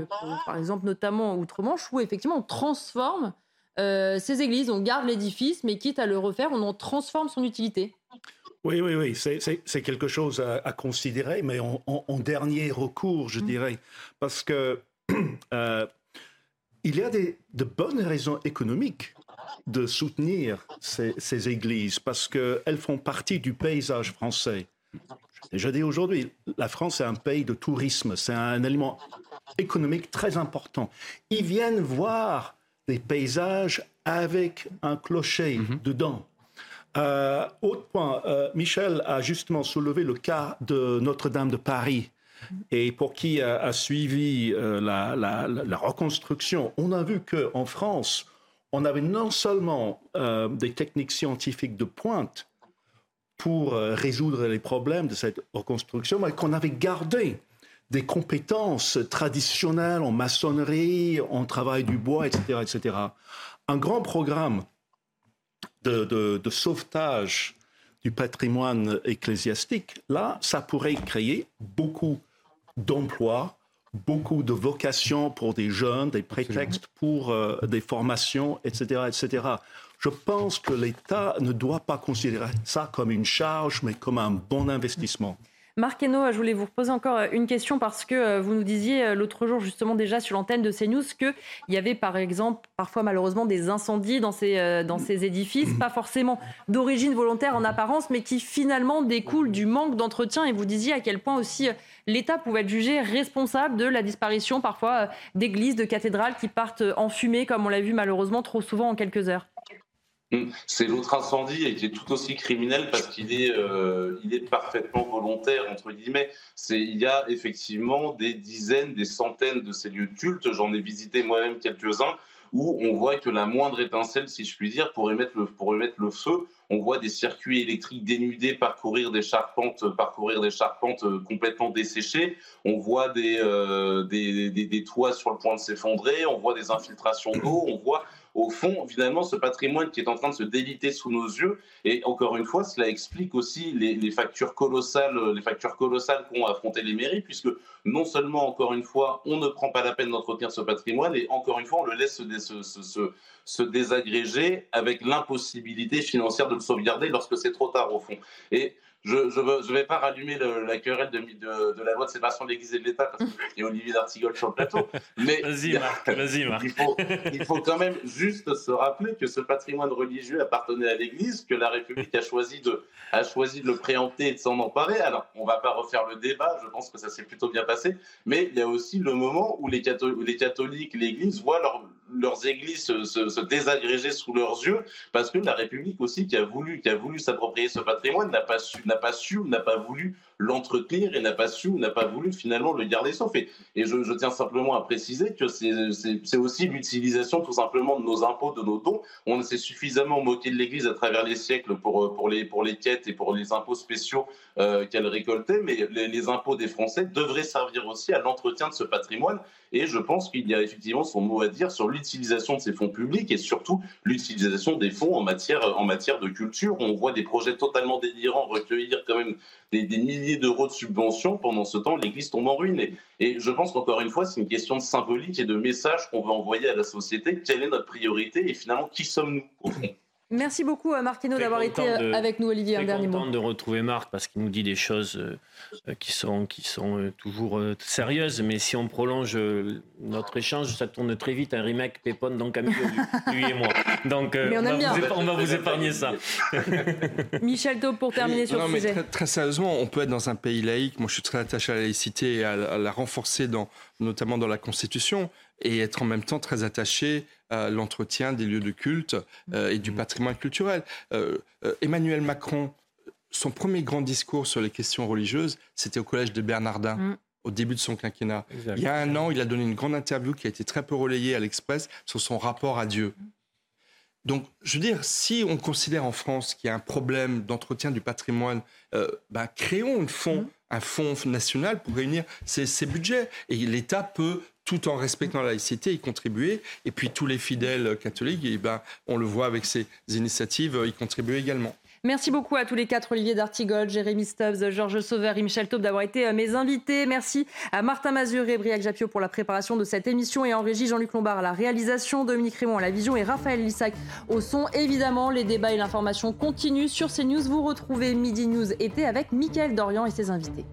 par exemple notamment Outre-Manche, où effectivement on transforme ces églises, on garde l'édifice, mais quitte à le refaire, on en transforme son utilité. Oui, oui, oui, c'est quelque chose à, considérer, mais en, dernier recours, je mmh. dirais, parce que il y a des, de bonnes raisons économiques de soutenir ces, églises parce qu'elles font partie du paysage français. Je dis aujourd'hui, la France est un pays de tourisme, c'est un élément économique très important. Ils viennent voir des paysages avec un clocher mhm. dedans. Euh, autre point, euh, Michel a justement soulevé le cas de Notre-Dame de Paris. Et pour qui a, suivi euh, la, la, reconstruction, on a vu qu'en France, on avait non seulement euh, des techniques scientifiques de pointe pour euh, résoudre les problèmes de cette reconstruction, mais qu'on avait gardé des compétences traditionnelles en maçonnerie, en travail du bois, etc. etc. Un grand programme de sauvetage du patrimoine ecclésiastique, là, ça pourrait créer beaucoup d'emplois beaucoup de vocations pour des jeunes, des prétextes pour euh, des formations, etc., etc. Je pense que l'État ne doit pas considérer ça comme une charge, mais comme un bon investissement. Marc je voulais vous poser encore euh, une question parce que euh, vous nous disiez euh, l'autre jour justement déjà sur l'antenne de CNews qu'il y avait par exemple parfois malheureusement des incendies dans ces, dans ces édifices, pas forcément d'origine volontaire en apparence, mais qui finalement découlent du manque d'entretien. Et vous disiez à quel point aussi l'État pouvait être jugé responsable de la disparition parfois d'églises, de cathédrales qui partent en fumée, comme on l'a vu malheureusement trop souvent en quelques heures. Hum, c'est l'autre incendie et qui est tout aussi criminel parce qu'il est, euh, il est parfaitement volontaire entre guillemets. C'est, il y a effectivement des dizaines, des centaines de ces lieux de culte. J'en ai visité moi-même quelques-uns où on voit que la moindre étincelle, si je puis dire, pour émettre le, pour émettre le feu, on voit des circuits électriques dénudés parcourir des charpentes, parcourir des charpentes euh, complètement desséchées. On voit des, euh, des, des, des, toits sur le point de s'effondrer. On voit des infiltrations d'eau. On voit au fond, finalement, ce patrimoine qui est en train de se déliter sous nos yeux. Et encore une fois, cela explique aussi les, factures colossales, les factures colossales qu'ont affronté les mairies, puisque non seulement, encore une fois, on ne prend pas la peine d'entretenir ce patrimoine, et encore une fois, on le laisse se, se, se désagréger avec l'impossibilité financière de le sauvegarder lorsque c'est trop tard, au fond. Et je ne je vais pas rallumer la querelle de, de, de, la loi de séparation de l'Église et de l'État parce qu'il y a Olivier d'Artigol sur le plateau. Mais vas-y Marc, vas-y Marc. Il faut, il faut quand même juste se rappeler que ce patrimoine religieux appartenait à l'Église, que la République a choisi de, a choisi de le préempter et de s'en emparer. Alors, on ne va pas refaire le débat, je pense que ça s'est plutôt bien passé, mais il y a aussi le moment où les, catholiques, les catholiques l'Église voient leur, leurs églises se, se, désagréger sous leurs yeux, parce que la République aussi, qui a voulu, qui a voulu s'approprier ce patrimoine, n'a pas su, n'a pas su, n'a pas voulu l'entretenir et n'a pas su, n'a pas voulu finalement le garder sauf. Et, et je, je, tiens simplement à préciser que c'est aussi l'utilisation tout simplement de nos impôts, de nos dons. On s'est suffisamment moqué de l'Église à travers les siècles pour, pour, les, pour les quêtes et pour les impôts spéciaux euh, qu'elle récoltait, mais les, les, impôts des Français devraient servir aussi à l'entretien de ce patrimoine. Et je pense qu'il y a effectivement son mot à dire sur l'utilisation de ces fonds publics et surtout l'utilisation des fonds en matière, en matière de culture. On voit des projets totalement délirants recueillir quand même des, milliers d'euros de subventions. Pendant ce temps, l'Église tombe en ruine. Et, je pense qu'encore une fois, c'est une question de symbolique et de message qu'on veut envoyer à la société. Quelle est notre priorité et finalement, qui sommes-nous Merci beaucoup à Marc d'avoir été de, avec nous, Olivier. Un dernier mot. de retrouver Marc parce qu'il nous dit des choses euh, qui sont, qui sont euh, toujours euh, sérieuses. Mais si on prolonge notre échange, ça tourne très vite. Un remake Pépone dans Camille, lui et moi. Donc on, on, va vous, on, va vous, épargner ça. Michel Taub, pour terminer sur non, ce mais sujet. Très, très, sérieusement, on peut être dans un pays laïque. Moi, je suis très attaché à la laïcité et à, à la renforcer, dans, notamment dans la Constitution et être en même temps très attaché l'entretien des lieux de culte euh, et du patrimoine culturel. Euh, euh, Emmanuel Macron, son premier grand discours sur les questions religieuses, c'était au collège de Bernardin. Mm. Au début de son quinquennat. Exactement. Il y a un an, il a donné une grande interview qui a été très peu relayée à l'Express sur son rapport à Dieu. Donc, je veux dire, si on considère en France qu'il y a un problème d'entretien du patrimoine, euh, ben, créons une mmh. un fonds national pour réunir ces, ces budgets. Et l'État peut, tout en respectant la laïcité, y contribuer. Et puis tous les fidèles catholiques, et ben, on le voit avec ces initiatives, y contribuer également. Merci beaucoup à tous les quatre, Olivier D'Artigol, Jérémy Stubbs, Georges Sauveur et Michel Taube d'avoir été mes invités. Merci à Martin Mazur et Briac Japio pour la préparation de cette émission et en régie Jean-Luc Lombard à la réalisation, Dominique Raymond à la vision et Raphaël Lissac au son. Évidemment, les débats et l'information continuent sur CNews. Vous retrouvez Midi News été avec Mickaël Dorian et ses invités.